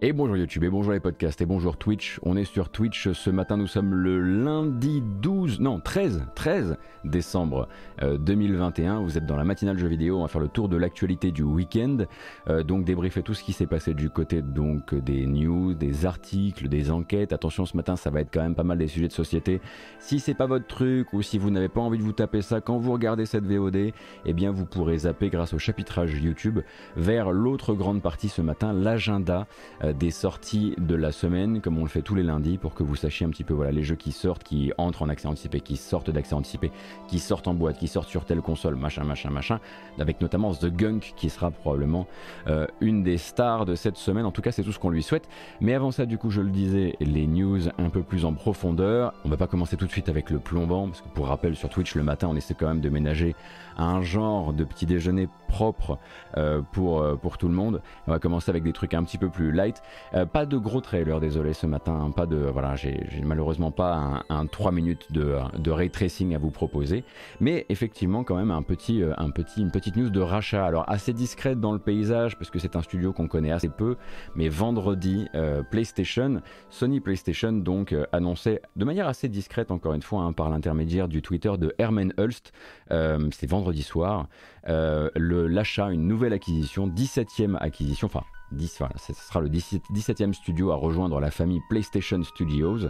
Et bonjour YouTube, et bonjour les podcasts, et bonjour Twitch. On est sur Twitch ce matin, nous sommes le lundi 12, non 13, 13 décembre 2021. Euh, Vous êtes dans la matinale jeux vidéo, on va faire le tour de l'actualité du week-end. Euh, donc débriefer tout ce qui s'est passé du côté donc des news, des articles, des enquêtes. Attention ce matin, ça va être quand même pas mal des sujets de société. Si c'est pas votre truc ou si vous n'avez pas envie de vous taper ça quand vous regardez cette VOD, eh bien vous pourrez zapper grâce au chapitrage YouTube vers l'autre grande partie ce matin, l'agenda. Euh, des sorties de la semaine, comme on le fait tous les lundis, pour que vous sachiez un petit peu voilà, les jeux qui sortent, qui entrent en accès anticipé, qui sortent d'accès anticipé, qui sortent en boîte, qui sortent sur telle console, machin, machin, machin, avec notamment The Gunk qui sera probablement euh, une des stars de cette semaine. En tout cas, c'est tout ce qu'on lui souhaite. Mais avant ça, du coup, je le disais, les news un peu plus en profondeur. On va pas commencer tout de suite avec le plombant, parce que pour rappel, sur Twitch, le matin, on essaie quand même de ménager un genre de petit déjeuner propre euh, pour, euh, pour tout le monde. On va commencer avec des trucs un petit peu plus light. Euh, pas de gros trailer, désolé ce matin. Hein, pas de voilà, j'ai malheureusement pas un, 3 minutes de, de, ray tracing à vous proposer, mais effectivement quand même un petit, un petit, une petite news de rachat. Alors assez discrète dans le paysage parce que c'est un studio qu'on connaît assez peu, mais vendredi PlayStation, Sony PlayStation donc annonçait de manière assez discrète encore une fois hein, par l'intermédiaire du Twitter de Herman Hulst. c'est vendredi soir. Euh, l'achat, une nouvelle acquisition, 17e acquisition, enfin 10, ce sera le 17e studio à rejoindre la famille PlayStation Studios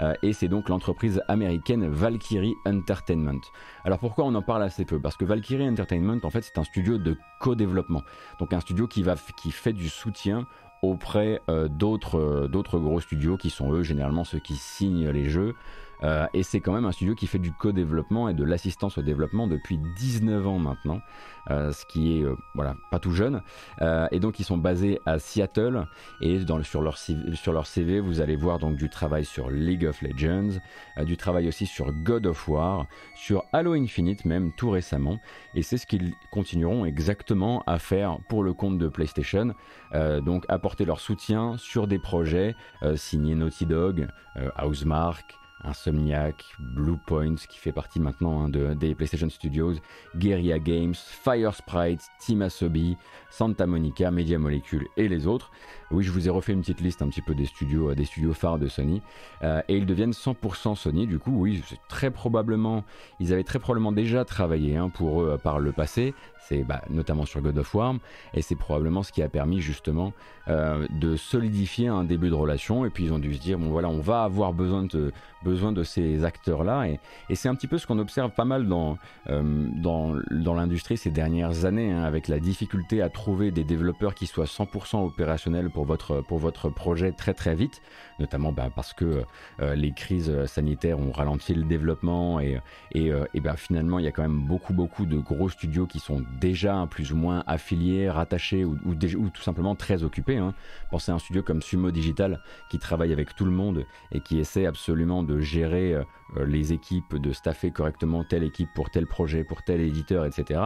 euh, et c'est donc l'entreprise américaine Valkyrie Entertainment. Alors pourquoi on en parle assez peu? Parce que Valkyrie Entertainment en fait c'est un studio de co-développement, donc un studio qui, va, qui fait du soutien auprès euh, d'autres gros studios qui sont eux généralement ceux qui signent les jeux. Euh, et c'est quand même un studio qui fait du co-développement et de l'assistance au développement depuis 19 ans maintenant, euh, ce qui est euh, voilà pas tout jeune. et donc ils sont basés à Seattle et dans, sur, leur, sur leur CV vous allez voir donc du travail sur League of Legends, du travail aussi sur God of War, sur Halo Infinite même tout récemment. Et c'est ce qu'ils continueront exactement à faire pour le compte de PlayStation. donc apporter leur soutien sur des projets signés Naughty Dog, Housemark, Insomniac, Bluepoint qui fait partie maintenant hein, de, des PlayStation Studios, Guerrilla Games, Fire Sprite, Team Asobi, Santa Monica, Media Molecule et les autres. Oui, je vous ai refait une petite liste un petit peu des studios, euh, des studios phares de Sony. Euh, et ils deviennent 100% Sony. Du coup, oui, très probablement, ils avaient très probablement déjà travaillé hein, pour eux euh, par le passé. C'est bah, notamment sur God of War. Et c'est probablement ce qui a permis justement de solidifier un début de relation. Et puis ils ont dû se dire, bon voilà, on va avoir besoin de, besoin de ces acteurs-là. Et, c'est un petit peu ce qu'on observe pas mal dans, dans, dans l'industrie ces dernières années, hein, avec la difficulté à trouver des développeurs qui soient 100% opérationnels pour votre, pour votre projet très très vite, notamment bah, parce que euh, les crises sanitaires ont ralenti le développement et, et, euh, et bah, finalement il y a quand même beaucoup beaucoup de gros studios qui sont déjà plus ou moins affiliés, rattachés ou, ou, ou tout simplement très occupés. Hein. Pensez à un studio comme Sumo Digital qui travaille avec tout le monde et qui essaie absolument de gérer euh, euh, les équipes, de staffer correctement telle équipe pour tel projet, pour tel éditeur, etc.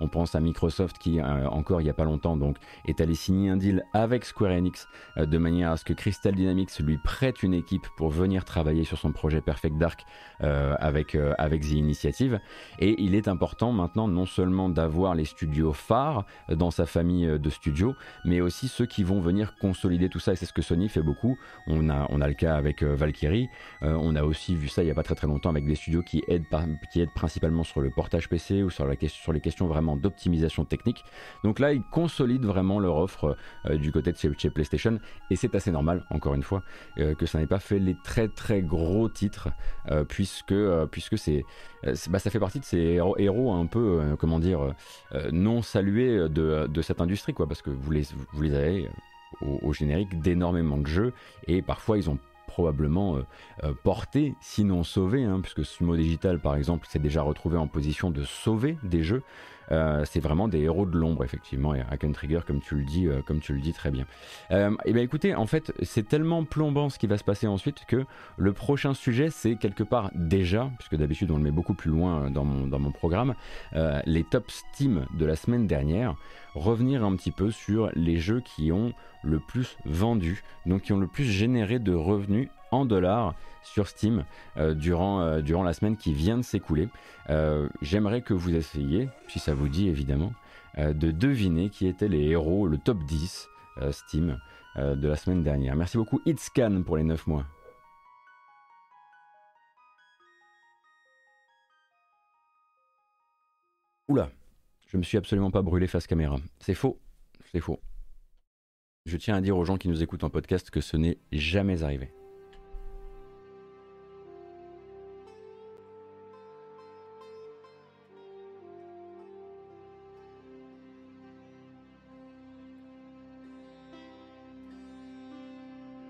On pense à Microsoft qui, euh, encore il n'y a pas longtemps, donc, est allé signer un deal avec Square Euh, de manière à ce que Crystal Dynamics lui prête une équipe pour venir travailler sur son projet Perfect Dark avec, avec The Initiative. Et il est important maintenant non seulement d'avoir les studios phares dans sa famille de studios, mais aussi ceux qui vont venir consolider tout ça. Et c'est ce que Sony fait beaucoup. On a, on a le cas avec Valkyrie. on a aussi vu ça il n'y a pas très très longtemps avec des studios qui aident, qui aident principalement sur le portage PC ou sur, la, sur les questions vraiment d'optimisation technique. Donc là, ils consolident vraiment leur offre euh, du côté de chez, PlayStation et c'est assez normal, encore une fois, euh, que ça n'ait pas fait les très très gros titres euh, puisque, puisque c'est, bah, ça fait partie de ces héros, un peu, comment dire, non salués de, de, cette industrie, quoi, parce que vous les, vous avez au, générique d'énormément de jeux et parfois ils ont probablement euh, euh, porté, sinon sauvé, hein, puisque Sumo Digital par exemple s'est déjà retrouvé en position de sauver des jeux. Euh, c'est vraiment des héros de l'ombre effectivement et Hack Trigger comme tu le dis comme tu le dis très bien. et eh bien écoutez en fait c'est tellement plombant ce qui va se passer ensuite que le prochain sujet c'est quelque part déjà puisque d'habitude on le met beaucoup plus loin dans mon, dans mon programme les top Steam de la semaine dernière revenir un petit peu sur les jeux qui ont le plus vendu, donc qui ont le plus généré de revenus en dollars sur Steam euh, durant, euh, durant la semaine qui vient de s'écouler. Euh, j'aimerais que vous essayiez, si ça vous dit évidemment, de deviner qui étaient les héros, le top 10 Steam de la semaine dernière. Merci beaucoup Itscan pour les 9 mois. Oula, je me suis absolument pas brûlé face caméra. C'est faux, c'est faux. Je tiens à dire aux gens qui nous écoutent en podcast que ce n'est jamais arrivé.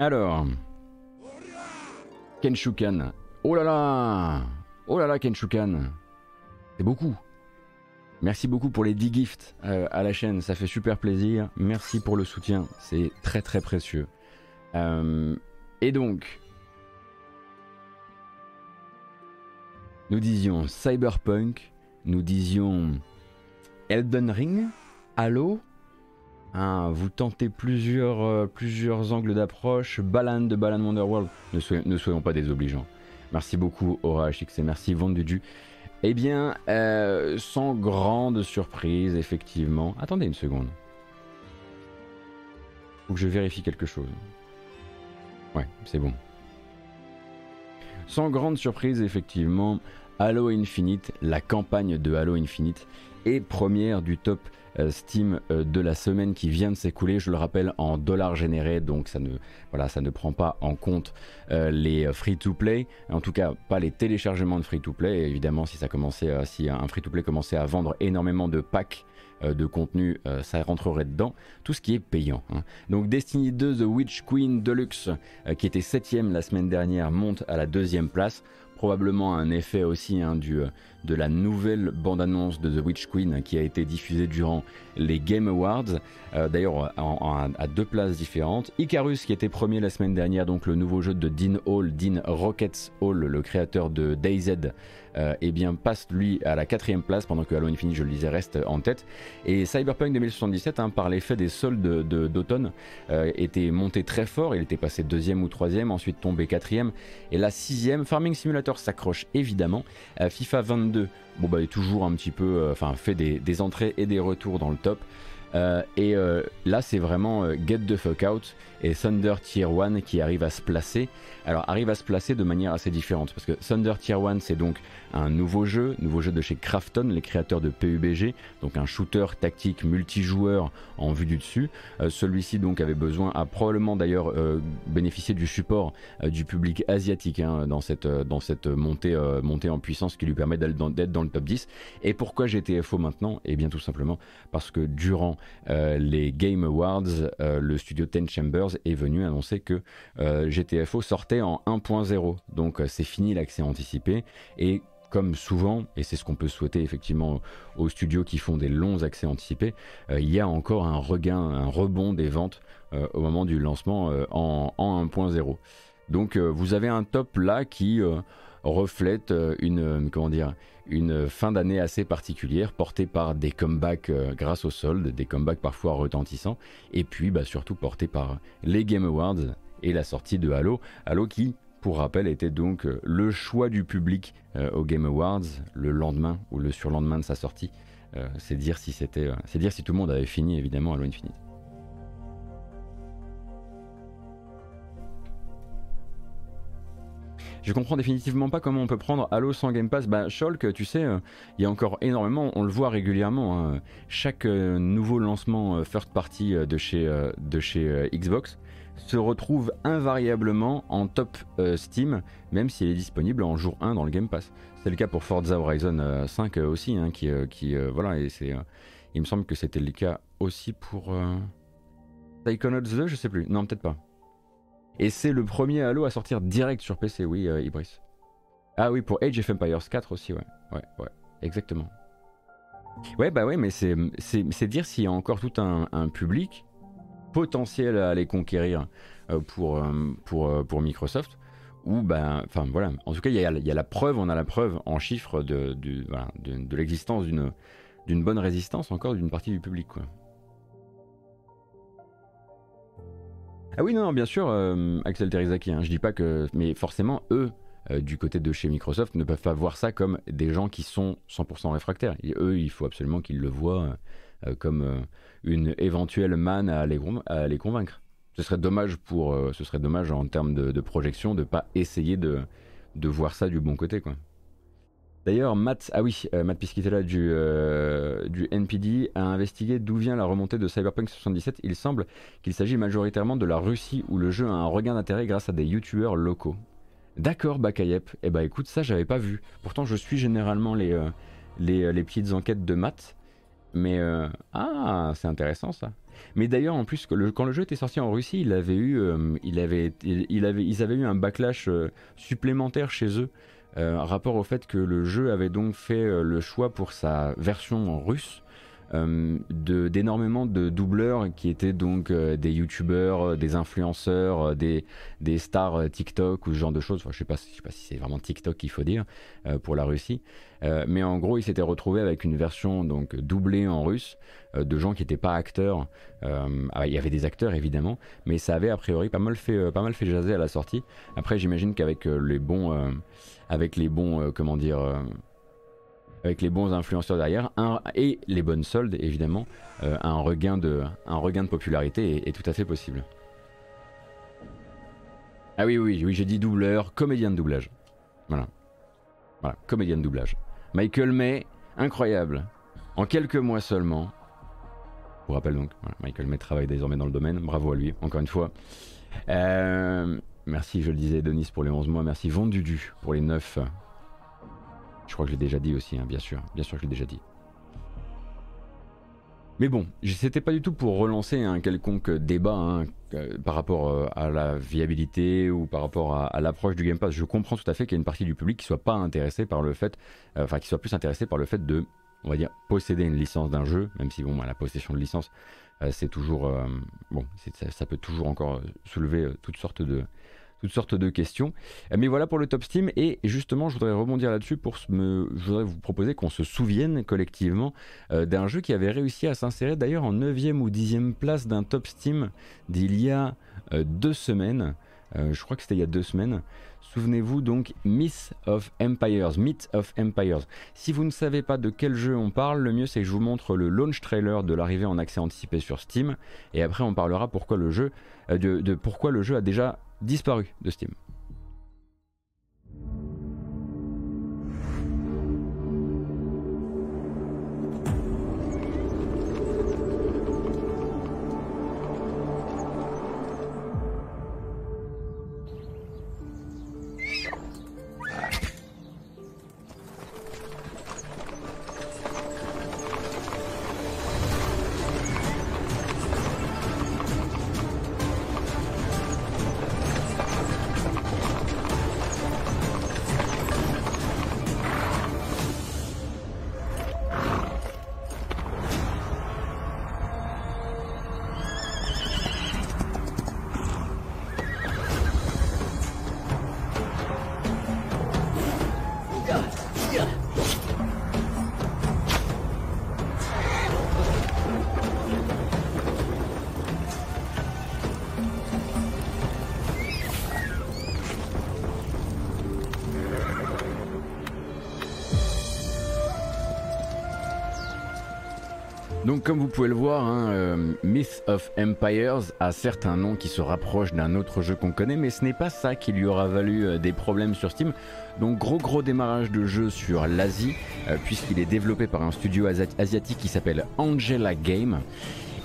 Alors, Kenshukan. Oh là là Oh là là, Kenshukan. C'est beaucoup. Merci beaucoup pour les 10 gifts euh, à la chaîne, ça fait super plaisir. Merci pour le soutien, c'est très très précieux. Euh, et donc, nous disions Cyberpunk, nous disions Elden Ring, Halo. Hein, vous tentez plusieurs, euh, angles d'approche. Balan de Balan Wonderworld. Ne, soyons, pas désobligeants. Merci beaucoup Aura HX et merci Vendudu. Eh bien, euh, sans grande surprise, effectivement. Attendez une seconde. Faut que je vérifie quelque chose. Ouais, c'est bon. Sans grande surprise, effectivement, Halo Infinite, la campagne de Halo Infinite, est première du top Steam euh, de la semaine qui vient de s'écouler, je le rappelle, en dollars générés, donc ça ne, voilà, ça ne prend pas en compte euh, les free-to-play, en tout cas pas les téléchargements de free-to-play. Évidemment, si, ça commençait, si un free-to-play commençait à vendre énormément de packs de contenu, ça rentrerait dedans, tout ce qui est payant. Hein. Donc Destiny 2 The Witch Queen Deluxe, qui était septième la semaine dernière, monte à la deuxième place probablement un effet aussi hein, du, de la nouvelle bande-annonce de The Witch Queen qui a été diffusée durant les Game Awards, euh, d'ailleurs à deux places différentes. Icarus qui était premier la semaine dernière, donc le nouveau jeu de Dean Hall, Dean Rockets Hall, le créateur de DayZ, euh, eh bien passe lui à la quatrième place pendant que Halo Infinite, je le disais, reste en tête. Et Cyberpunk 2077, hein, par l'effet des soldes d'automne, euh, était monté très fort. Il était passé deuxième ou troisième, ensuite tombé quatrième. Et la sixième, Farming Simulator s'accroche évidemment. FIFA 22, bon bah est toujours un petit peu, euh, enfin fait des, entrées et des retours dans le top. et là, c'est vraiment Get the Fuck Out et Thunder Tier 1 qui arrive à se placer. Alors, arrive à se placer de manière assez différente parce que Thunder Tier 1, c'est donc un nouveau jeu, nouveau jeu de chez Krafton, les créateurs de PUBG, donc un shooter tactique multijoueur en vue du dessus. Euh, celui-ci donc avait besoin, a probablement d'ailleurs euh, bénéficié du support euh, du public asiatique hein, dans cette, dans cette montée, montée en puissance qui lui permet d'être dans, le top 10. Et pourquoi GTFO maintenant? Eh bien tout simplement parce que durant les Game Awards, le studio Ten Chambers est venu annoncer que GTFO sortait en 1.0. Donc c'est fini l'accès anticipé et comme souvent, et c'est ce qu'on peut souhaiter effectivement aux studios qui font des longs accès anticipés, euh, il y a encore un regain, un rebond des ventes euh, au moment du lancement euh, en, 1.0. Donc vous avez un top là qui reflète une, comment dire, une fin d'année assez particulière portée par des comebacks grâce aux soldes, des comebacks parfois retentissants, et puis bah, surtout portée par les Game Awards et la sortie de Halo. Halo qui pour rappel, était donc euh, le choix du public euh, aux Game Awards le lendemain ou le surlendemain de sa sortie. Euh, c'est dire si c'était, c'est dire si tout le monde avait fini évidemment Halo Infinite. Je comprends définitivement pas comment on peut prendre Halo sans Game Pass. Bah, Shulk, tu sais, il y a encore énormément, on le voit régulièrement. Hein. chaque nouveau lancement first party de chez, Xbox se retrouve invariablement en top euh, Steam, même s'il est disponible en jour 1 dans le Game Pass. C'est le cas pour Forza Horizon 5 euh, aussi, hein, qui, euh, qui voilà, et c'est, il me semble que c'était le cas aussi pour Psychonauts 2, je sais plus, non peut-être pas. Et c'est le premier Halo à sortir direct sur PC, oui, Ibris. Ah oui, pour Age of Empires 4 aussi, ouais, ouais, ouais, exactement. Ouais, bah ouais, mais c'est, dire s'il y a encore tout un, public potentiel à les conquérir euh, pour, euh, pour, euh, pour Microsoft. Ou ben, enfin voilà, en tout cas, il y, a, y a la preuve, on a la preuve en chiffres de, de, de, l'existence d'une, bonne résistance encore d'une partie du public. Ah oui, non, bien sûr, Axel Terizaki, hein, je dis pas que. Mais forcément, eux, du côté de chez Microsoft, ne peuvent pas voir ça comme des gens qui sont 100% réfractaires. Et eux, il faut absolument qu'ils le voient comme une éventuelle manne à les, convaincre. ce serait dommage pour, ce serait dommage en termes de, projection de pas essayer de, de voir ça du bon côté, quoi. D'ailleurs, Matt, ah oui, Matt Piscitella du, du NPD a investigué d'où vient la remontée de Cyberpunk 77. Il semble qu'il s'agit majoritairement de la Russie où le jeu a un regain d'intérêt grâce à des youtubeurs locaux. D'accord, Bakayep. Eh bah écoute, ça j'avais pas vu. Pourtant, je suis généralement les, euh, euh, petites enquêtes de maths. Mais euh, ah, c'est intéressant ça. Mais d'ailleurs, en plus, quand le jeu était sorti en Russie, il, avait, ils avaient eu un backlash supplémentaire chez eux, rapport au fait que le jeu avait donc fait le choix pour sa version russe euh, d'énormément de, doubleurs qui étaient donc euh, des youtubeurs, euh, des influenceurs, des, des, stars TikTok ou ce genre de choses. Je sais pas, sais pas si c'est vraiment TikTok qu'il faut dire pour la Russie. mais en gros, ils s'étaient retrouvés avec une version donc doublée en russe de gens qui n'étaient pas acteurs. Ah, il y avait des acteurs évidemment, mais ça avait a priori pas mal fait, pas mal fait jaser à la sortie. Après, j'imagine qu'avec les bons, avec les bons, comment dire avec les bons influenceurs derrière, et les bonnes soldes évidemment, euh, un, regain de, un regain de popularité est, tout à fait possible. Ah oui, oui, oui, j'ai dit doubleur, comédien de doublage. Voilà. Voilà, comédien de doublage. Michael May, incroyable. En quelques mois seulement. Je vous rappelle donc, Michael May travaille désormais dans le domaine. Bravo à lui, encore une fois. Euh, merci, je le disais, Denis pour les 11 mois. Merci Vendudu pour les 9. Je crois que je l'ai déjà dit aussi, hein, bien sûr. Bien sûr que je l'ai déjà dit. Mais bon, c'était pas du tout pour relancer un quelconque débat hein, euh, par rapport euh, à la viabilité ou par rapport à, l'approche du Game Pass. Je comprends tout à fait qu'il y a une partie du public qui soit pas intéressé par le fait, euh, enfin qui soit plus intéressé par le fait de, on va dire, posséder une licence d'un jeu, même si bon, la possession de licence, c'est toujours, bon, ça, peut toujours encore soulever toutes sortes de, toutes sortes de questions. Mais voilà pour le Top Steam. Et justement, je voudrais rebondir là-dessus pour me, je voudrais vous proposer qu'on se souvienne collectivement euh, d'un jeu qui avait réussi à s'insérer d'ailleurs en 9e ou 10e place d'un Top Steam d'il y a euh, deux semaines. Euh, je crois que c'était il y a deux semaines. Souvenez-vous donc Myth of Empires, Myth of Empires. Si vous ne savez pas de quel jeu on parle, le mieux c'est que je vous montre le launch trailer de l'arrivée en accès anticipé sur Steam, et après on parlera pourquoi le jeu, de pourquoi le jeu a déjà disparu de Steam. Comme vous pouvez le voir, hein, euh, Myth of Empires a certes un nom qui se rapproche d'un autre jeu qu'on connaît, mais ce n'est pas ça qui lui aura valu euh, des problèmes sur Steam. Donc gros gros démarrage de jeu sur l'Asie, euh, puisqu'il est développé par un studio asiatique qui s'appelle Angela Game.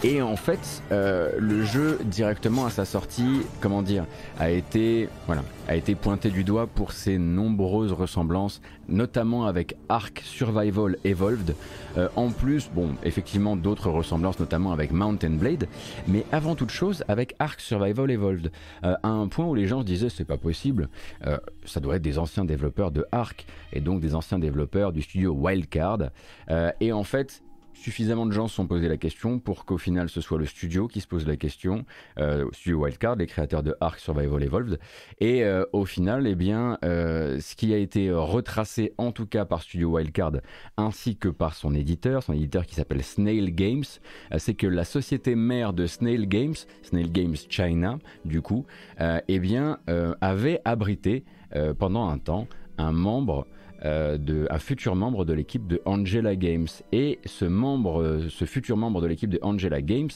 Et en fait, euh, le jeu directement à sa sortie, comment dire, a été, voilà, a été pointé du doigt pour ses nombreuses ressemblances, notamment avec Ark Survival Evolved. Euh, en plus, bon, effectivement, d'autres ressemblances, notamment avec Mountain Blade, mais avant toute chose avec Ark Survival Evolved, euh, à un point où les gens se disaient c'est pas possible, ça doit être des anciens développeurs de Ark et donc des anciens développeurs du studio Wildcard. et en fait, suffisamment de gens se sont posé la question pour qu'au final ce soit le studio qui se pose la question, euh, studio Wildcard, les créateurs de Ark Survival Evolved, et euh, au final, eh bien, euh, ce qui a été retracé en tout cas par Studio Wildcard ainsi que par son éditeur, son éditeur qui s'appelle Snail Games, c'est que la société mère de Snail Games, Snail Games China, du coup, eh bien, avait abrité pendant un temps un membre de, un futur membre de l'équipe de Angela Games. Et ce membre, ce futur membre de l'équipe de Angela Games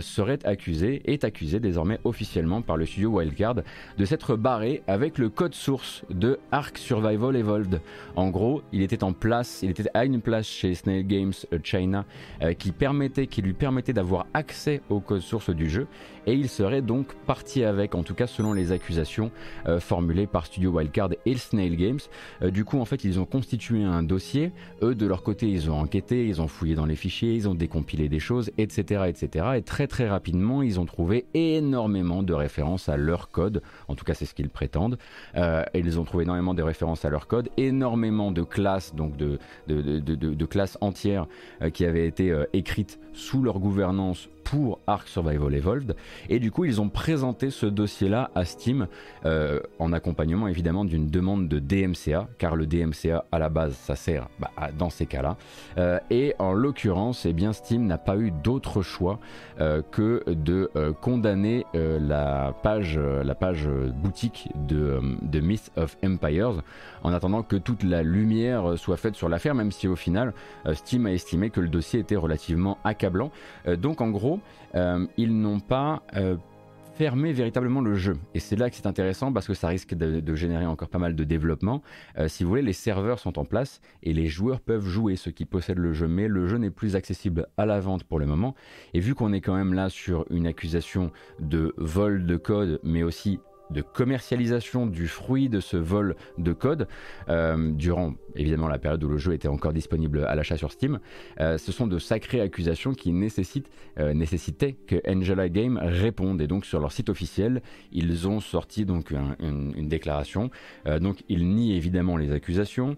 serait accusé, est accusé désormais officiellement par le studio Wildcard de s'être barré avec le code source de Ark Survival Evolved. En gros, il était en place, il était à une place chez Snail Games China qui permettait, qui lui permettait d'avoir accès au code source du jeu et il serait donc parti avec, en tout cas selon les accusations euh, formulées par Studio Wildcard et Snail Games. Euh, du coup, en fait, ils ont constitué un dossier. Eux, de leur côté, ils ont enquêté, ils ont fouillé dans les fichiers, ils ont décompilé des choses, etc., etc. Et très très rapidement, ils ont trouvé énormément de références à leur code. En tout cas, c'est ce qu'ils prétendent. Euh, ils ont trouvé énormément de références à leur code, énormément de classes, donc de, classes entières qui avaient été écrites sous leur gouvernance pour Ark Survival Evolved. Et du coup, ils ont présenté ce dossier-là à Steam euh, en accompagnement évidemment d'une demande de DMCA, car le DMCA à la base, ça sert bah, dans ces cas-là. Euh, et en l'occurrence, eh bien, Steam n'a pas eu d'autre choix euh, que de condamner la page, la page boutique de, de Myth of Empires en attendant que toute la lumière soit faite sur l'affaire, même si au final, Steam a estimé que le dossier était relativement accablant. donc en gros, euh, ils n'ont pas euh, fermé véritablement le jeu. Et c'est là que c'est intéressant parce que ça risque de, générer encore pas mal de développement. Euh, si vous voulez, les serveurs sont en place et les joueurs peuvent jouer, ceux qui possèdent le jeu, mais le jeu n'est plus accessible à la vente pour le moment. Et vu qu'on est quand même là sur une accusation de vol de code, mais aussi de commercialisation du fruit de ce vol de code euh, durant évidemment la période où le jeu était encore disponible à l'achat sur Steam. Euh, ce sont de sacrées accusations qui nécessitent, euh, nécessitaient que Angela Game réponde et donc sur leur site officiel ils ont sorti donc une, déclaration. donc ils nient évidemment les accusations,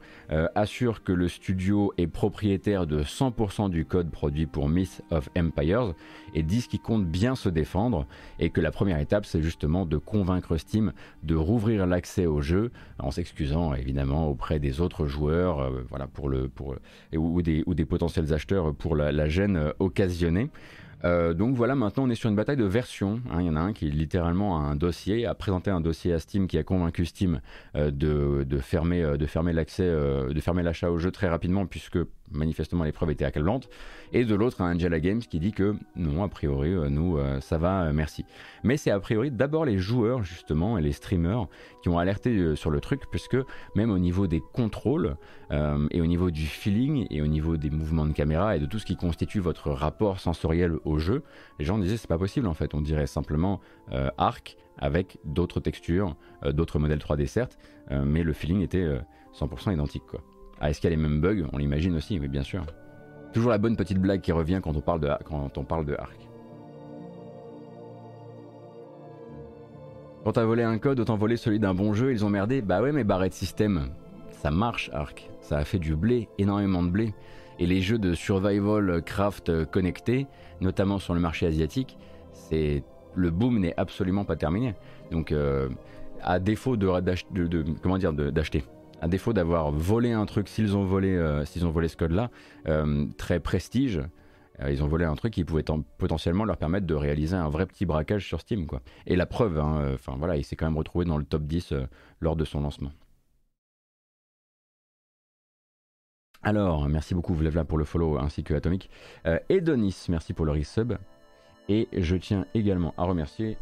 assurent que le studio est propriétaire de 100% du code produit pour Myth of Empires et disent qu'ils comptent bien se défendre et que la première étape c'est justement de convaincre Steam de rouvrir l'accès au jeu en s'excusant évidemment auprès des autres joueurs euh, pour, ou, des, potentiels acheteurs pour la, gêne euh, occasionnée. Euh, donc voilà, maintenant on est sur une bataille de versions. Hein. Il y en a un qui littéralement a un dossier, a présenté un dossier à Steam qui a convaincu Steam de fermer l'accès, de fermer l'achat au jeu très rapidement puisque manifestement l'épreuve était accablante, et de l'autre un Angela Games qui dit que non, a priori, euh, nous, euh, ça va, euh, merci. Mais c'est a priori d'abord les joueurs, justement, et les streamers qui ont alerté sur le truc, puisque même au niveau des contrôles, et au niveau du feeling, et au niveau des mouvements de caméra, et de tout ce qui constitue votre rapport sensoriel au jeu, les gens disaient c'est pas possible en fait, on dirait simplement Arc avec d'autres textures, d'autres modèles 3D certes, mais le feeling était 100% identique quoi. Ah, est-ce qu'il y a les mêmes bugs? On l'imagine aussi, oui, bien sûr. Toujours la bonne petite blague qui revient quand on parle de, quand on parle de Arc. Quand t'as volé un code, autant voler celui d'un bon jeu, ils ont merdé. Bah ouais, mais barré de système. Ça marche, Arc. Ça a fait du blé, énormément de blé. Et les jeux de survival craft connectés, notamment sur le marché asiatique, c'est le boom n'est absolument pas terminé. Donc, euh, à défaut d'acheter, à défaut d'avoir volé un truc, s'ils ont volé, euh, ont volé ce code-là, euh, très prestige, euh, ils ont volé un truc qui pouvait potentiellement leur permettre de réaliser un vrai petit braquage sur Steam, quoi. Et la preuve, hein, voilà, il s'est quand même retrouvé dans le top 10 lors de son lancement. Alors, merci beaucoup Vlevla pour le follow ainsi que Atomic. Edonis, merci pour le resub. Et je tiens également à remercier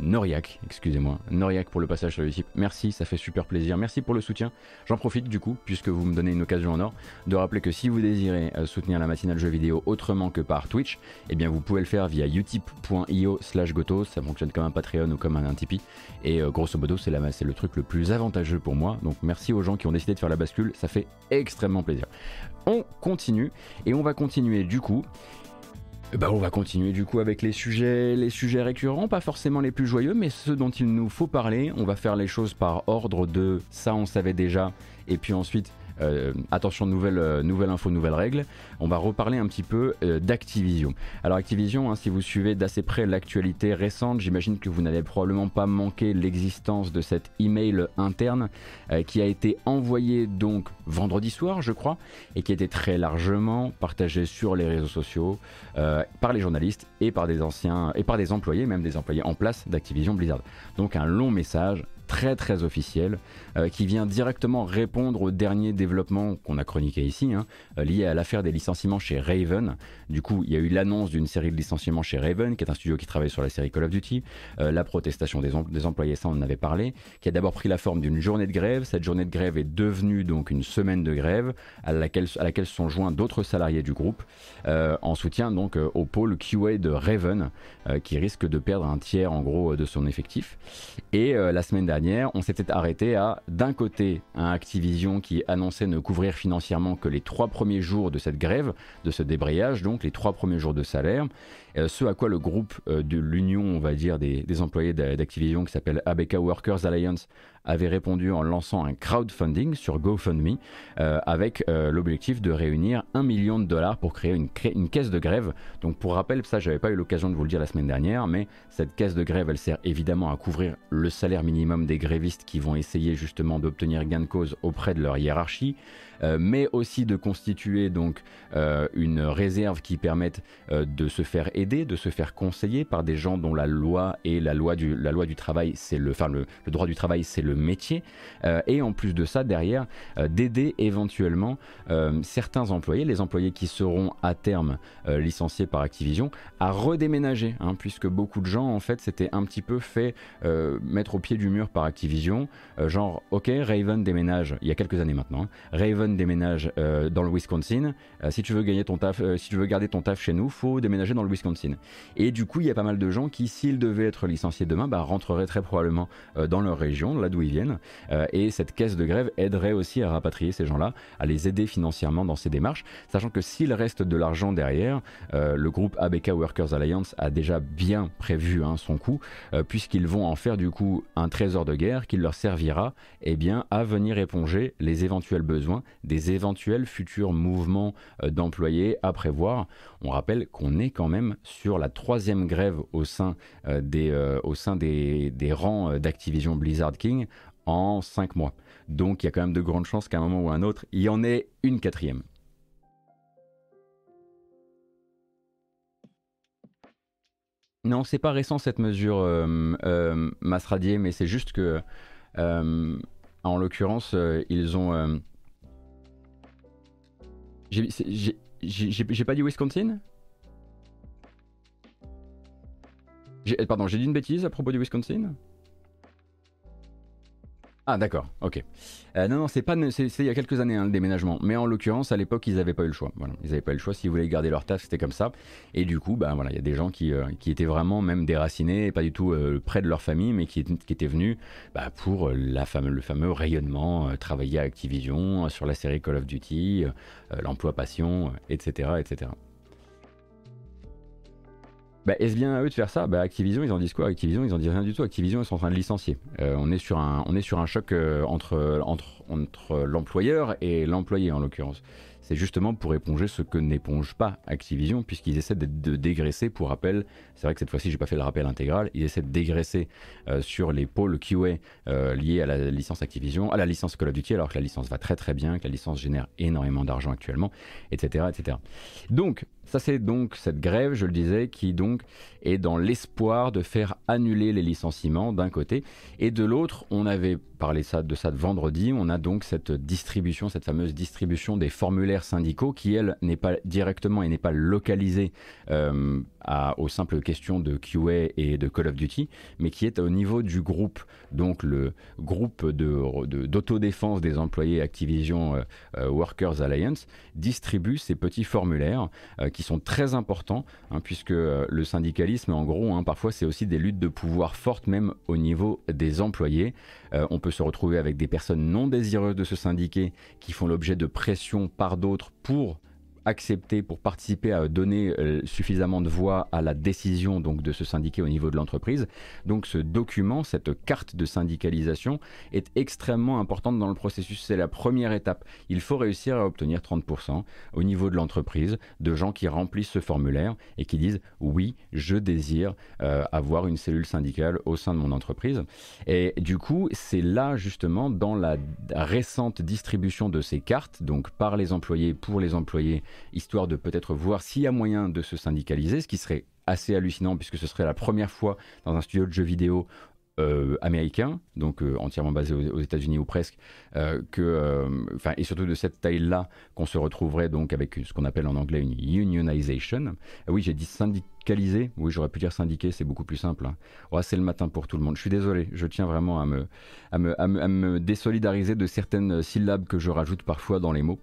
Noriac, excusez-moi, Noriac pour le passage sur le. Merci, ça fait super plaisir. Merci pour le soutien. J'en profite du coup, puisque vous me donnez une occasion en or, de rappeler que si vous désirez euh, soutenir la matinale jeu vidéo autrement que par Twitch, eh bien vous pouvez le faire via utip.io slash gotos. Ça fonctionne comme un Patreon ou comme un, Tipeee. Et euh, grosso modo, c'est le truc le plus avantageux pour moi. Donc merci aux gens qui ont décidé de faire la bascule. Ça fait extrêmement plaisir. On continue et on va continuer du coup ben, on va continuer du coup avec les sujets, les sujets récurrents, pas forcément les plus joyeux, mais ceux dont il nous faut parler. On va faire les choses par ordre de ça on savait déjà, et puis ensuite attention, nouvelle, nouvelle info, nouvelle règle. On va reparler un petit peu d'Activision. Alors Activision, hein, si vous suivez d'assez près l'actualité récente, j'imagine que vous n'avez probablement pas manqué l'existence de cet email interne qui a été envoyé donc vendredi soir, je crois, et qui été très largement partagé sur les réseaux sociaux par les journalistes et par des anciens et par des employés, même des employés en place d'Activision Blizzard. Donc un long message très très officiel euh, qui vient directement répondre aux derniers développements qu'on a chroniqués ici, hein, euh, liés à l'affaire des licenciements chez Raven. Du coup, il y a eu l'annonce d'une série de licenciements chez Raven, qui est un studio qui travaille sur la série Call of Duty, euh, la protestation des, employés, ça on en avait parlé, qui a d'abord pris la forme d'une journée de grève. Cette journée de grève est devenue donc une semaine de grève à laquelle, à laquelle sont joints d'autres salariés du groupe en soutien donc au pôle QA de Raven, qui risque de perdre un tiers en gros de son effectif. Et la semaine dernière, on s'était arrêté à, d'un côté, un Activision qui annonçait ne couvrir financièrement que les trois premiers jours de cette grève, de ce débrayage, donc les trois premiers jours de salaire, ce à quoi le groupe euh, de l'union, on va dire, des, employés d'Activision qui s'appelle ABK Workers Alliance avait répondu en lançant un crowdfunding sur GoFundMe euh, avec euh, l'objectif de réunir un million de dollars pour créer une, une caisse de grève. Donc pour rappel, ça j'avais pas eu l'occasion de vous le dire la semaine dernière, mais cette caisse de grève elle sert évidemment à couvrir le salaire minimum des grévistes qui vont essayer justement d'obtenir gain de cause auprès de leur hiérarchie. Euh, mais aussi de constituer donc euh, une réserve qui permette euh, de se faire aider, de se faire conseiller par des gens dont la loi et la loi du, la loi du travail, c'est le, enfin le, droit du travail, c'est le métier, et en plus de ça, derrière, d'aider éventuellement certains employés, les employés qui seront à terme licenciés par Activision, à redéménager, hein, puisque beaucoup de gens en fait s'étaient un petit peu fait mettre au pied du mur par Activision, genre ok Raven déménage il y a quelques années maintenant, hein. Raven déménage euh, dans le Wisconsin. Euh, si tu veux gagner ton taf, euh, si tu veux garder ton taf chez nous, faut déménager dans le Wisconsin. Et du coup, il y a pas mal de gens qui, s'ils devaient être licenciés demain, bah, rentreraient très probablement dans leur région, là d'où ils viennent. et cette caisse de grève aiderait aussi à rapatrier ces gens-là, à les aider financièrement dans ces démarches, sachant que s'il reste de l'argent derrière, le groupe ABK Workers Alliance a déjà bien prévu hein, son coût, puisqu'ils vont en faire du coup un trésor de guerre qui leur servira eh bien, à venir éponger les éventuels besoins des éventuels futurs mouvements euh, d'employés à prévoir. On rappelle qu'on est quand même sur la troisième grève au sein euh, des, euh, des, rangs d'Activision Blizzard King en cinq mois. Donc il y a quand même de grandes chances qu'à un moment ou à un autre, il y en ait une quatrième. Non, c'est pas récent cette mesure, euh, mais c'est juste que, en l'occurrence, ils ont j'ai pas dit Wisconsin? Pardon, j'ai dit une bêtise à propos du Wisconsin? Ah d'accord, ok. Euh, non, non, c'est pas, c'est il y a quelques années hein, le déménagement, mais en l'occurrence à l'époque ils n'avaient pas eu le choix. Ils n'avaient pas eu le choix s'ils voulaient garder leur taf, c'était comme ça. Et du coup, bah voilà, il y a des gens qui, euh, étaient vraiment même déracinés, pas du tout euh, près de leur famille, mais qui, étaient venus bah, pour le fameux rayonnement, travailler à Activision sur la série Call of Duty, l'emploi passion, etc., etc. Bah, est-ce bien à eux de faire ça? Bah, Activision, ils en disent quoi? Activision, ils en disent rien du tout. Activision, ils sont en train de licencier. Euh, on, est sur un, on est sur un choc euh, entre, entre, entre l'employeur et l'employé, en l'occurrence c'est justement pour éponger ce que n'éponge pas Activision, puisqu'ils essaient de, dégraisser, pour rappel, c'est vrai que cette fois-ci j'ai pas fait le rappel intégral, ils essaient de dégraisser euh, sur les pôles QA euh, liés à la licence Activision, à la licence Call of Duty, alors que la licence va très très bien, que la licence génère énormément d'argent actuellement, etc., etc. Donc, ça c'est donc cette grève, je le disais, qui donc est dans l'espoir de faire annuler les licenciements d'un côté, et de l'autre, on avait parlé ça, de ça de vendredi, on a donc cette distribution, cette fameuse distribution des formulaires syndicaux qui, elle, n'est pas directement et n'est pas localisée euh, aux simples questions de QA et de Call of Duty, mais qui est au niveau du groupe, donc le groupe d'autodéfense de, des employés Activision euh, euh, Workers Alliance, distribue ces petits formulaires qui sont très importants, hein, puisque le syndicalisme, en gros, hein, parfois c'est aussi des luttes de pouvoir fortes, même au niveau des employés. on peut se retrouver avec des personnes non désireuses de se syndiquer qui font l'objet de pression par d'autres pour accepter, pour participer à donner euh, suffisamment de voix à la décision donc de se syndiquer au niveau de l'entreprise. Donc ce document, cette carte de syndicalisation est extrêmement importante dans le processus. C'est la première étape. Il faut réussir à obtenir 30% au niveau de l'entreprise de gens qui remplissent ce formulaire et qui disent oui, je désire euh, avoir une cellule syndicale au sein de mon entreprise. Et du coup, c'est là justement dans la récente distribution de ces cartes, donc par les employés, pour les employés, histoire de peut-être voir s'il y a moyen de se syndicaliser, ce qui serait assez hallucinant puisque ce serait la première fois dans un studio de jeux vidéo euh, américain, donc euh, entièrement basé aux, États-Unis ou presque, euh, que, et surtout de cette taille-là, qu'on se retrouverait donc avec ce qu'on appelle en anglais une unionization. oui, j'ai dit syndicaliser. Oui, j'aurais pu dire syndiquer, c'est beaucoup plus simple. Hein. c'est le matin pour tout le monde. Je suis désolé, je tiens vraiment à me, à me, à me, désolidariser de certaines syllabes que je rajoute parfois dans les mots.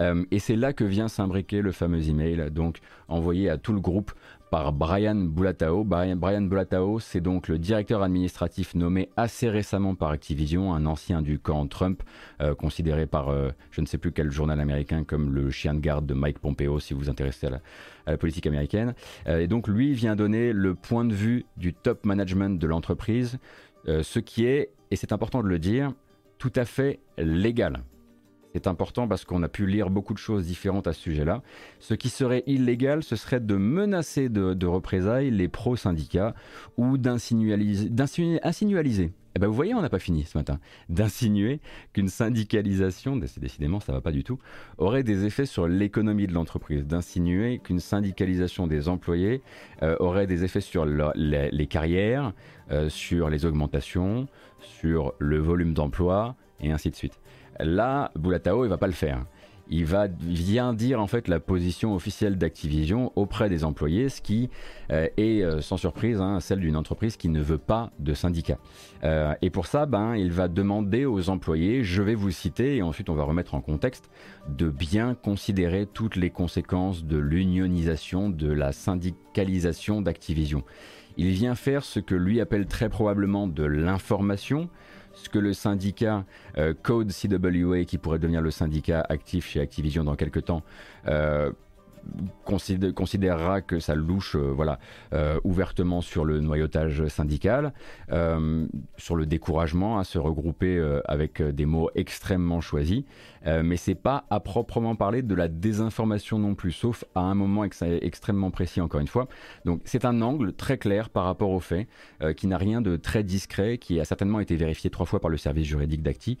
Et c'est là que vient s'imbriquer le fameux email, donc envoyé à tout le groupe par Brian Bulatao. Brian, Brian Bulatao, c'est donc le directeur administratif nommé assez récemment par Activision, un ancien du camp Trump, euh, considéré par euh, je ne sais plus quel journal américain comme le chien de garde de Mike Pompeo, si vous vous intéressez à la, politique américaine. Euh, et donc lui vient donner le point de vue du top management de l'entreprise, ce qui est, et c'est important de le dire, tout à fait légal c'est important parce qu'on a pu lire beaucoup de choses différentes à ce sujet-là. Ce qui serait illégal, ce serait de menacer de, représailles les pro-syndicats ou d'insinualiser. Eh ben vous voyez, on n'a pas fini ce matin. D'insinuer qu'une syndicalisation, décidément ça va pas du tout, aurait des effets sur l'économie de l'entreprise. D'insinuer qu'une syndicalisation des employés euh, aurait des effets sur les, carrières, euh, sur les augmentations, sur le volume d'emploi, et ainsi de suite. Là, Boulatao, il va pas le faire. Il va vient dire en fait la position officielle d'Activision auprès des employés, ce qui euh, est euh, sans surprise hein, celle d'une entreprise qui ne veut pas de syndicat. Euh, et pour ça, ben, il va demander aux employés, je vais vous citer et ensuite on va remettre en contexte, de bien considérer toutes les conséquences de l'unionisation, de la syndicalisation d'Activision. Il vient faire ce que lui appelle très probablement de l'information, ce que le syndicat euh, Code CWA, qui pourrait devenir le syndicat actif chez Activision dans quelques temps, considérera que ça louche euh, voilà, euh, ouvertement sur le noyautage syndical, euh, sur le découragement à se regrouper avec des mots extrêmement choisis. mais c'est pas à proprement parler de la désinformation non plus, sauf à un moment extrêmement précis encore une fois. Donc c'est un angle très clair par rapport aux faits, qui n'a rien de très discret, qui a certainement été vérifié trois fois par le service juridique d'Acti,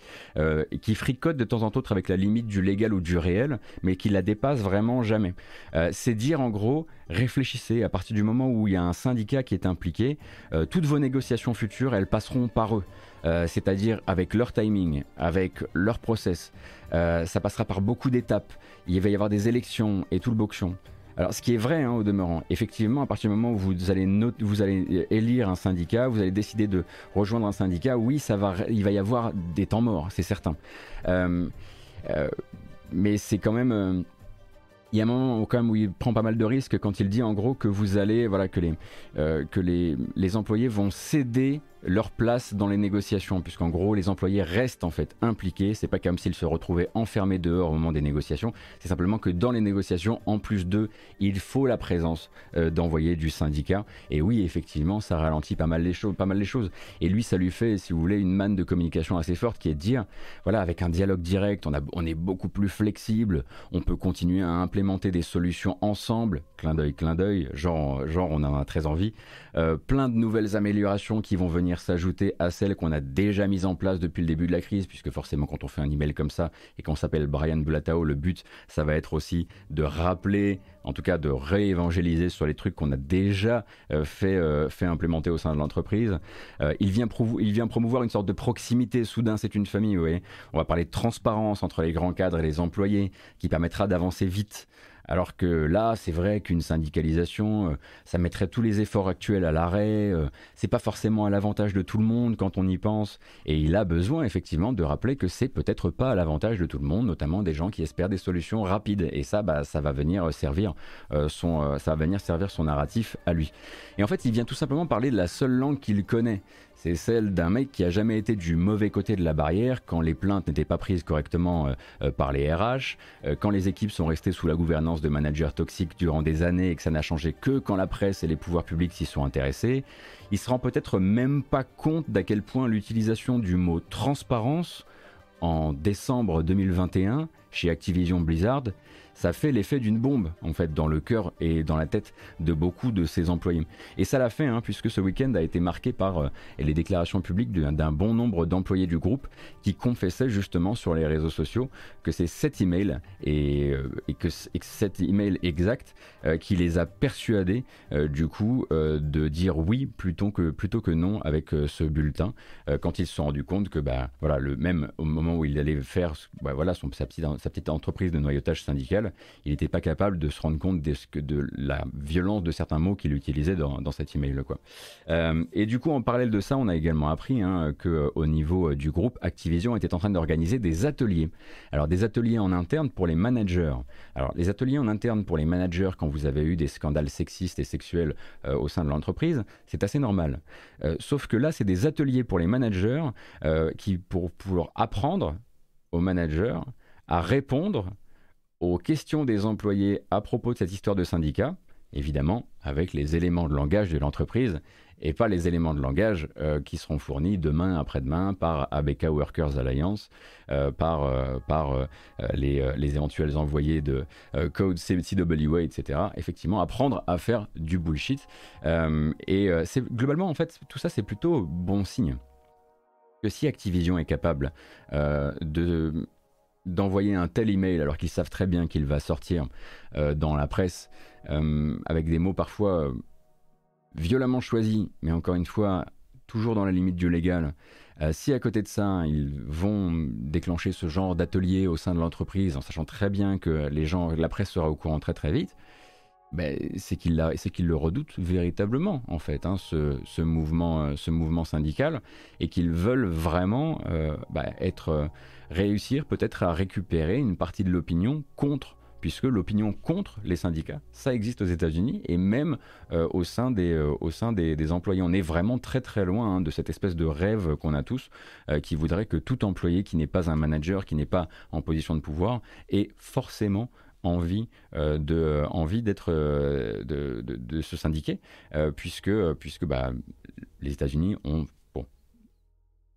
qui fricote de temps en temps avec la limite du légal ou du réel, mais qui la dépasse vraiment jamais. Euh, c'est dire en gros, réfléchissez, à partir du moment où il y a un syndicat qui est impliqué, euh, toutes vos négociations futures, elles passeront par eux. Euh, c'est-à-dire avec leur timing, avec leur process. ça passera par beaucoup d'étapes. Il va y avoir des élections et tout le boction. Alors, ce qui est vrai hein, au demeurant, effectivement, à partir du moment où vous allez, vous allez élire un syndicat, vous allez décider de rejoindre un syndicat, oui, ça va, il va y avoir des temps morts, c'est certain. mais c'est quand même il y a un moment où il prend pas mal de risques quand il dit en gros que vous allez, voilà, que les, euh, les employés vont céder leur place dans les négociations, puisqu'en gros les employés restent en fait impliqués. C'est pas comme s'ils se retrouvaient enfermés dehors au moment des négociations. C'est simplement que dans les négociations, en plus d'eux, il faut la présence euh, d'envoyés du syndicat. Et oui, effectivement, ça ralentit pas mal les choses, pas mal les choses. Et lui, ça lui fait, si vous voulez, une manne de communication assez forte qui est de dire, voilà, avec un dialogue direct, on, a, on est beaucoup plus flexible, on peut continuer à implémenter des solutions ensemble. Clin d'œil, clin d'œil, genre, genre, on en a très envie. Euh, plein de nouvelles améliorations qui vont venir s'ajouter à celles qu'on a déjà mises en place depuis le début de la crise, puisque forcément quand on fait un email comme ça et qu'on s'appelle Brian Bulatao, le but, ça va être aussi de rappeler, en tout cas de réévangéliser sur les trucs qu'on a déjà euh, fait, euh, fait implémenter au sein de l'entreprise. il, vient il vient promouvoir une sorte de proximité, soudain c'est une famille, vous voyez. On va parler de transparence entre les grands cadres et les employés, qui permettra d'avancer vite. Alors que là, c'est vrai qu'une syndicalisation, euh, ça mettrait tous les efforts actuels à l'arrêt. Euh, c'est pas forcément à l'avantage de tout le monde quand on y pense. Et il a besoin effectivement de rappeler que c'est peut-être pas à l'avantage de tout le monde, notamment des gens qui espèrent des solutions rapides. Et ça, bah, ça va venir servir euh, son, ça va venir servir son narratif à lui. Et en fait, il vient tout simplement parler de la seule langue qu'il connaît c'est celle d'un mec qui a jamais été du mauvais côté de la barrière quand les plaintes n'étaient pas prises correctement par les RH, quand les équipes sont restées sous la gouvernance gouvernance de managers toxiques durant des années et que ça n'a changé que quand la presse et les pouvoirs publics s'y sont intéressés. Il se rend peut-être même pas compte d'à quel point l'utilisation du mot transparence en décembre 2021 chez Activision Blizzard ça fait l'effet d'une bombe en fait dans le cœur et dans la tête de beaucoup de ses employés. Et ça l'a fait hein, puisque ce week-end a été marqué par euh, les déclarations publiques d'un bon nombre d'employés du groupe qui confessaient justement sur les réseaux sociaux que c'est cet email et, euh, que, cet email exact euh, qui les a persuadés du coup de dire oui plutôt que, plutôt que non avec ce bulletin quand ils se sont rendus compte que bah, voilà, le même au moment où il allait faire bah, voilà, son, sa, petite, sa petite entreprise de noyautage syndical il n'était pas capable de se rendre compte de, la violence de certains mots qu'il utilisait dans, cet email. Euh, et du coup, en parallèle de ça, on a également appris hein, qu'au euh, niveau euh, du groupe, Activision était en train d'organiser des ateliers. Alors des ateliers en interne pour les managers. Alors les ateliers en interne pour les managers, quand vous avez eu des scandales sexistes et sexuels au sein de l'entreprise, c'est assez normal. sauf que là, c'est des ateliers pour les managers qui pour pouvoir apprendre aux managers à répondre aux questions des employés à propos de cette histoire de syndicat, évidemment avec les éléments de langage de l'entreprise et pas les éléments de langage euh, qui seront fournis demain, après-demain par ABK Workers Alliance, euh, par, euh, par les, éventuels envoyés de Code CWA, etc. Effectivement, apprendre à faire du bullshit. et globalement, en fait, tout ça, c'est plutôt bon signe. Que si Activision est capable de d'envoyer un tel email alors qu'ils savent très bien qu'il va sortir euh, dans la presse euh, avec des mots parfois euh, violemment choisis, mais encore une fois toujours dans la limite du légal. si à côté de ça, ils vont déclencher ce genre d'atelier au sein de l'entreprise en sachant très bien que les gens, la presse sera au courant très très vite, ben, c'est qu'ils le redoutent véritablement en fait, hein, ce, mouvement, ce mouvement syndical, et qu'ils veulent vraiment ben, être réussir peut-être à récupérer une partie de l'opinion contre puisque l'opinion contre les syndicats, ça existe aux États-Unis et même euh, au sein, des, euh, employés. On est vraiment très très loin hein, de cette espèce de rêve qu'on a tous, euh, qui voudrait que tout employé qui n'est pas un manager, qui n'est pas en position de pouvoir, ait forcément envie de envie d'être de, de, se syndiquer puisque puisque bah, les États-Unis ont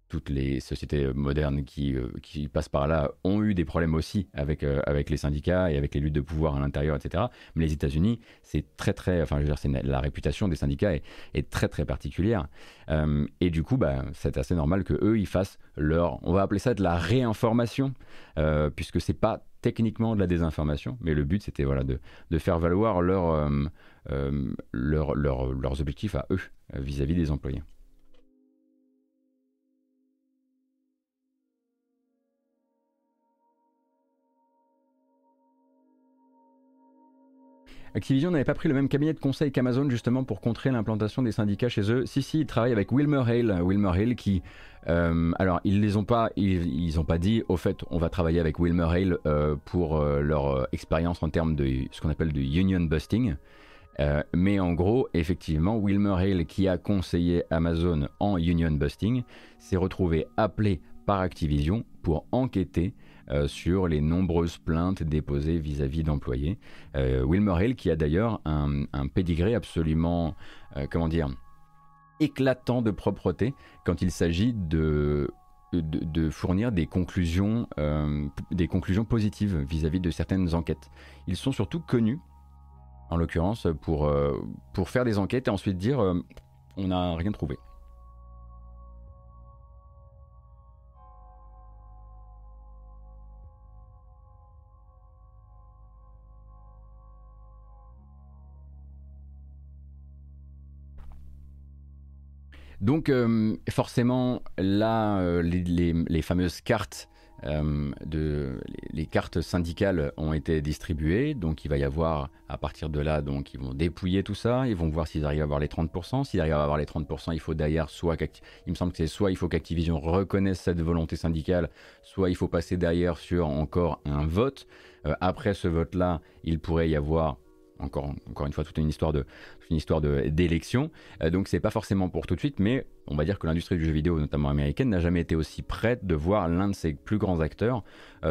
toutes les sociétés modernes qui, euh, qui, passent par là ont eu des problèmes aussi avec, euh, avec les syndicats et avec les luttes de pouvoir à l'intérieur, etc. Mais les États-Unis, c'est très très, enfin je veux dire, la réputation des syndicats est, est très très particulière. Euh, et du coup, bah, c'est assez normal que eux ils fassent leur, on va appeler ça de la réinformation, puisque c'est pas techniquement de la désinformation, mais le but c'était voilà de, de, faire valoir leur, leur, leurs objectifs à eux vis à -vis des employés. Activision n'avait pas pris le même cabinet de conseil qu'Amazon justement pour contrer l'implantation des syndicats chez eux. Si, si, ils travaillent avec Wilmer Hale. Wilmer Hale qui. Euh, alors, ils les ont pas, ils, pas dit, au fait, on va travailler avec Wilmer Hale euh, pour euh, leur expérience en termes de ce qu'on appelle du union busting. mais en gros, effectivement, Wilmer Hale, qui a conseillé Amazon en union busting, s'est retrouvé appelé par Activision pour enquêter euh, sur les nombreuses plaintes déposées vis-à-vis d'employés. Euh, Wilmer Hill, qui a d'ailleurs un, un pédigré absolument, euh, comment dire, éclatant de propreté quand il s'agit de fournir des conclusions, des conclusions positives vis-à-vis de certaines enquêtes. Ils sont surtout connus, en l'occurrence, pour, pour faire des enquêtes et ensuite dire on n'a rien trouvé. Donc euh, forcément, là, euh, les, fameuses cartes, euh, cartes syndicales ont été distribuées. Donc il va y avoir, à partir de là, donc ils vont dépouiller tout ça. Ils vont voir s'ils arrivent à avoir les 30%. S'ils arrivent à avoir les 30%, il faut d'ailleurs soit, il me semble que c'est soit il faut qu'Activision reconnaisse cette volonté syndicale, soit il faut passer derrière sur encore un vote. après ce vote-là, il pourrait y avoir encore, une fois, toute une histoire d'élection. donc c'est pas forcément pour tout de suite, mais on va dire que l'industrie du jeu vidéo, notamment américaine, n'a jamais été aussi prête de voir l'un de ses plus grands acteurs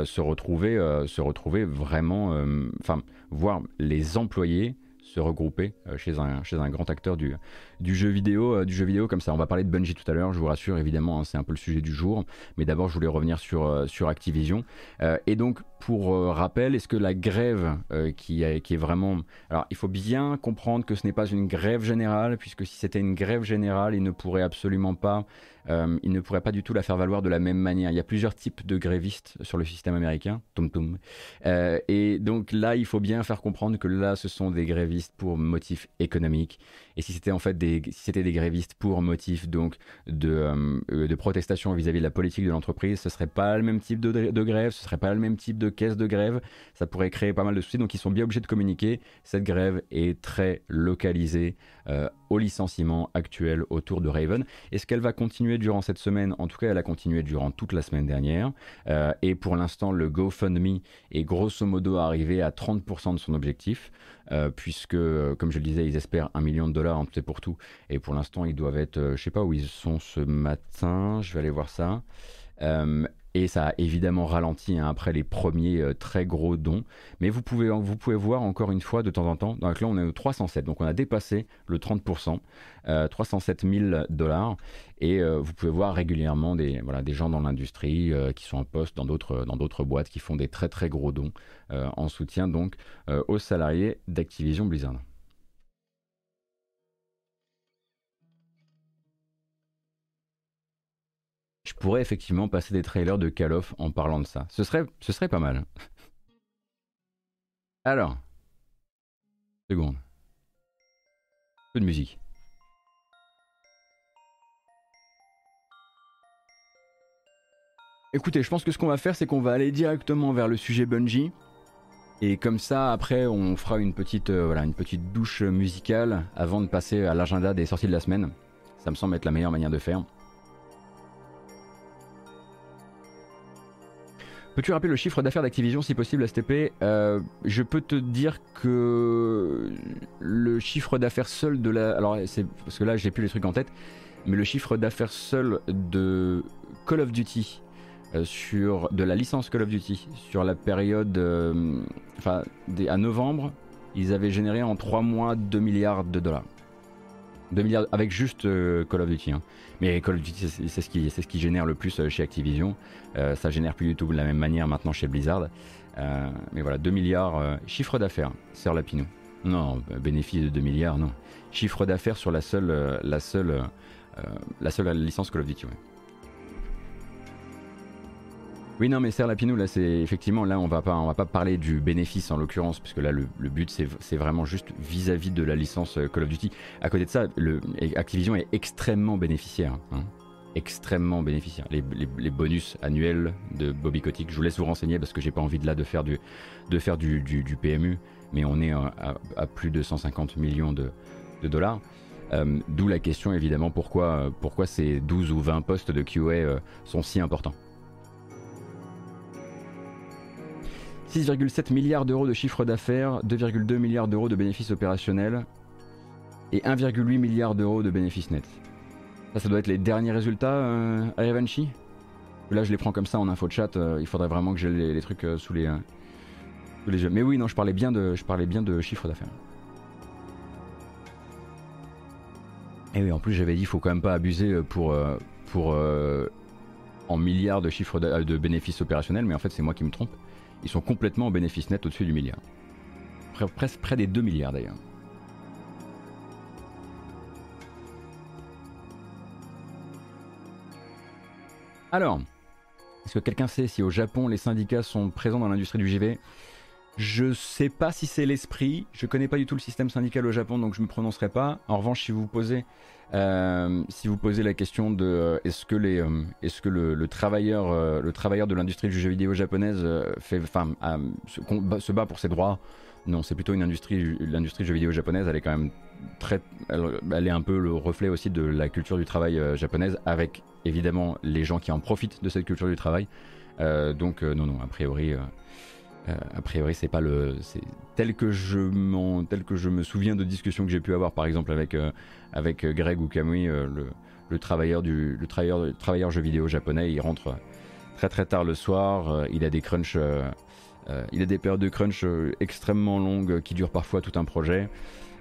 se retrouver, se retrouver vraiment, enfin, voir les employés se regrouper chez, un, grand acteur du, jeu vidéo, euh, du jeu vidéo comme ça. On va parler de Bungie tout à l'heure, je vous rassure évidemment, hein, c'est un peu le sujet du jour. Mais d'abord, je voulais revenir sur, euh, Activision. Euh, et donc, pour rappel, est-ce que la grève qui, qui est vraiment... Alors, il faut bien comprendre que ce n'est pas une grève générale, puisque si c'était une grève générale, il ne pourrait absolument pas... il ne pourrait pas du tout la faire valoir de la même manière. Il y a plusieurs types de grévistes sur le système américain, tom tom. et donc là, il faut bien faire comprendre que là, ce sont des grévistes pour motifs économiques. Et si c'était en fait des, si c'était des grévistes pour motif donc de, euh, de protestation vis-à-vis de la politique de l'entreprise, ce serait pas le même type de, de, grève, ce serait pas le même type de caisse de grève, ça pourrait créer pas mal de soucis. Donc ils sont bien obligés de communiquer. Cette grève est très localisée euh, au licenciement actuel autour de Raven. Est-ce qu'elle va continuer durant cette semaine? En tout cas, elle a continué durant toute la semaine dernière. Euh, et pour l'instant, le GoFundMe est grosso modo arrivé à 30% de son objectif. Euh, puisque, euh, comme je le disais, ils espèrent un million de dollars en tout et pour tout. Et pour l'instant, ils doivent être, euh, je sais pas où ils sont ce matin, je vais aller voir ça. Et ça a évidemment ralenti hein, après les premiers euh, très gros dons. Mais vous pouvez, voir encore une fois de temps en temps. Donc là, on est au 307. Donc on a dépassé le 30%, 307 000 dollars. Et euh, vous pouvez voir régulièrement des, gens dans l'industrie euh, qui sont en poste dans d'autres, dans d'autres boîtes qui font des très très gros dons en soutien donc aux salariés d'Activision Blizzard. Je pourrais effectivement passer des trailers de Call of en parlant de ça. Ce serait, pas mal. Alors. Seconde. Peu de musique. Écoutez, je pense que ce qu'on va faire, c'est qu'on va aller directement vers le sujet Bungie. Et comme ça, après, on fera une petite, euh, voilà, une petite douche musicale avant de passer à l'agenda des sorties de la semaine. Ça me semble être la meilleure manière de faire. Peux-tu rappeler le chiffre d'affaires d'Activision si possible, STP euh, Je peux te dire que le chiffre d'affaires seul de la. Alors, c'est parce que là, j'ai plus les trucs en tête, mais le chiffre d'affaires seul de Call of Duty, euh, sur de la licence Call of Duty, sur la période. Euh, enfin, à novembre, ils avaient généré en 3 mois 2 milliards de dollars. 2 milliards avec juste Call of Duty. Hein. Mais Call of Duty, c'est ce, qui, ce qui génère le plus chez Activision. Euh, ça génère plus du tout de la même manière maintenant chez Blizzard. Euh, mais voilà, 2 milliards, euh, chiffre d'affaires, Sir Lapinou. Non, bénéfice de 2 milliards, non. Chiffre d'affaires sur la seule, la seule, la seule licence Call of Duty. Oui, non, mais Serre Lapinou, là, c'est effectivement, là, on va pas, on va pas parler du bénéfice en l'occurrence, puisque là, le, but, c'est vraiment juste vis-à-vis de la licence Call of Duty. À côté de ça, le, Activision est extrêmement bénéficiaire. Hein extrêmement bénéficiaire. Les, bonus annuels de Bobby Kotick, je vous laisse vous renseigner parce que j'ai pas envie de là de faire du, de faire du, PMU, mais on est à, plus de 150 millions de, dollars. Euh, d'où la question évidemment pourquoi, pourquoi ces 12 ou 20 postes de QA euh, sont si importants. 6,7 milliards d'euros de chiffre d'affaires, 2,2 milliards d'euros de bénéfices opérationnels et 1,8 milliard d'euros de bénéfices nets. Ça, ça doit être les derniers résultats euh, à Evanchi Là, je les prends comme ça en info chat. Euh, il faudrait vraiment que j'ai les, trucs euh, sous, les, sous les yeux. Mais oui, non, je parlais bien de, je parlais bien de chiffre d'affaires. Et oui, en plus, j'avais dit, faut quand même pas abuser pour, pour en milliards de chiffres de, bénéfices opérationnels, mais en fait, c'est moi qui me trompe. Ils sont complètement en bénéfice net au-dessus du milliard. presque près des 2 milliards d'ailleurs. Alors, est-ce que quelqu'un sait si au Japon les syndicats sont présents dans l'industrie du JV Je sais pas si c'est l'esprit. Je connais pas du tout le système syndical au Japon, donc je me prononcerai pas. En revanche, si vous posez, euh, vous posez la question de euh, est-ce que euh, le, travailleur, le travailleur de l'industrie du jeu vidéo japonaise se, bat pour ses droits non, c'est plutôt une industrie, l'industrie du jeu vidéo japonaise, elle est quand même très, elle, est un peu le reflet aussi de la culture du travail japonaise, avec évidemment les gens qui en profitent de cette culture du travail. Donc non, non, a priori, euh, a priori, c'est pas le, tel que je tel que je me souviens de discussions que j'ai pu avoir, par exemple avec avec Greg ou Kamui, le, le, travailleur du, le travailleur, travailleur jeu vidéo japonais, il rentre très très tard le soir, il a des crunchs euh, il a des périodes de crunch euh, extrêmement longues qui durent parfois tout un projet.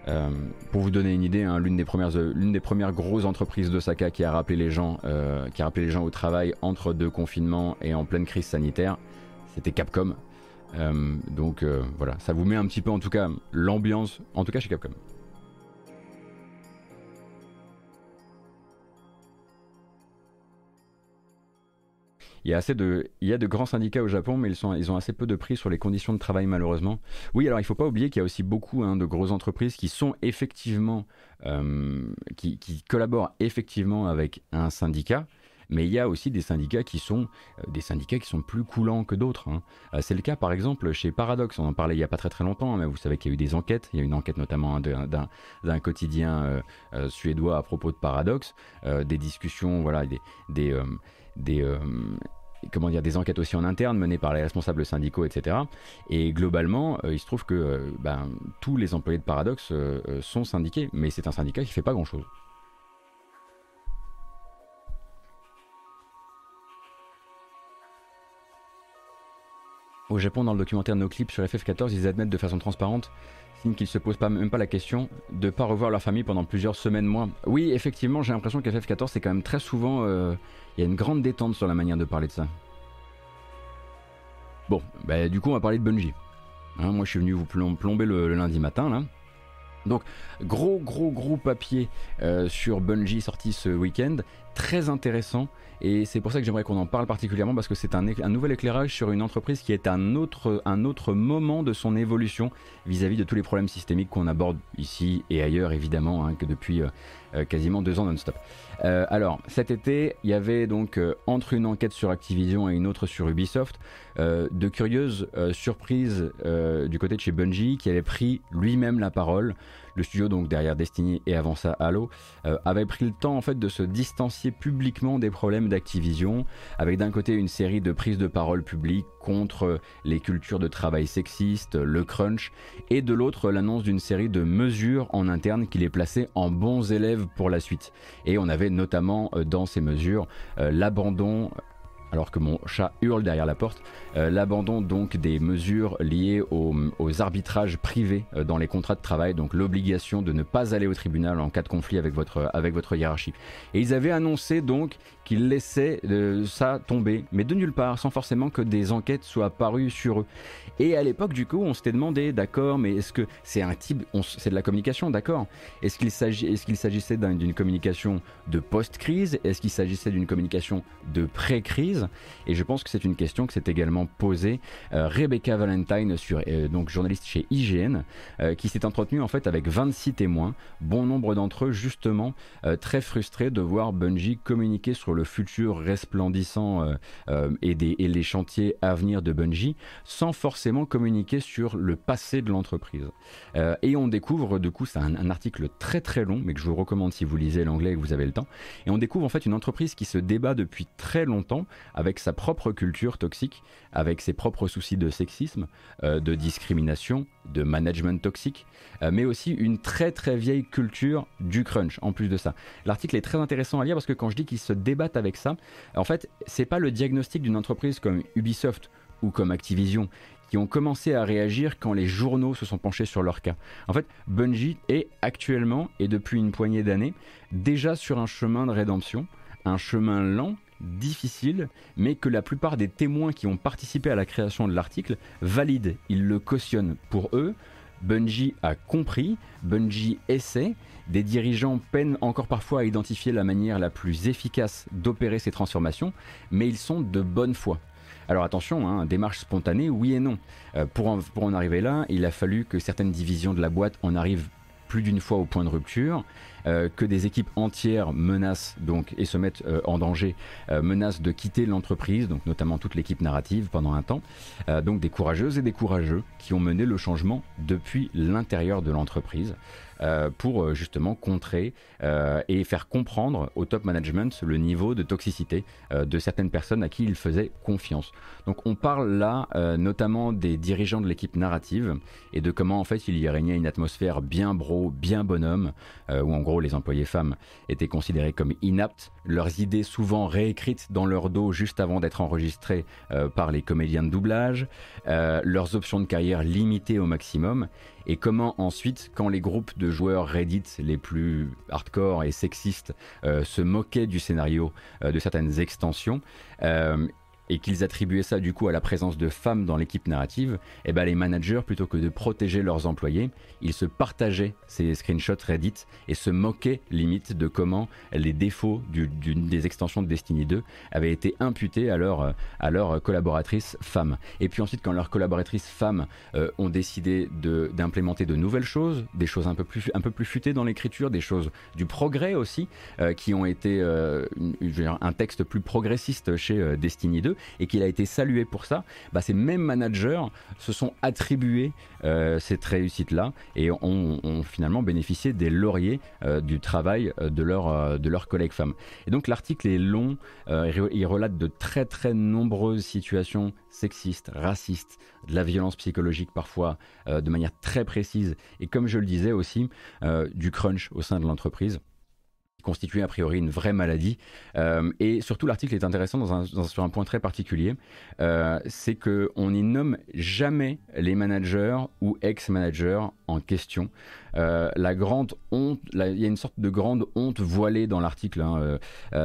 Euh, pour vous donner une idée, hein, l'une des premières, l'une grosses entreprises d'Osaka qui qui a rappelé les gens au travail entre deux confinements et en pleine crise sanitaire, c'était Capcom. Donc voilà, ça vous met un petit peu en tout cas l'ambiance, en tout cas chez Capcom. Il y a assez de, il y a de grands syndicats au Japon, mais ils, sont, ils ont assez peu de prix sur les conditions de travail malheureusement. Oui, alors il ne faut pas oublier qu'il y a aussi beaucoup hein, de grosses entreprises qui sont effectivement, euh, qui, collaborent effectivement avec un syndicat. Mais il y a aussi des syndicats qui sont euh, des syndicats qui sont plus coulants que d'autres. Hein. Euh, c'est le cas par exemple chez Paradox. On en parlait il n'y a pas très très longtemps, hein, mais vous savez qu'il y a eu des enquêtes. Il y a une enquête notamment d'un quotidien suédois à propos de Paradox, des discussions, voilà, des, euh, comment dire, des enquêtes aussi en interne menées par les responsables syndicaux, etc. Et globalement, euh, il se trouve que euh, ben, tous les employés de Paradox sont syndiqués, mais c'est un syndicat qui fait pas grand-chose. Au Japon, dans le documentaire No Clip sur FF14, ils admettent de façon transparente qu'ils se posent pas, même pas la question de pas revoir leur famille pendant plusieurs semaines, mois. Oui, effectivement, j'ai l'impression qu'FF14, c'est quand même très souvent. Euh, il y a une grande détente sur la manière de parler de ça. Bon, bah, du coup, on va parler de Bungie. Hein, moi, je suis venu vous plomber le, le lundi matin, là. Donc, gros, gros, gros papier euh, sur Bungie sorti ce week-end. Très intéressant. Et c'est pour ça que j'aimerais qu'on en parle particulièrement parce que c'est un, nouvel éclairage sur une entreprise qui est un autre, un autre moment de son évolution vis-à-vis de tous les problèmes systémiques qu'on aborde ici et ailleurs évidemment, hein, que depuis euh, euh, quasiment deux ans non-stop. Euh, alors cet été, il y avait donc entre une enquête sur Activision et une autre sur Ubisoft, de curieuses surprises du côté de chez Bungie qui avait pris lui-même la parole le studio donc derrière Destiny et avant ça Halo, euh, avait pris le temps en fait de se distancier publiquement des problèmes d'Activision, avec d'un côté une série de prises de parole publiques contre les cultures de travail sexistes, le crunch, et de l'autre l'annonce d'une série de mesures en interne qui les plaçait en bons élèves pour la suite. Et on avait notamment euh, dans ces mesures euh, l'abandon alors que mon chat hurle derrière la porte, euh, l'abandon donc des mesures liées aux, arbitrages privés euh, dans les contrats de travail, donc l'obligation de ne pas aller au tribunal en cas de conflit avec votre, avec votre hiérarchie. Et ils avaient annoncé donc qu'ils laissaient euh, ça tomber, mais de nulle part, sans forcément que des enquêtes soient parues sur eux. Et à l'époque, du coup, on s'était demandé, d'accord, mais est-ce que c'est un type, c'est de la communication, d'accord Est-ce qu'il s'agissait d'une communication de post-crise? Est-ce qu'il s'agissait d'une communication de pré-crise? Et je pense que c'est une question que s'est également posée euh, Rebecca Valentine, euh, donc journaliste chez IGN, qui s'est entretenue en fait avec 26 témoins, bon nombre d'entre eux justement très frustrés de voir Bungie communiquer sur le futur resplendissant euh, euh, et, les chantiers à venir de Bungie sans forcément communiquer sur le passé de l'entreprise. Euh, et on découvre, du coup, c'est un, article très très long, mais que je vous recommande si vous lisez l'anglais et que vous avez le temps. Et on découvre en fait une entreprise qui se débat depuis très longtemps avec sa propre culture toxique, avec ses propres soucis de sexisme, de discrimination, de management toxique, mais aussi une très très vieille culture du crunch en plus de ça. L'article est très intéressant à lire parce que quand je dis qu'il se débat avec ça. En fait, c'est pas le diagnostic d'une entreprise comme Ubisoft ou comme Activision qui ont commencé à réagir quand les journaux se sont penchés sur leur cas. En fait, Bungie est actuellement et depuis une poignée d'années déjà sur un chemin de rédemption, un chemin lent difficile, mais que la plupart des témoins qui ont participé à la création de l'article valident, ils le cautionnent. Pour eux, Bungie a compris, Bungie essaie, des dirigeants peinent encore parfois à identifier la manière la plus efficace d'opérer ces transformations, mais ils sont de bonne foi. Alors attention, hein, démarche spontanée, oui et non. Euh, pour, en, pour en arriver là, il a fallu que certaines divisions de la boîte en arrivent plus d'une fois au point de rupture, euh, que des équipes entières menacent donc et se mettent euh, en danger, euh, menacent de quitter l'entreprise, donc notamment toute l'équipe narrative pendant un temps, donc des courageuses et des courageux qui ont mené le changement depuis l'intérieur de l'entreprise. Euh, pour euh, justement contrer euh, et faire comprendre au top management le niveau de toxicité de certaines personnes à qui il faisait confiance. Donc on parle là notamment des dirigeants de l'équipe narrative et de comment en fait il y régnait une atmosphère bien bro, bien bonhomme, où en gros les employés femmes étaient considérés comme inaptes, leurs idées souvent réécrites dans leur dos juste avant d'être enregistrées par les comédiens de doublage, leurs options de carrière limitées au maximum, et comment ensuite, quand les groupes de joueurs Reddit les plus hardcore et sexistes euh, se moquaient du scénario euh, de certaines extensions, euh, et qu'ils attribuaient ça du coup à la présence de femmes dans l'équipe narrative, et eh ben les managers, plutôt que de protéger leurs employés, ils se partageaient ces screenshots Reddit et se moquaient limite de comment les défauts des extensions de Destiny 2 avaient été imputés à leurs à leur collaboratrices femmes. Et puis ensuite, quand leurs collaboratrices femmes euh, ont décidé d'implémenter de, nouvelles choses, des choses un peu plus, un peu plus futées dans l'écriture, des choses du progrès aussi, euh, qui ont été euh, un texte plus progressiste chez Destiny 2, et qu'il a été salué pour ça, bah, ces mêmes managers se sont attribués euh, cette réussite-là et ont, finalement bénéficié des lauriers euh, du travail euh, de, de leurs collègues femmes. Et donc l'article est long, il relate de très très nombreuses situations sexistes, racistes, de la violence psychologique parfois de manière très précise et comme je le disais aussi, du crunch au sein de l'entreprise constituait a priori une vraie maladie. Euh, et surtout, l'article est intéressant sur un point très particulier, euh, c'est qu'on n'y nomme jamais les managers ou ex-managers en question. Euh, la grande honte, il y a une sorte de grande honte voilée dans l'article, hein,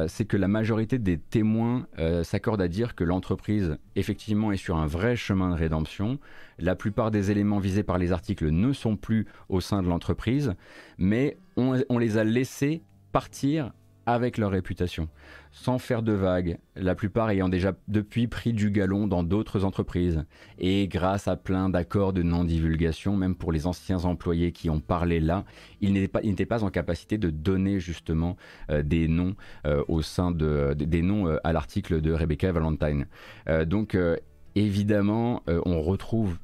c'est que la majorité des témoins s'accordent à dire que l'entreprise effectivement est sur un vrai chemin de rédemption. La plupart des éléments visés par les articles ne sont plus au sein de l'entreprise, mais on les a laissés partir avec leur réputation, sans faire de vagues, la plupart ayant déjà depuis pris du galon dans d'autres entreprises, et grâce à plein d'accords de non-divulgation, même pour les anciens employés qui ont parlé là, ils n'étaient pas, en capacité de donner justement euh, des noms euh, au sein de, des noms euh, à l'article de Rebecca Valentine. donc évidemment, on retrouve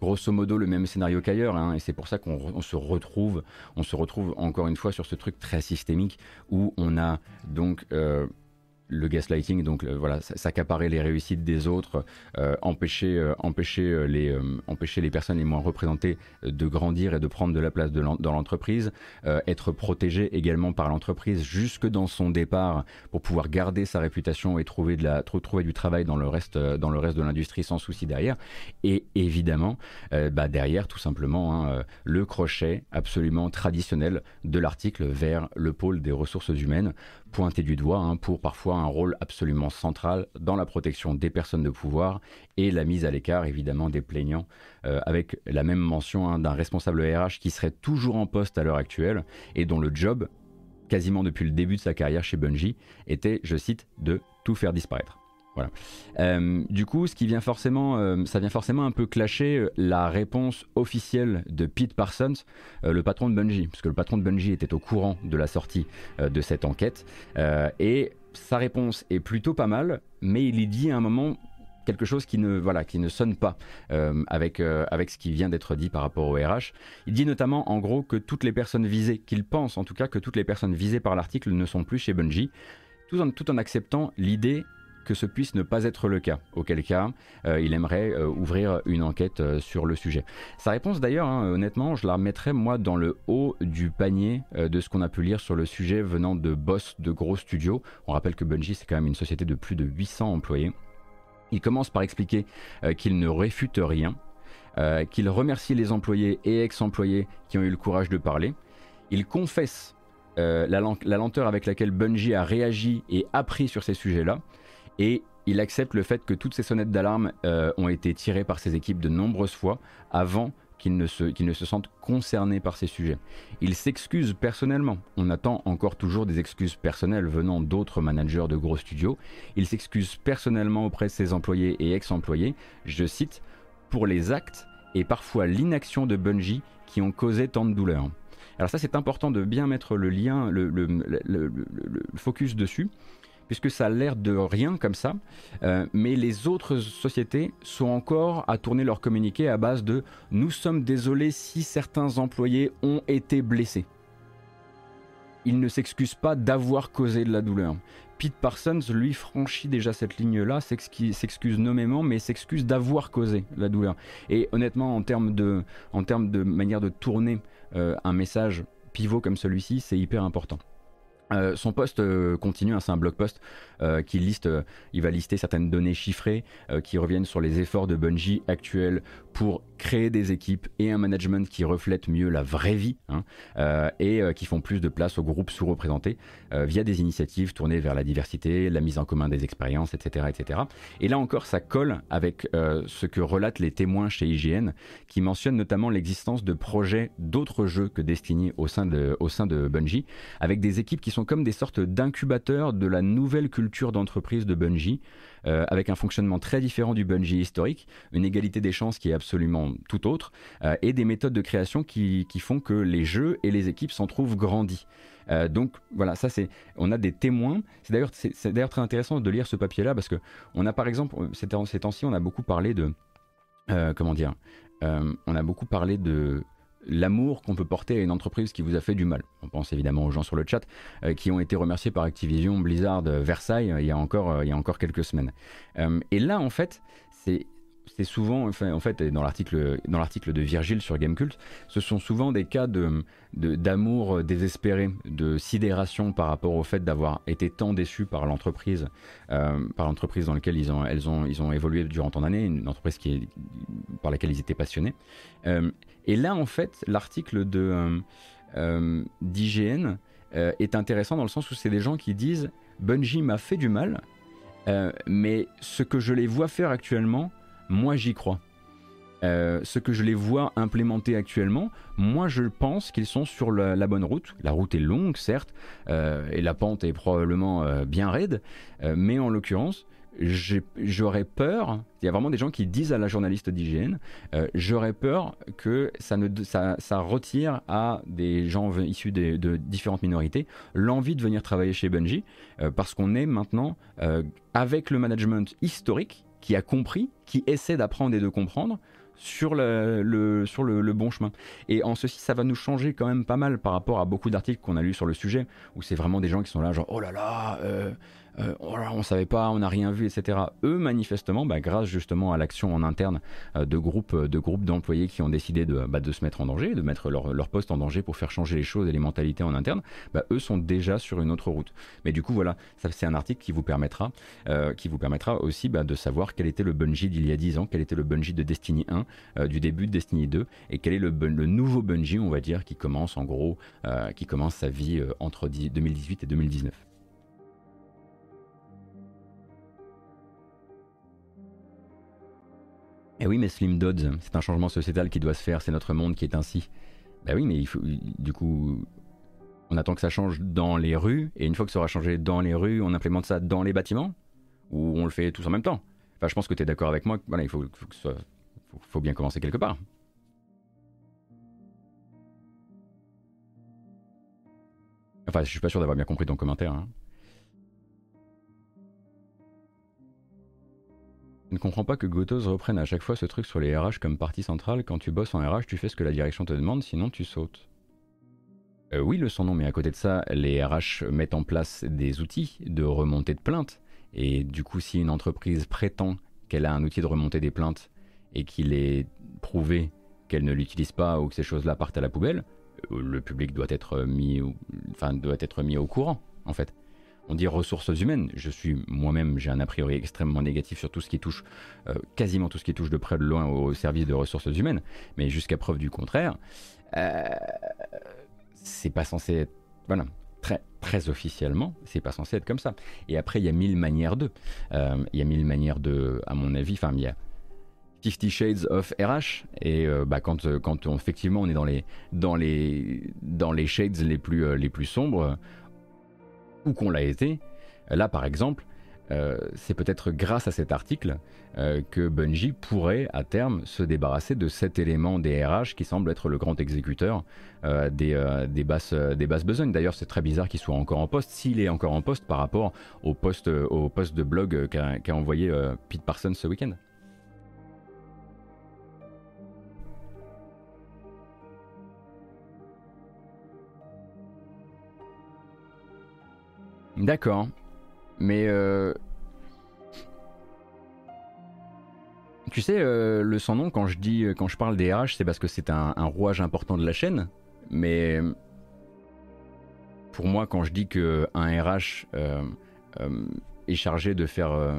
grosso modo le même scénario qu'ailleurs, hein, et c'est pour ça qu'on se retrouve, on se retrouve encore une fois sur ce truc très systémique où on a donc euh, le gaslighting, donc euh, voilà, s'accaparer les réussites des autres, euh, empêcher, euh, empêcher, les, empêcher les personnes les moins représentées de grandir et de prendre de la place dans l'entreprise, être protégé également par l'entreprise jusque dans son départ pour pouvoir garder sa réputation et trouver, de la, du travail dans le reste, dans le reste de l'industrie sans souci derrière. Et évidemment, bah derrière, tout simplement, hein, le crochet absolument traditionnel de l'article vers le pôle des ressources humaines pointé du doigt hein, pour parfois un rôle absolument central dans la protection des personnes de pouvoir et la mise à l'écart évidemment des plaignants, euh, avec la même mention hein, d'un responsable RH qui serait toujours en poste à l'heure actuelle et dont le job, quasiment depuis le début de sa carrière chez Bungie, était, je cite, de tout faire disparaître. Voilà. Euh, du coup, ce qui vient forcément, euh, ça vient forcément un peu clasher euh, la réponse officielle de Pete Parsons, le patron de Bungie, parce que le patron de Bungie était au courant de la sortie de cette enquête, et sa réponse est plutôt pas mal, mais il y dit à un moment quelque chose qui ne, voilà, qui ne sonne pas avec, avec ce qui vient d'être dit par rapport au RH. Il dit notamment en gros que toutes les personnes visées, qu'il pense en tout cas que toutes les personnes visées par l'article ne sont plus chez Bungie, tout en acceptant l'idée que ce puisse ne pas être le cas, auquel cas euh, il aimerait euh, ouvrir une enquête euh, sur le sujet. Sa réponse d'ailleurs, hein, honnêtement, je la remettrais moi dans le haut du panier de ce qu'on a pu lire sur le sujet venant de boss de gros studios. On rappelle que Bungie c'est quand même une société de plus de 800 employés. Il commence par expliquer qu'il ne réfute rien, qu'il remercie les employés et ex-employés qui ont eu le courage de parler. Il confesse la, la, lenteur avec laquelle Bungie a réagi et appris sur ces sujets-là et il accepte le fait que toutes ces sonnettes d'alarme euh, ont été tirées par ses équipes de nombreuses fois avant qu'ils ne, se, ne se sentent concernés par ces sujets. Il s'excuse personnellement. On attend encore toujours des excuses personnelles venant d'autres managers de gros studios. Il s'excuse personnellement auprès de ses employés et ex-employés, je cite, pour les actes et parfois l'inaction de Bungie qui ont causé tant de douleur. Alors ça, c'est important de bien mettre le lien, le, focus dessus, puisque ça a l'air de rien comme ça, euh, mais les autres sociétés sont encore à tourner leur communiqué à base de nous sommes désolés si certains employés ont été blessés. Ils ne s'excusent pas d'avoir causé de la douleur. Pete Parsons, lui, franchit déjà cette ligne-là, s'excuse nommément, mais s'excuse d'avoir causé la douleur. Et honnêtement, en termes de, manière de tourner euh, un message pivot comme celui-ci, c'est hyper important. Euh, son poste euh, continue, hein, c'est un blog post qui liste, il va lister certaines données chiffrées qui reviennent sur les efforts de Bungie actuels pour créer des équipes et un management qui reflètent mieux la vraie vie hein, euh, et euh, qui font plus de place aux groupes sous-représentés euh, via des initiatives tournées vers la diversité, la mise en commun des expériences, etc. etc. Et là encore, ça colle avec ce que relatent les témoins chez IGN qui mentionnent notamment l'existence de projets d'autres jeux que Destiny au sein, de, au sein de Bungie, avec des équipes qui sont comme des sortes d'incubateurs de la nouvelle culture d'entreprise de Bungie. Euh, avec un fonctionnement très différent du Bungie historique, une égalité des chances qui est absolument tout autre, euh, et des méthodes de création qui, font que les jeux et les équipes s'en trouvent grandis. Euh, donc voilà, ça c'est, on a des témoins. C'est d'ailleurs, c'est, d'ailleurs très intéressant de lire ce papier-là parce que on a par exemple, ces temps-ci, on a beaucoup parlé de, comment dire, on a beaucoup parlé de l'amour qu'on peut porter à une entreprise qui vous a fait du mal. On pense évidemment aux gens sur le chat euh, qui ont été remerciés par Activision, Blizzard, euh, Versailles euh, il, y a encore, il y a encore quelques semaines. et là, en fait, c'est c'est souvent, enfin, en fait, dans l'article, dans l'article de Virgile sur Gamecult, ce sont souvent des cas de, d'amour désespéré, de sidération par rapport au fait d'avoir été tant déçus par l'entreprise, par l'entreprise dans laquelle ils ont, elles ont, ils ont évolué durant tant d'années, une entreprise qui est, par laquelle ils étaient passionnés. Et là, en fait, l'article de euh, euh, d'IGN euh, est intéressant dans le sens où c'est des gens qui disent Bungie m'a fait du mal, mais ce que je les vois faire actuellement, moi j'y crois. ce que je les vois implémenter actuellement, moi je pense qu'ils sont sur la, bonne route. La route est longue, certes, et la pente est probablement bien raide, mais en l'occurrence, j'aurais peur, il y a vraiment des gens qui disent à la journaliste d'IGN, euh, j'aurais peur que ça, retire à des gens issus de, différentes minorités l'envie de venir travailler chez Bungie, euh, parce qu'on est maintenant euh, avec le management historique qui a compris, qui essaie d'apprendre et de comprendre, sur, le, bon chemin. Et en ceci, ça va nous changer quand même pas mal par rapport à beaucoup d'articles qu'on a lus sur le sujet, où c'est vraiment des gens qui sont là, genre, oh là là, euh, oh on savait pas, on n'a rien vu, etc. Eux, manifestement, bah, grâce justement à l'action en interne euh, de groupes euh, de groupes d'employés qui ont décidé de, bah, se mettre en danger, de mettre leur, poste en danger pour faire changer les choses et les mentalités en interne, bah, eux sont déjà sur une autre route. Mais du coup, voilà, c'est un article qui vous permettra, qui vous permettra aussi de savoir quel était le Bungie d'il y a 10 ans, quel était le Bungie de Destiny 1, du début de Destiny 2, et quel est le, le, nouveau Bungie, on va dire, qui commence en gros, qui commence sa vie entre 2018 et 2019. Eh oui, mais Slim Dodds, c'est un changement sociétal qui doit se faire, c'est notre monde qui est ainsi. Ben oui, mais il faut, du coup, on attend que ça change dans les rues, et une fois que ça aura changé dans les rues, on implémente ça dans les bâtiments? Ou on le fait tous en même temps? Enfin, je pense que tu es d'accord avec moi, voilà, il faut, faut, bien commencer quelque part. Enfin, je suis pas sûr d'avoir bien compris ton commentaire. Hein. Ne comprends pas que Gotos reprenne à chaque fois ce truc sur les RH comme partie centrale. Quand tu bosses en RH, tu fais ce que la direction te demande, sinon tu sautes. Euh, oui, le son nom, mais à côté de ça, les RH mettent en place des outils de remontée de plaintes. Et du coup, si une entreprise prétend qu'elle a un outil de remontée des plaintes et qu'il est prouvé qu'elle ne l'utilise pas ou que ces choses-là partent à la poubelle, euh, le public doit être mis, enfin, doit être mis au courant, en fait on dit ressources humaines. Je suis moi-même, j'ai un a priori extrêmement négatif sur tout ce qui touche, euh, quasiment tout ce qui touche de près de loin au service de ressources humaines. Mais jusqu'à preuve du contraire, euh, c'est pas censé être, voilà, très, très officiellement, c'est pas censé être comme ça. Et après, il y a mille manières de. Euh, il y a mille manières de, à mon avis, enfin, il y a 50 Shades of RH et bah, quand, quand on, effectivement on est dans les, dans les, dans les shades les plus, les plus sombres, ou qu'on l'a été. Là, par exemple, euh, c'est peut-être grâce à cet article euh, que Bungie pourrait à terme se débarrasser de cet élément des RH qui semble être le grand exécuteur euh, des, des, basses, des besognes. D'ailleurs, c'est très bizarre qu'il soit encore en poste, s'il est encore en poste par rapport au poste, au poste de blog qu'a envoyé Pete Parsons ce week-end. D'accord. Mais euh, tu sais, euh, le sans nom quand je dis, quand je parle des RH, c'est parce que c'est un, rouage important de la chaîne. Mais pour moi, quand je dis que un RH euh, est chargé de faire,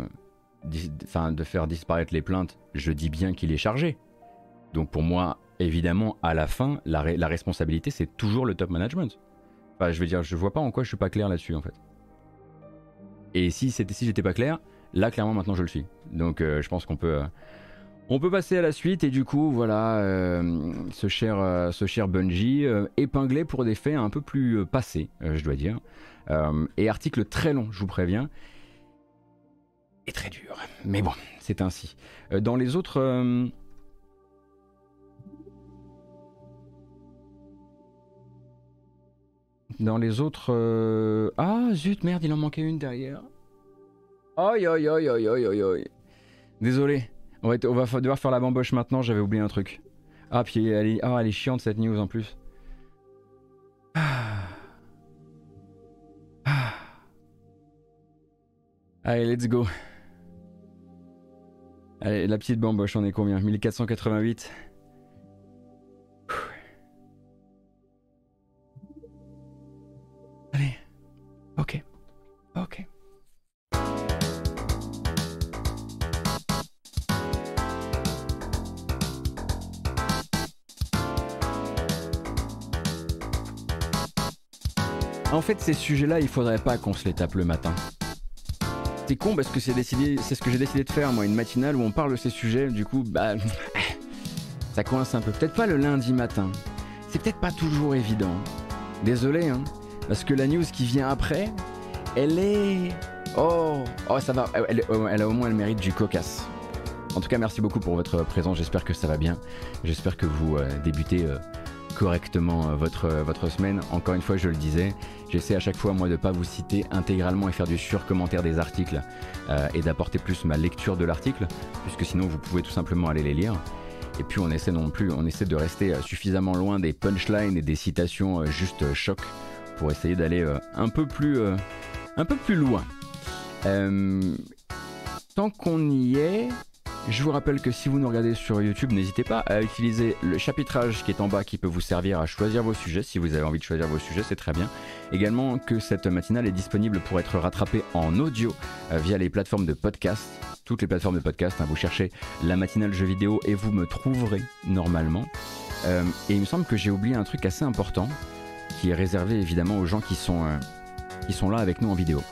de faire disparaître les plaintes, je dis bien qu'il est chargé. Donc pour moi, évidemment, à la fin, la, la responsabilité, c'est toujours le top management. Enfin, je veux dire, je vois pas en quoi je suis pas clair là-dessus en fait. Et si si j'étais pas clair, là clairement maintenant je le suis. Donc euh, je pense qu'on peut euh, on peut passer à la suite et du coup voilà euh, ce cher ce cher Bungie épinglé pour des faits un peu plus passés, je dois dire. et article très long, je vous préviens. Et très dur. Mais bon, c'est ainsi. dans les autres Dans les autres. Euh, ah zut, merde, il en manquait une derrière. Aïe aïe aïe aïe aïe aïe aïe. Désolé. On va, devoir faire la bamboche maintenant, j'avais oublié un truc. Ah, puis elle est, ah, elle est chiante cette news en plus. Ah. Ah. Allez, let's go. Allez, la petite bamboche, on est combien? 1488 Ok. En fait, ces sujets-là, il faudrait pas qu'on se les tape le matin. C'est con parce que c'est décidé, c'est ce que j'ai décidé de faire moi, une matinale où on parle de ces sujets. Du coup, bah, ça coince un peu. Peut-être pas le lundi matin. C'est peut-être pas toujours évident. Désolé, hein. Parce que la news qui vient après, elle est. Oh, oh ça va. Elle, a au moins le mérite du cocasse. En tout cas, merci beaucoup pour votre présence. J'espère que ça va bien. J'espère que vous euh, débutez euh, correctement euh, votre, votre semaine. Encore une fois, je le disais, j'essaie à chaque fois, moi, de ne pas vous citer intégralement et faire du sur-commentaire des articles et d'apporter plus ma lecture de l'article, puisque sinon, vous pouvez tout simplement aller les lire. Et puis, on essaie non plus, on essaie de rester suffisamment loin des punchlines et des citations juste choc pour essayer d'aller euh, un peu plus euh, un peu plus loin. Euh, tant qu'on y est, je vous rappelle que si vous nous regardez sur YouTube, n'hésitez pas à utiliser le chapitrage qui est en bas qui peut vous servir à choisir vos sujets. Si vous avez envie de choisir vos sujets, c'est très bien. Également que cette matinale est disponible pour être rattrapée en audio via les plateformes de podcast. Toutes les plateformes de podcast, hein. vous cherchez la matinale jeu vidéo et vous me trouverez normalement. et il me semble que j'ai oublié un truc assez important qui est réservé évidemment aux gens qui sont, qui sont là avec nous en vidéo.